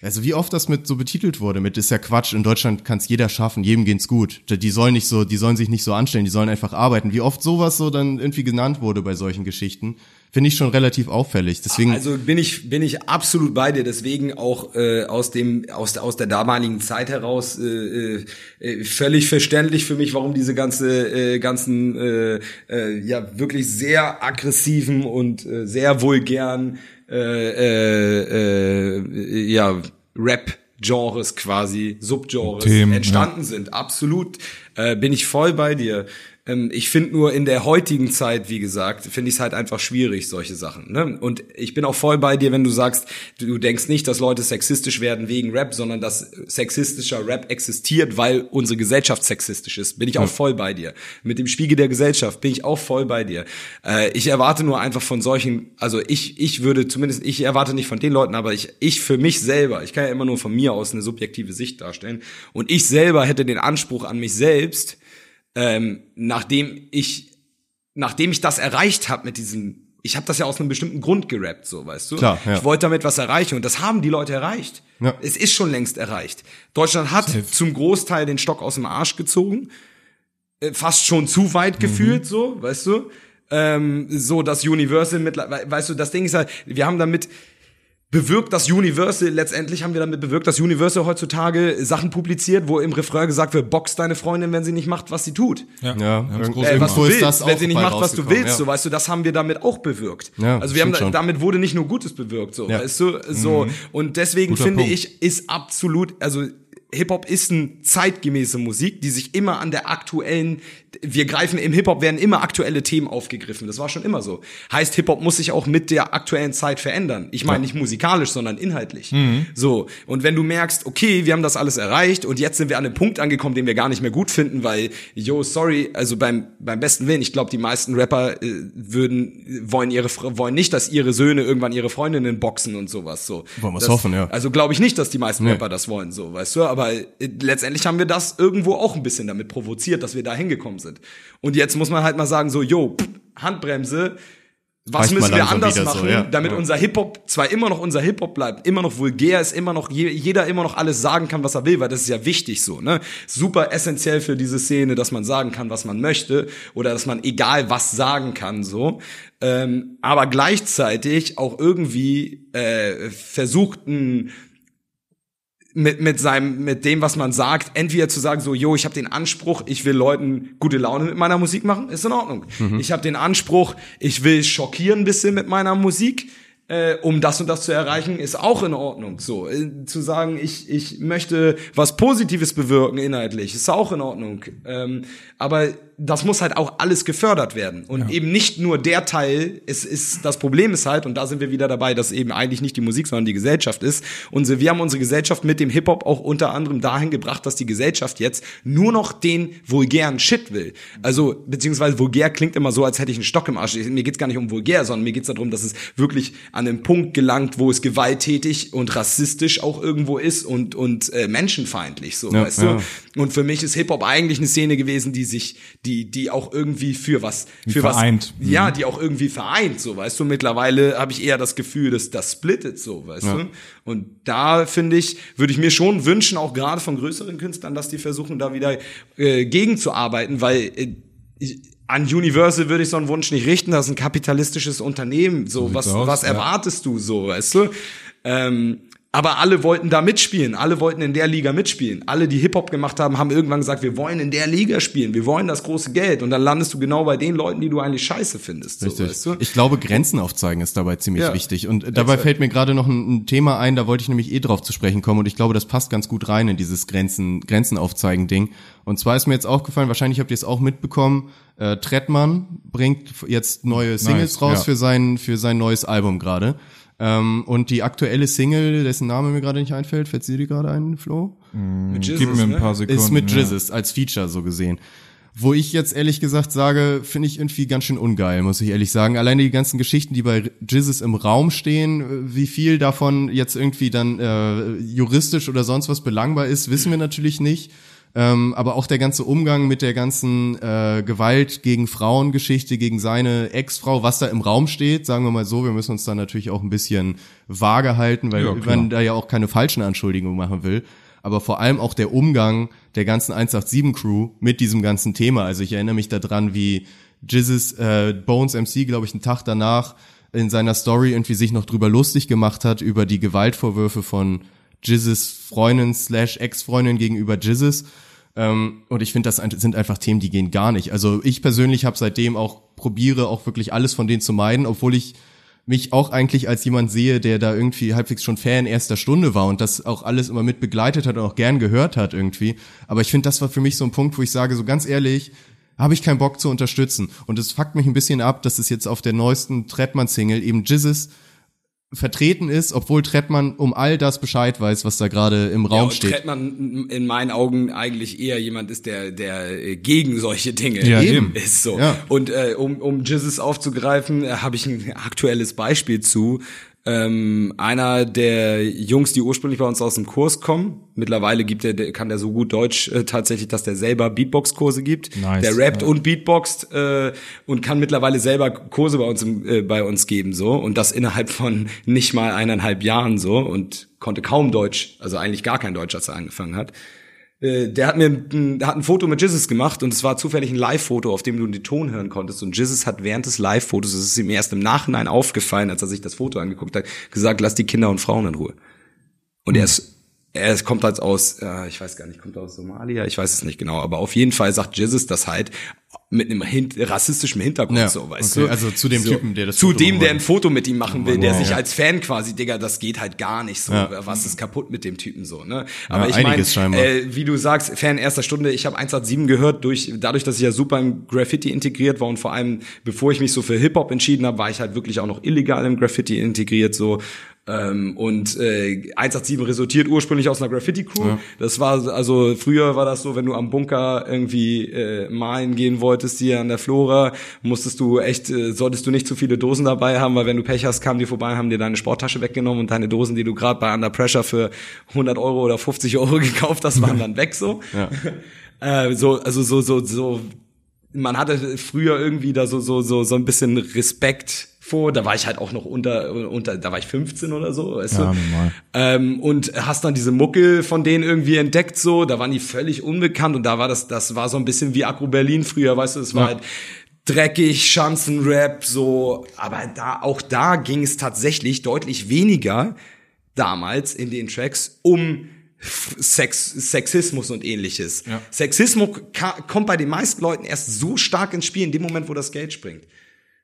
Also wie oft das mit so betitelt wurde, mit ist ja Quatsch, in Deutschland kann es jeder schaffen, jedem geht's gut. Die sollen nicht so, die sollen sich nicht so anstellen, die sollen einfach arbeiten. Wie oft sowas so dann irgendwie genannt wurde bei solchen Geschichten, finde ich schon relativ auffällig. Deswegen Also bin ich bin ich absolut bei dir. Deswegen auch äh, aus dem aus der aus der damaligen Zeit heraus äh, äh, völlig verständlich für mich, warum diese ganze äh, ganzen äh, äh, ja wirklich sehr aggressiven und äh, sehr vulgären äh, äh, äh, ja Rap Genres quasi Subgenres Themen, entstanden sind. Absolut äh, bin ich voll bei dir. Ähm, ich finde nur in der heutigen Zeit, wie gesagt, finde ich es halt einfach schwierig, solche Sachen. Ne? Und ich bin auch voll bei dir, wenn du sagst, du denkst nicht, dass Leute sexistisch werden wegen Rap, sondern dass sexistischer Rap existiert, weil unsere Gesellschaft sexistisch ist. Bin ich auch voll bei dir. Mit dem Spiegel der Gesellschaft bin ich auch voll bei dir. Äh, ich erwarte nur einfach von solchen, also ich, ich würde zumindest, ich erwarte nicht von den Leuten, aber ich, ich für mich selber, ich kann ja immer nur von mir aus eine subjektive Sicht darstellen. Und ich selber hätte den Anspruch an mich selbst, ähm, nachdem ich, nachdem ich das erreicht habe mit diesem ich habe das ja aus einem bestimmten Grund gerappt, so weißt du. Klar, ja. Ich wollte damit was erreichen und das haben die Leute erreicht. Ja. Es ist schon längst erreicht. Deutschland hat zum Großteil den Stock aus dem Arsch gezogen, äh, fast schon zu weit gefühlt, so, weißt du. Ähm, so das Universal mittlerweile, weißt du, das Ding ist halt, wir haben damit bewirkt das Universal, letztendlich haben wir damit bewirkt, dass Universal heutzutage Sachen publiziert, wo im Refrain gesagt wird, box deine Freundin, wenn sie nicht macht, was sie tut. Ja, Ja, Äh, was du willst, das wenn sie nicht macht, was du willst, ja. so weißt du, das haben wir damit auch bewirkt. Ja, also wir haben schon. damit wurde nicht nur Gutes bewirkt, so Ja. weißt du, so und deswegen Guter finde Punkt. ich ist absolut, also Hip-Hop ist eine zeitgemäße Musik, die sich immer an der aktuellen, wir greifen im Hip-Hop werden immer aktuelle Themen aufgegriffen. Das war schon immer so. Heißt, Hip-Hop muss sich auch mit der aktuellen Zeit verändern. Ich meine nicht musikalisch, sondern inhaltlich. So. Und wenn du merkst, okay, wir haben das alles erreicht und jetzt sind wir an einem Punkt angekommen, den wir gar nicht mehr gut finden, weil, yo, sorry, also beim, beim besten Willen, ich glaube, die meisten Rapper äh, würden, wollen ihre, wollen nicht, dass ihre Söhne irgendwann ihre Freundinnen boxen und sowas, so. Wollen Das- hoffen, ja. Also glaube ich nicht, dass die meisten Nee. Rapper das wollen, so, weißt du, aber äh, letztendlich haben wir das irgendwo auch ein bisschen damit provoziert, dass wir da hingekommen sind. Und jetzt muss man halt mal sagen, so, yo, pff, Handbremse, was Reicht müssen wir anders wieder so, machen, ja. damit Ja. unser Hip-Hop zwar immer noch unser Hip-Hop bleibt, immer noch vulgär ist, immer noch je, jeder immer noch alles sagen kann, was er will, weil das ist ja wichtig so, ne? Super essentiell für diese Szene, dass man sagen kann, was man möchte oder dass man egal was sagen kann, so. Ähm, aber gleichzeitig auch irgendwie äh, versucht, ein mit, mit seinem, mit dem, was man sagt, entweder zu sagen, so, yo, ich habe den Anspruch, ich will Leuten gute Laune mit meiner Musik machen, ist in Ordnung. Ich habe den Anspruch, ich will schockieren ein bisschen mit meiner Musik, äh, um das und das zu erreichen, ist auch in Ordnung. So, äh, zu sagen, ich, ich möchte was Positives bewirken inhaltlich, ist auch in Ordnung. Ähm, aber das muss halt auch alles gefördert werden. Und eben nicht nur der Teil, es ist, das Problem ist halt, und da sind wir wieder dabei, dass eben eigentlich nicht die Musik, sondern die Gesellschaft ist. Unsere, wir haben unsere Gesellschaft mit dem Hip-Hop auch unter anderem dahin gebracht, dass die Gesellschaft jetzt nur noch den vulgären Shit will. Also, beziehungsweise vulgär klingt immer so, als hätte ich einen Stock im Arsch. Mir geht's gar nicht um vulgär, sondern mir geht's darum, dass es wirklich an einen Punkt gelangt, wo es gewalttätig und rassistisch auch irgendwo ist und, und äh, menschenfeindlich, so, Ja, weißt ja. du? Und für mich ist Hip-Hop eigentlich eine Szene gewesen, die sich, die, die auch irgendwie für was, für vereint. was, ja, die auch irgendwie vereint, so, weißt du? Mittlerweile habe ich eher das Gefühl, dass das splittet, so, weißt du? Und da finde ich, würde ich mir schon wünschen, auch gerade von größeren Künstlern, dass die versuchen, da wieder äh, gegenzuarbeiten, weil äh, ich, an Universal würde ich so einen Wunsch nicht richten, das ist ein kapitalistisches Unternehmen, so, was, aus, was ja. erwartest du, so, weißt du? Ähm, aber alle wollten da mitspielen, alle wollten in der Liga mitspielen. Alle, die Hip-Hop gemacht haben, haben irgendwann gesagt, wir wollen in der Liga spielen, wir wollen das große Geld. Und dann landest du genau bei den Leuten, die du eigentlich scheiße findest. So, Richtig. weißt du? Ich glaube, Grenzen aufzeigen ist dabei ziemlich Ja. wichtig. Und dabei fällt mir gerade noch ein, ein Thema ein, da wollte ich nämlich eh drauf zu sprechen kommen. Und ich glaube, das passt ganz gut rein in dieses Grenzen, Grenzen aufzeigen Ding. Und zwar ist mir jetzt aufgefallen, wahrscheinlich habt ihr es auch mitbekommen, äh, Trettmann bringt jetzt neue Singles Nice, raus ja. für sein, für sein neues Album gerade. Ähm, und die aktuelle Single, dessen Name mir gerade nicht einfällt, fällt sie dir gerade ein, Flo? Mit Gib Jesus, mir ein ne? paar Sekunden. ist mit ja. Jizzes als Feature so gesehen. Wo ich jetzt ehrlich gesagt sage, finde ich irgendwie ganz schön ungeil, muss ich ehrlich sagen. Alleine die ganzen Geschichten, die bei Jizzes im Raum stehen, wie viel davon jetzt irgendwie dann äh, juristisch oder sonst was belangbar ist, wissen wir natürlich nicht. Ähm, aber auch der ganze Umgang mit der ganzen äh, Gewalt gegen Frauengeschichte, gegen seine Ex-Frau, was da im Raum steht, sagen wir mal so, wir müssen uns da natürlich auch ein bisschen vage halten, weil Ja, man da ja auch keine falschen Anschuldigungen machen will aber vor allem auch der Umgang der ganzen 187-Crew mit diesem ganzen Thema. Also ich erinnere mich daran, wie Jizzes äh, Bones MC, glaube ich, einen Tag danach in seiner Story irgendwie sich noch drüber lustig gemacht hat, über die Gewaltvorwürfe von Jizzes Freundin slash Ex-Freundin gegenüber Jizzes. Ähm, und ich finde, das sind einfach Themen, die gehen gar nicht. Also ich persönlich habe seitdem auch probiere, auch wirklich alles von denen zu meiden, obwohl ich mich auch eigentlich als jemand sehe, der da irgendwie halbwegs schon Fan erster Stunde war und das auch alles immer mit begleitet hat und auch gern gehört hat irgendwie. Aber ich finde, das war für mich so ein Punkt, wo ich sage, so ganz ehrlich, habe ich keinen Bock zu unterstützen. Und es fuckt mich ein bisschen ab, dass es jetzt auf der neuesten Trettmann-Single eben Jizzes vertreten ist, obwohl Trettmann um all das Bescheid weiß, was da gerade im Ja, Raum und steht. Trettmann in meinen Augen eigentlich eher jemand ist, der, der äh, gegen solche Dinge Ja, eben ist so. Ja. Und äh, um, um Jizzes aufzugreifen, äh, habe ich ein aktuelles Beispiel zu. Ähm, einer der Jungs, die ursprünglich bei uns aus dem Kurs kommen, mittlerweile gibt er, der, kann der so gut Deutsch äh, tatsächlich, dass der selber Beatbox-Kurse gibt. Nice, der rappt ja. und beatboxt äh, und kann mittlerweile selber Kurse bei uns im, äh, bei uns geben so und das innerhalb von nicht mal eineinhalb Jahren so und konnte kaum Deutsch, also eigentlich gar kein Deutsch, als er angefangen hat. Äh, der hat mir ein, hat ein Foto mit Jizzes gemacht und es war zufällig ein Live-Foto, auf dem du den Ton hören konntest. Und Jizzes hat während des Live-Fotos, es ist ihm erst im Nachhinein aufgefallen, als er sich das Foto angeguckt hat, gesagt, lass die Kinder und Frauen in Ruhe. Und er ist er ist, kommt halt aus, äh, ich weiß gar nicht, kommt aus Somalia, ich weiß es nicht genau, aber auf jeden Fall sagt Jizzes das halt mit einem hin rassistischen Hintergrund Ja, so, weißt okay, du? also zu dem Typen, der das Zu Foto dem, der ein Foto mit ihm machen will, der Wow. sich Ja. als Fan quasi, Digga, das geht halt gar nicht so. Ja. Was ist kaputt mit dem Typen so, ne? Aber ich meine, äh, wie du sagst, Fan erster Stunde, ich habe 187 gehört, durch, dadurch, dass ich ja super im Graffiti integriert war und vor allem, bevor ich mich so für Hip-Hop entschieden habe, war ich halt wirklich auch noch illegal im Graffiti integriert, so. Ähm, und äh, 187 resultiert ursprünglich aus einer Graffiti-Crew. Das war, also früher war das so, wenn du am Bunker irgendwie äh, malen gehen wolltest, hier an der Flora, musstest du echt, äh, solltest du nicht zu viele Dosen dabei haben, weil wenn du Pech hast, kamen die vorbei, haben dir deine Sporttasche weggenommen und deine Dosen, die du gerade bei Under Pressure für 100 Euro oder 50 Euro gekauft hast, waren dann weg so. äh, so, also so, so, so, man hatte früher irgendwie da so, so, so, so ein bisschen Respekt vor. Da war ich halt auch noch unter, unter, da war ich 15 oder so, weißt Ja, du? Ähm, und hast dann diese Muckel von denen irgendwie entdeckt, so, da waren die völlig unbekannt und da war das, das war so ein bisschen wie Agro Berlin früher, weißt du, es war halt dreckig, Schanzenrap, so, aber da, auch da ging es tatsächlich deutlich weniger damals in den Tracks um Sex, Sexismus und ähnliches. Ja. Sexismus kommt bei den meisten Leuten erst so stark ins Spiel in dem Moment, wo das Geld springt.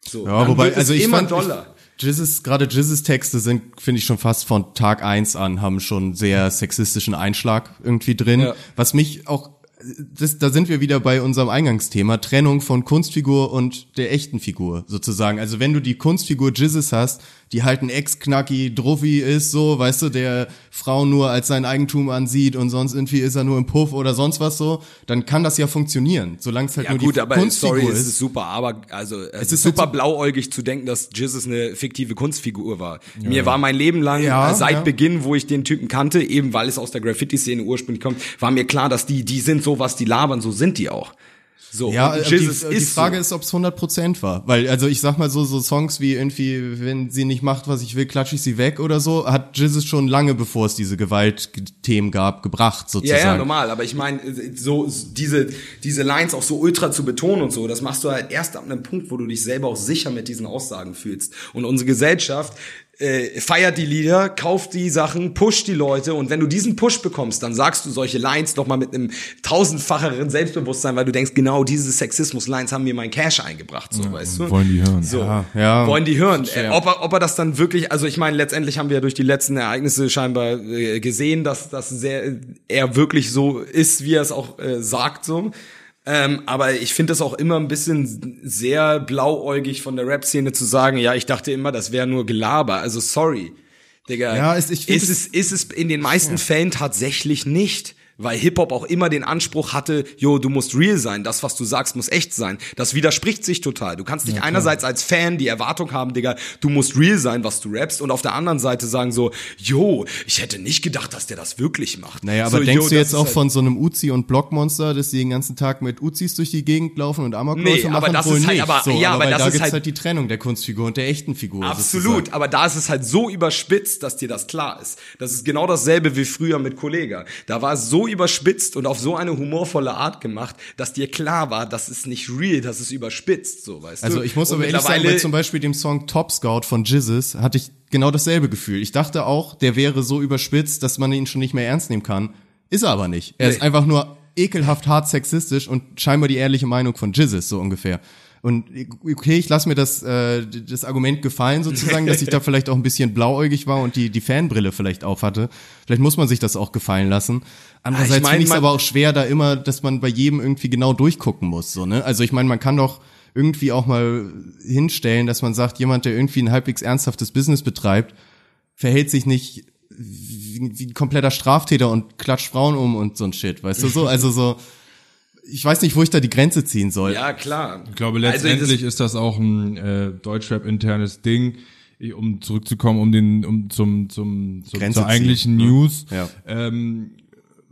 So, Ja, wobei, also ich immer fand, doller. Ich, Jizzes, gerade Jizzes Texte sind, finde ich schon fast von Tag eins an, haben schon sehr sexistischen Einschlag irgendwie drin. Ja. Was mich auch, das, da sind wir wieder bei unserem Eingangsthema, Trennung von Kunstfigur und der echten Figur, sozusagen. Also wenn du die Kunstfigur Jizzes hast, die halt ein Ex-Knacki, Druffi ist, so, weißt du, der Frauen nur als sein Eigentum ansieht und sonst irgendwie ist er nur im Puff oder sonst was so, dann kann das ja funktionieren, solange es halt Ja nur gut, die aber Kunstfigur sorry, es ist. ist super, aber also es, ist, ist halt super so- blauäugig zu denken, dass Jizzes eine fiktive Kunstfigur war. Mir war mein Leben lang Ja, seit ja. Beginn, wo ich den Typen kannte, eben weil es aus der Graffiti-Szene ursprünglich kommt, war mir klar, dass die die sind so was die labern, so sind die auch. So Ja, aber die, Jesus die Frage so. ist, ob es 100% war. Weil, also ich sag mal so, so Songs wie irgendwie, wenn sie nicht macht, was ich will, klatsche ich sie weg oder so, hat Jesus schon lange, bevor es diese Gewaltthemen gab, gebracht, Ja, sozusagen. ja, normal, aber ich meine, so diese, diese Lines auch so ultra zu betonen und so, das machst du halt erst ab einem Punkt, wo du dich selber auch sicher mit diesen Aussagen fühlst. Und unsere Gesellschaft äh, feiert die Lieder, kauft die Sachen, pusht die Leute und wenn du diesen Push bekommst, dann sagst du solche Lines noch mal mit einem tausendfacheren Selbstbewusstsein, weil du denkst, genau diese Sexismus-Lines haben mir mein Cash eingebracht, so, weißt du? wollen die hören. So, Ja, ja. wollen die hören. Äh, ob, er, ob er das dann wirklich, also ich meine, letztendlich haben wir ja durch die letzten Ereignisse scheinbar äh, gesehen, dass das sehr er wirklich so ist, wie er es auch äh, sagt so. Ähm, aber ich finde das auch immer ein bisschen sehr blauäugig von der Rap-Szene zu sagen, ja, ich dachte immer, das wäre nur Gelaber. Also sorry, Digga. Ja, es- ich find ist, es, ist es in den meisten Fällen tatsächlich nicht. Weil Hip-Hop auch immer den Anspruch hatte, jo, du musst real sein, das, was du sagst, muss echt sein. Das widerspricht sich total. Du kannst nicht einerseits als Fan die Erwartung haben, Digga, du musst real sein, was du rappst, und auf der anderen Seite sagen so, jo, ich hätte nicht gedacht, dass der das wirklich macht. Naja, aber so, denkst du jetzt auch halt- von so einem Uzi und Blockmonster, dass die den ganzen Tag mit Uzis durch die Gegend laufen und Amokläufe Nee, aber machen? das Wohl ist halt- nicht. aber- so, ja, aber weil das da ist gibt's halt- halt die Trennung der Kunstfigur und der echten Figur. Absolut, sozusagen. aber da ist es halt so überspitzt, dass dir das klar ist. Das ist genau dasselbe wie früher mit Kollega. Da war es so überspitzt und auf so eine humorvolle Art gemacht, dass dir klar war, das ist nicht real, das ist überspitzt, so weißt Also du. ich muss Und aber ehrlich sagen, bei zum Beispiel dem Song Top Scout von Jizzes hatte ich genau dasselbe Gefühl. Ich dachte auch, der wäre so überspitzt, dass man ihn schon nicht mehr ernst nehmen kann. Ist er aber nicht. Er ist Nee. einfach nur ekelhaft hart sexistisch und scheinbar die ehrliche Meinung von Jizzes, so ungefähr. Und okay, ich lasse mir das, äh, das Argument gefallen sozusagen, dass ich da vielleicht auch ein bisschen blauäugig war und die, die Fanbrille vielleicht auf hatte. Vielleicht muss man sich das auch gefallen lassen. Andererseits Ah, ich mein, finde ich es aber auch schwer, da immer, dass man bei jedem irgendwie genau durchgucken muss. So, ne? Also ich meine, man kann doch irgendwie auch mal hinstellen, dass man sagt, jemand, der irgendwie ein halbwegs ernsthaftes Business betreibt, verhält sich nicht wie, wie ein kompletter Straftäter und klatscht Frauen um und so ein Shit, weißt du so? Also so, ich weiß nicht, wo ich da die Grenze ziehen soll. Ja, klar. Ich glaube, Also letztendlich das- ist das auch ein äh, Deutschrap-internes Ding. Um zurückzukommen, um den, um zum, zum, zum zur eigentlichen ziehen, ne? News. Ja. Ähm,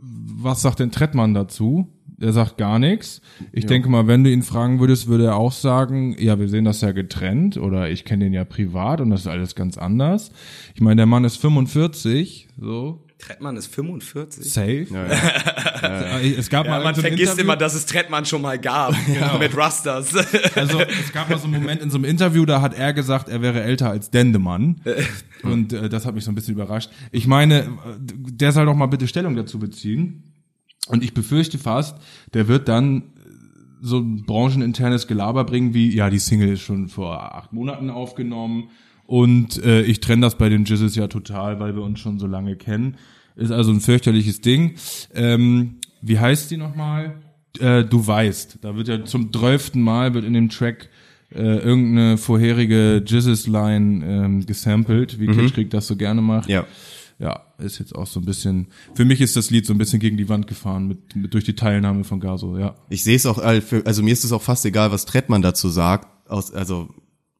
was sagt denn Trettmann dazu? Er sagt gar nichts. Ich denke mal, wenn du ihn fragen würdest, würde er auch sagen, ja, wir sehen das ja getrennt oder ich kenne den ja privat und das ist alles ganz anders. Ich meine, der Mann ist 45, so, Trettmann ist 45. safe. Äh, Es gab Ja, mal man so vergisst Interview- immer, dass es Trettmann schon mal gab. Mit Rastas. Also es gab mal so einen Moment in so einem Interview, da hat er gesagt, er wäre älter als Dendemann. Und äh, das hat mich so ein bisschen überrascht. Ich meine, äh, der soll doch mal bitte Stellung dazu beziehen. Und ich befürchte fast, der wird dann äh, so ein brancheninternes Gelaber bringen wie, ja, die Single ist schon vor acht Monaten aufgenommen und äh, ich trenne das bei den Jizzes ja total, weil wir uns schon so lange kennen. Ist also ein fürchterliches Ding. Ähm, wie heißt die nochmal? Äh, du weißt. Da wird ja zum zwölften Mal wird in dem Track äh, irgendeine vorherige Jizzes-Line ähm, gesampelt, wie Kitschkrieg das so gerne macht. Ja. Ja, ist jetzt auch so ein bisschen, für mich ist das Lied so ein bisschen gegen die Wand gefahren mit, mit durch die Teilnahme von Gaso, ja. Ich sehe es auch, für- also mir ist es auch fast egal, was Trettmann dazu sagt. Aus, also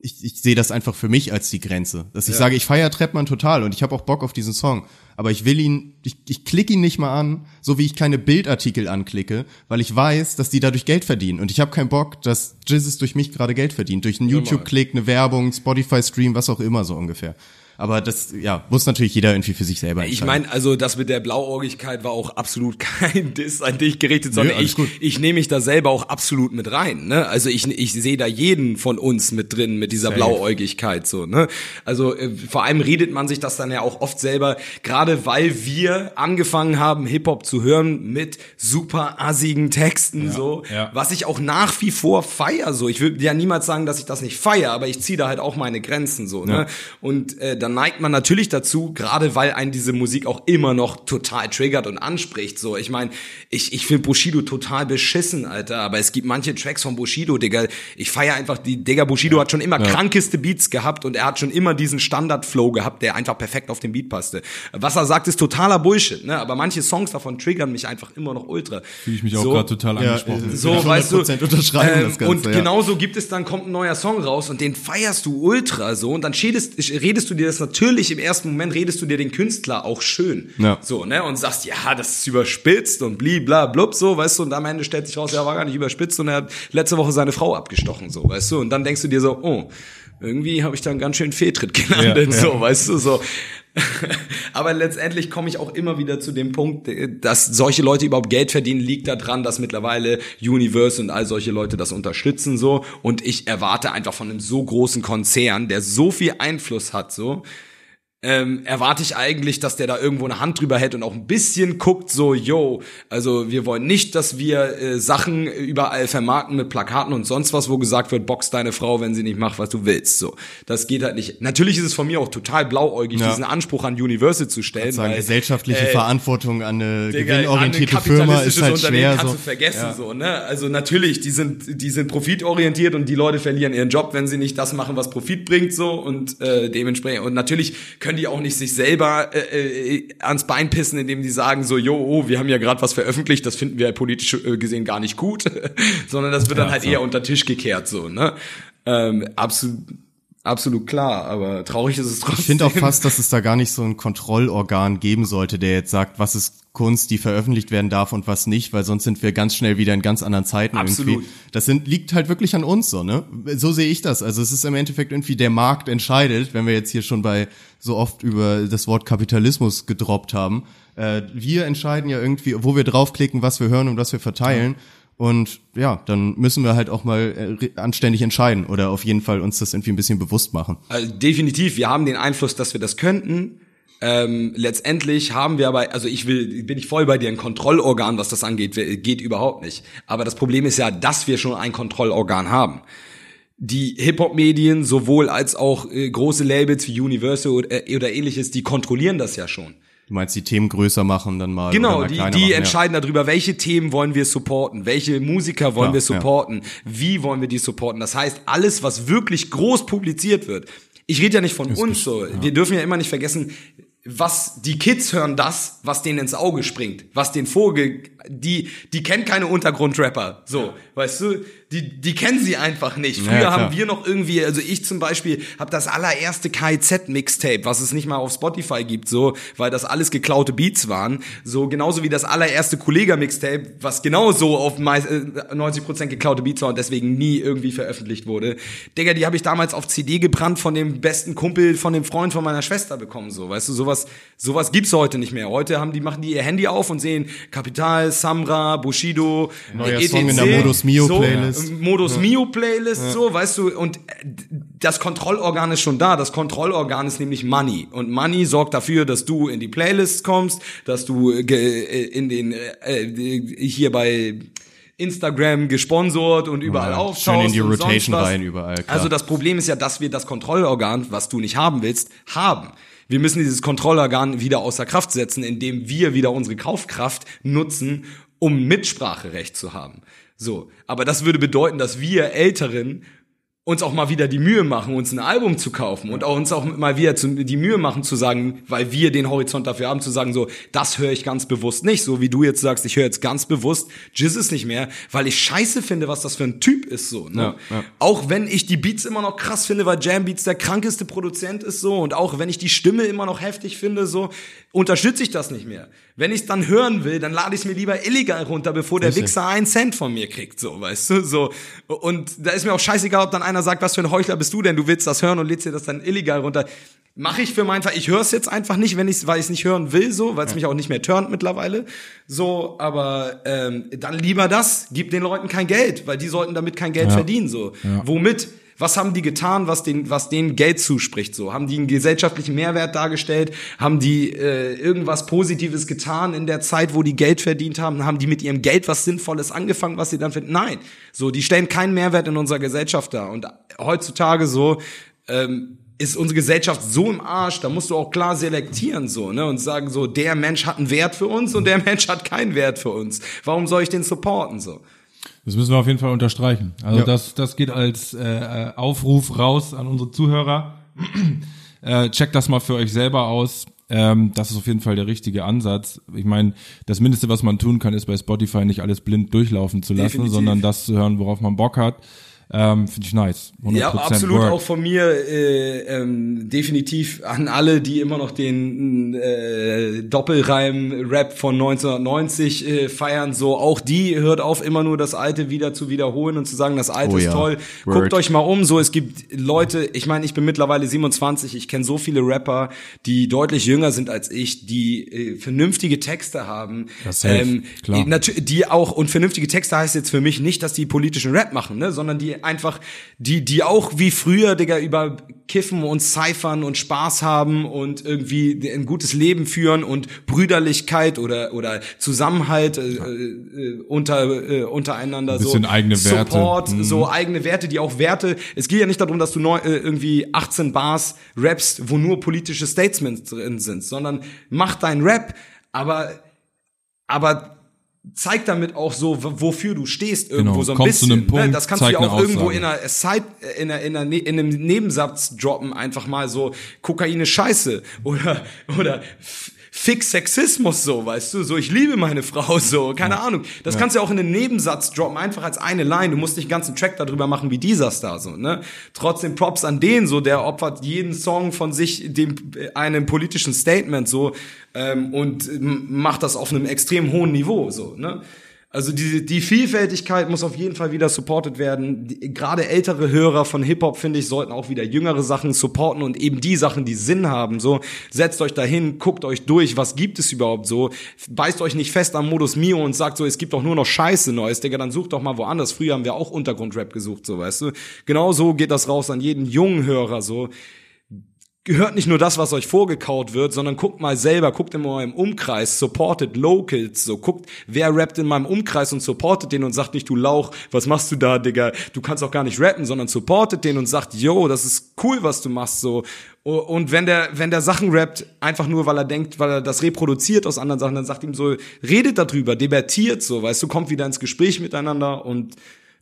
ich, ich sehe das einfach für mich als die Grenze. Dass ich sage, ich feiere Trettmann total und ich habe auch Bock auf diesen Song. Aber ich will ihn, ich, ich klicke ihn nicht mal an, so wie ich keine Bildartikel anklicke, weil ich weiß, dass die dadurch Geld verdienen. Und ich habe keinen Bock, dass Jizzes durch mich gerade Geld verdient. Durch einen YouTube-Klick, eine Werbung, Spotify-Stream, was auch immer so ungefähr. Aber das, ja, muss natürlich jeder irgendwie für sich selber entscheiden. Ich meine, also das mit der Blauäugigkeit war auch absolut kein Diss an dich gerichtet, sondern alles ich, gut. ich nehme mich da selber auch absolut mit rein. Ne? Also ich, ich sehe da jeden von uns mit drin mit dieser Blauäugigkeit so. Ne? Also äh, vor allem redet man sich das dann ja auch oft selber, gerade weil wir angefangen haben Hip Hop zu hören mit super assigen Texten so, ja. was ich auch nach wie vor feier so. Ich will ja niemals sagen, dass ich das nicht feier, aber ich ziehe da halt auch meine Grenzen so. Ne? Und äh, dann neigt man natürlich dazu, gerade weil einen diese Musik auch immer noch total triggert und anspricht. So, ich meine, ich, ich finde Bushido total beschissen, Alter. Aber es gibt manche Tracks von Bushido, Digga. Ich feiere einfach die, Digga, Bushido hat schon immer krankeste Beats gehabt und er hat schon immer diesen Standard-Flow gehabt, der einfach perfekt auf den Beat passte. Was er sagt, ist totaler Bullshit, ne? Aber manche Songs davon triggern mich einfach immer noch ultra. Fühle ich mich auch So. gerade total Ja, angesprochen. äh, So, weißt du, 100% unterschreiben, ähm, das Ganze, und ja. genauso gibt es dann, kommt ein neuer Song raus und den feierst du ultra so und dann redest, redest du dir das natürlich im ersten Moment, redest du dir den Künstler auch schön. Ja. So, ne, und sagst, ja, das ist überspitzt und blibla blub, so, weißt du, und am Ende stellt sich raus, ja, war gar nicht überspitzt und er hat letzte Woche seine Frau abgestochen, so, weißt du, und dann denkst du dir so, oh, irgendwie habe ich da einen ganz schönen Fehltritt gelandet, Ja, ja. so, weißt du, so. Aber letztendlich komme ich auch immer wieder zu dem Punkt, dass solche Leute überhaupt Geld verdienen, liegt daran, dass mittlerweile Universe und all solche Leute das unterstützen so. Und ich erwarte einfach von einem so großen Konzern, der so viel Einfluss hat so, ähm, erwarte ich eigentlich, dass der da irgendwo eine Hand drüber hält und auch ein bisschen guckt, so, yo, also wir wollen nicht, dass wir äh, Sachen überall vermarkten mit Plakaten und sonst was, wo gesagt wird, box deine Frau, wenn sie nicht macht, was du willst. So, das geht halt nicht. Natürlich ist es von mir auch total blauäugig, Ja. diesen Anspruch an Universal zu stellen, sagen, weil gesellschaftliche äh, Verantwortung an eine Digga, gewinnorientierte an ein Firma ist halt Unternehmen schwer. kannst So. du vergessen so, ne? Also natürlich, die sind die sind profitorientiert und die Leute verlieren ihren Job, wenn sie nicht das machen, was Profit bringt so und äh, dementsprechend und natürlich können die auch nicht sich selber äh, äh, ans Bein pissen, indem die sagen so, jo, oh, wir haben ja gerade was veröffentlicht, das finden wir politisch äh, gesehen gar nicht gut, sondern das wird dann halt eher unter Tisch gekehrt so, ne? Ähm, absolut absolut klar, aber traurig ist es trotzdem. Ich finde auch fast, dass es da gar nicht so ein Kontrollorgan geben sollte, der jetzt sagt, was ist Kunst, die veröffentlicht werden darf und was nicht, weil sonst sind wir ganz schnell wieder in ganz anderen Zeiten Absolut. irgendwie. Das sind, liegt halt wirklich an uns so, ne? So sehe ich das. Also es ist im Endeffekt irgendwie der Markt entscheidet, wenn wir jetzt hier schon bei so oft über das Wort Kapitalismus gedroppt haben. Äh, wir entscheiden ja irgendwie, wo wir draufklicken, was wir hören und was wir verteilen. Und ja, dann müssen wir halt auch mal äh, anständig entscheiden oder auf jeden Fall uns das irgendwie ein bisschen bewusst machen. Also definitiv, wir haben den Einfluss, dass wir das könnten. Ähm, letztendlich haben wir aber, also ich will, bin ich voll bei dir, ein Kontrollorgan, was das angeht, geht überhaupt nicht. Aber das Problem ist ja, dass wir schon ein Kontrollorgan haben. die Hip-Hop-Medien, sowohl als auch äh, große Labels wie Universal oder, äh, oder ähnliches, die kontrollieren das ja schon. Du meinst, die Themen größer machen dann mal. Genau, die, die machen, entscheiden darüber, welche Themen wollen wir supporten, welche Musiker wollen Klar, wir supporten, wie wollen wir die supporten. Das heißt, alles, was wirklich groß publiziert wird. Ich rede ja nicht von uns so. Wir dürfen ja immer nicht vergessen, was die Kids hören das, was denen ins Auge springt, was den Vogel, die die kennen keine Untergrundrapper, so, weißt du, die die kennen sie einfach nicht. Früher Ja, haben wir noch irgendwie, also ich zum Beispiel habe das allererste KIZ Mixtape, was es nicht mal auf Spotify gibt, so, weil das alles geklaute Beats waren, so genauso wie das allererste Kollega Mixtape, was genauso auf mei- äh, 90% geklaute Beats war und deswegen nie irgendwie veröffentlicht wurde. Digga, die habe ich damals auf CD gebrannt von dem besten Kumpel von dem Freund von meiner Schwester bekommen, so, weißt du, sowas sowas gibt's heute nicht mehr. Heute haben die machen die ihr Handy auf und sehen Kapital, Samra, Bushido, Neuer etc. Song in der Modus Mio so, Playlist. Modus Mio Playlist, so, weißt du, und das Kontrollorgan ist schon da. Das Kontrollorgan ist nämlich Money. Und Money sorgt dafür, dass du in die Playlists kommst, dass du äh, äh, in den, äh, äh, hier bei Instagram gesponsert und überall Ja, auftauchst. schön in die Rotation rein überall, klar. Also das Problem ist ja, dass wir das Kontrollorgan, was du nicht haben willst, haben. Wir müssen dieses Kontrollorgan wieder außer Kraft setzen, indem wir wieder unsere Kaufkraft nutzen, um Mitspracherecht zu haben. So. Aber das würde bedeuten, dass wir Älteren uns auch mal wieder die Mühe machen, uns ein Album zu kaufen und auch uns auch mal wieder zu, die Mühe machen zu sagen, weil wir den Horizont dafür haben, zu sagen so, das höre ich ganz bewusst nicht, so wie du jetzt sagst, ich höre jetzt ganz bewusst Jizzes nicht mehr, weil ich scheiße finde, was das für ein Typ ist so. Ne? Ja, ja. Auch wenn ich die Beats immer noch krass finde, weil Jam Beats der krankeste Produzent ist so und auch wenn ich die Stimme immer noch heftig finde so, unterstütze ich das nicht mehr. Wenn ich es dann hören will, dann lade ich es mir lieber illegal runter, bevor der. Wichser einen Cent von mir kriegt, so, weißt du, so. Und da ist mir auch scheißegal, ob dann einer sagt, was für ein Heuchler bist du denn, du willst das hören und lädst dir das dann illegal runter. Mache ich für meinen Fall, ich höre es jetzt einfach nicht, wenn ich weil ich es nicht hören will, so, weil es mich auch nicht mehr turnt mittlerweile. So, aber ähm, dann lieber das, gib den Leuten kein Geld, weil die sollten damit kein Geld verdienen, so. Womit? Was haben die getan, was den, was denen Geld zuspricht? So haben die einen gesellschaftlichen Mehrwert dargestellt? Haben die äh, irgendwas Positives getan in der Zeit, wo die Geld verdient haben? Haben die mit ihrem Geld was Sinnvolles angefangen, was sie dann finden? Nein, so die stellen keinen Mehrwert in unserer Gesellschaft dar. Und heutzutage so ähm, ist unsere Gesellschaft so im Arsch, da musst du auch klar selektieren so, ne, und sagen so, der Mensch hat einen Wert für uns und der Mensch hat keinen Wert für uns. Warum soll ich den supporten so? Das müssen wir auf jeden Fall unterstreichen. Also Ja. das, das geht als äh, äh, Aufruf raus an unsere Zuhörer. äh, checkt das mal für euch selber aus. Ähm, das ist auf jeden Fall der richtige Ansatz. Ich meine, das Mindeste, was man tun kann, ist bei Spotify nicht alles blind durchlaufen zu lassen, Definitiv. sondern das zu hören, worauf man Bock hat. Ähm, Finde ich nice. 100% Ja, absolut Word. auch von mir äh, ähm, definitiv an alle, die immer noch den äh, Doppelreim-Rap von 1990 äh, feiern. So, auch die hört auf, immer nur das Alte wieder zu wiederholen und zu sagen, das Alte Oh ist ja. toll. Word. Guckt euch mal um. So, es gibt Leute. Ich meine, ich bin mittlerweile 27. Ich kenne so viele Rapper, die deutlich jünger sind als ich, die äh, vernünftige Texte haben. Ja, safe. Klar. Natürlich, die auch, und vernünftige Texte heißt jetzt für mich nicht, dass die politischen Rap machen, ne, sondern die einfach, die, die auch wie früher, Digga, über Kiffen und Cyphern und Spaß haben und irgendwie ein gutes Leben führen und Brüderlichkeit oder, oder Zusammenhalt äh, äh, unter, äh, untereinander. bisschen so eigene Werte. Support, Mhm. so eigene Werte, die auch Werte, es geht ja nicht darum, dass du neu, äh, irgendwie 18 Bars rappst, wo nur politische Statements drin sind, sondern mach dein Rap, aber, aber zeig damit auch so, wofür du stehst irgendwo Genau, so ein komm zu bisschen. einem Punkt, ne? Das kannst du ja auch irgendwo in einer Side, in einer, in, einer, Ne- in einem Nebensatz droppen, einfach mal so, Kokain ist scheiße oder, oder Fix Sexismus so, weißt du, so ich liebe meine Frau so, keine Ahnung. Das kannst du ja auch in einen Nebensatz droppen, einfach als eine Line. Du musst nicht einen ganzen Track darüber machen wie dieser Star so, ne? Trotzdem Props an den so, der opfert jeden Song von sich dem äh, einem politischen Statement so ähm, und ähm, macht das auf einem extrem hohen Niveau so, ne? Also die, die Vielfältigkeit muss auf jeden Fall wieder supported werden. Die, gerade ältere Hörer von Hip-Hop, finde ich, sollten auch wieder jüngere Sachen supporten und eben die Sachen, die Sinn haben. So, setzt euch dahin, guckt euch durch, was gibt es überhaupt so. Beißt euch nicht fest am Modus Mio und sagt so, es gibt doch nur noch Scheiße Neues, Digga, dann sucht doch mal woanders. Früher haben wir auch Untergrundrap gesucht, so weißt du. Genau so geht das raus an jeden jungen Hörer so gehört nicht nur das, was euch vorgekaut wird, sondern guckt mal selber, guckt in eurem Umkreis, supportet Locals, so guckt, wer rappt in meinem Umkreis und supportet den und sagt nicht, du Lauch, was machst du da, Digga, du kannst auch gar nicht rappen, sondern supportet den und sagt, yo, das ist cool, was du machst, so. Und wenn der, wenn der Sachen rappt, einfach nur, weil er denkt, weil er das reproduziert aus anderen Sachen, dann sagt ihm so, redet darüber, debattiert so, weißt du, kommt wieder ins Gespräch miteinander und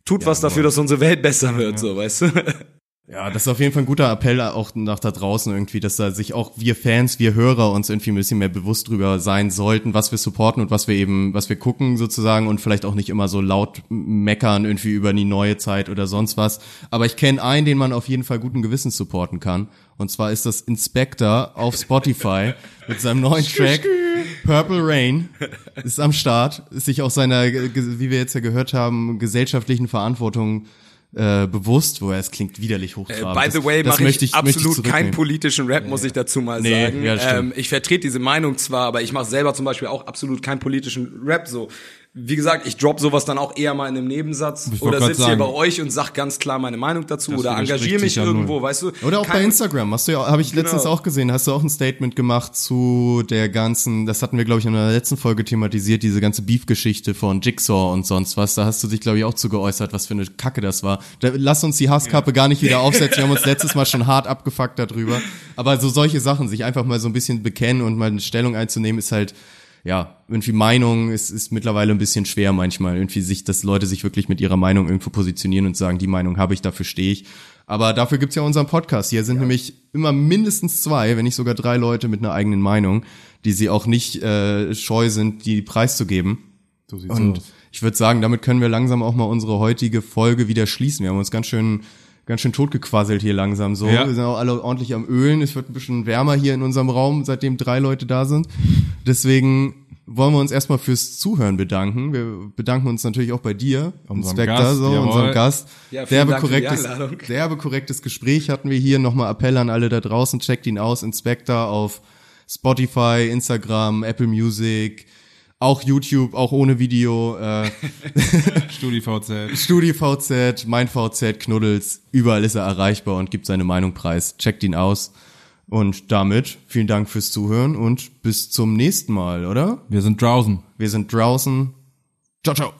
tut ja, was dafür, dass unsere Welt besser wird, ja. so, weißt du. Ja, das ist auf jeden Fall ein guter Appell auch nach da draußen irgendwie, dass da sich auch wir Fans, wir Hörer uns irgendwie ein bisschen mehr bewusst drüber sein sollten, was wir supporten und was wir eben, was wir gucken sozusagen und vielleicht auch nicht immer so laut meckern irgendwie über die neue Zeit oder sonst was. Aber ich kenne einen, den man auf jeden Fall guten Gewissens supporten kann. Und zwar ist das Inspector auf Spotify mit seinem neuen Track Purple Rain ist am Start, ist sich auch seiner, wie wir jetzt ja gehört haben, gesellschaftlichen Verantwortung äh, bewusst, wo er es klingt widerlich hochtrabend. Äh, by the way, mache ich, ich absolut keinen politischen Rap, muss ich dazu mal nee, sagen. Ja, ähm, ich vertrete diese Meinung zwar, aber ich mache selber zum Beispiel auch absolut keinen politischen Rap. So, wie gesagt, ich drop sowas dann auch eher mal in einem Nebensatz oder sitze hier bei euch und sag ganz klar meine Meinung dazu das oder engagiere mich irgendwo, null. weißt du? Oder auch bei Instagram, hast du ja, habe ich genau. letztens auch gesehen, hast du auch ein Statement gemacht zu der ganzen, das hatten wir glaube ich in der letzten Folge thematisiert, diese ganze Beef-Geschichte von Jigsaw und sonst was, da hast du dich glaube ich auch zu geäußert, was für eine Kacke das war. Da, lass uns die Hasskappe ja. gar nicht wieder aufsetzen, wir haben uns letztes Mal schon hart abgefuckt darüber, aber so solche Sachen, sich einfach mal so ein bisschen bekennen und mal eine Stellung einzunehmen, ist halt ja, irgendwie Meinung ist, ist mittlerweile ein bisschen schwer manchmal, irgendwie sich, dass Leute sich wirklich mit ihrer Meinung irgendwo positionieren und sagen, die Meinung habe ich, dafür stehe ich. Aber dafür gibt's ja unseren Podcast. Hier sind ja. nämlich immer mindestens zwei, wenn nicht sogar drei Leute mit einer eigenen Meinung, die sie auch nicht äh, scheu sind, die preiszugeben. So sieht's und aus. ich würde sagen, damit können wir langsam auch mal unsere heutige Folge wieder schließen. Wir haben uns ganz schön ganz schön totgequasselt hier langsam so. Ja. Wir sind auch alle ordentlich am Ölen. Es wird ein bisschen wärmer hier in unserem Raum, seitdem drei Leute da sind. Deswegen wollen wir uns erstmal fürs Zuhören bedanken. Wir bedanken uns natürlich auch bei dir, unserem Gast, so, unserem Gast. Ja, derbe, korrektes, derbe korrektes Gespräch hatten wir hier. Nochmal Appell an alle da draußen, checkt ihn aus, Inspector auf Spotify, Instagram, Apple Music, auch YouTube, auch ohne Video. Äh, StudiVZ. StudiVZ, mein VZ, Knuddels, überall ist er erreichbar und gibt seine Meinung preis. Checkt ihn aus. Und damit vielen Dank fürs Zuhören und bis zum nächsten Mal, oder? Wir sind draußen. Wir sind draußen. Ciao, ciao.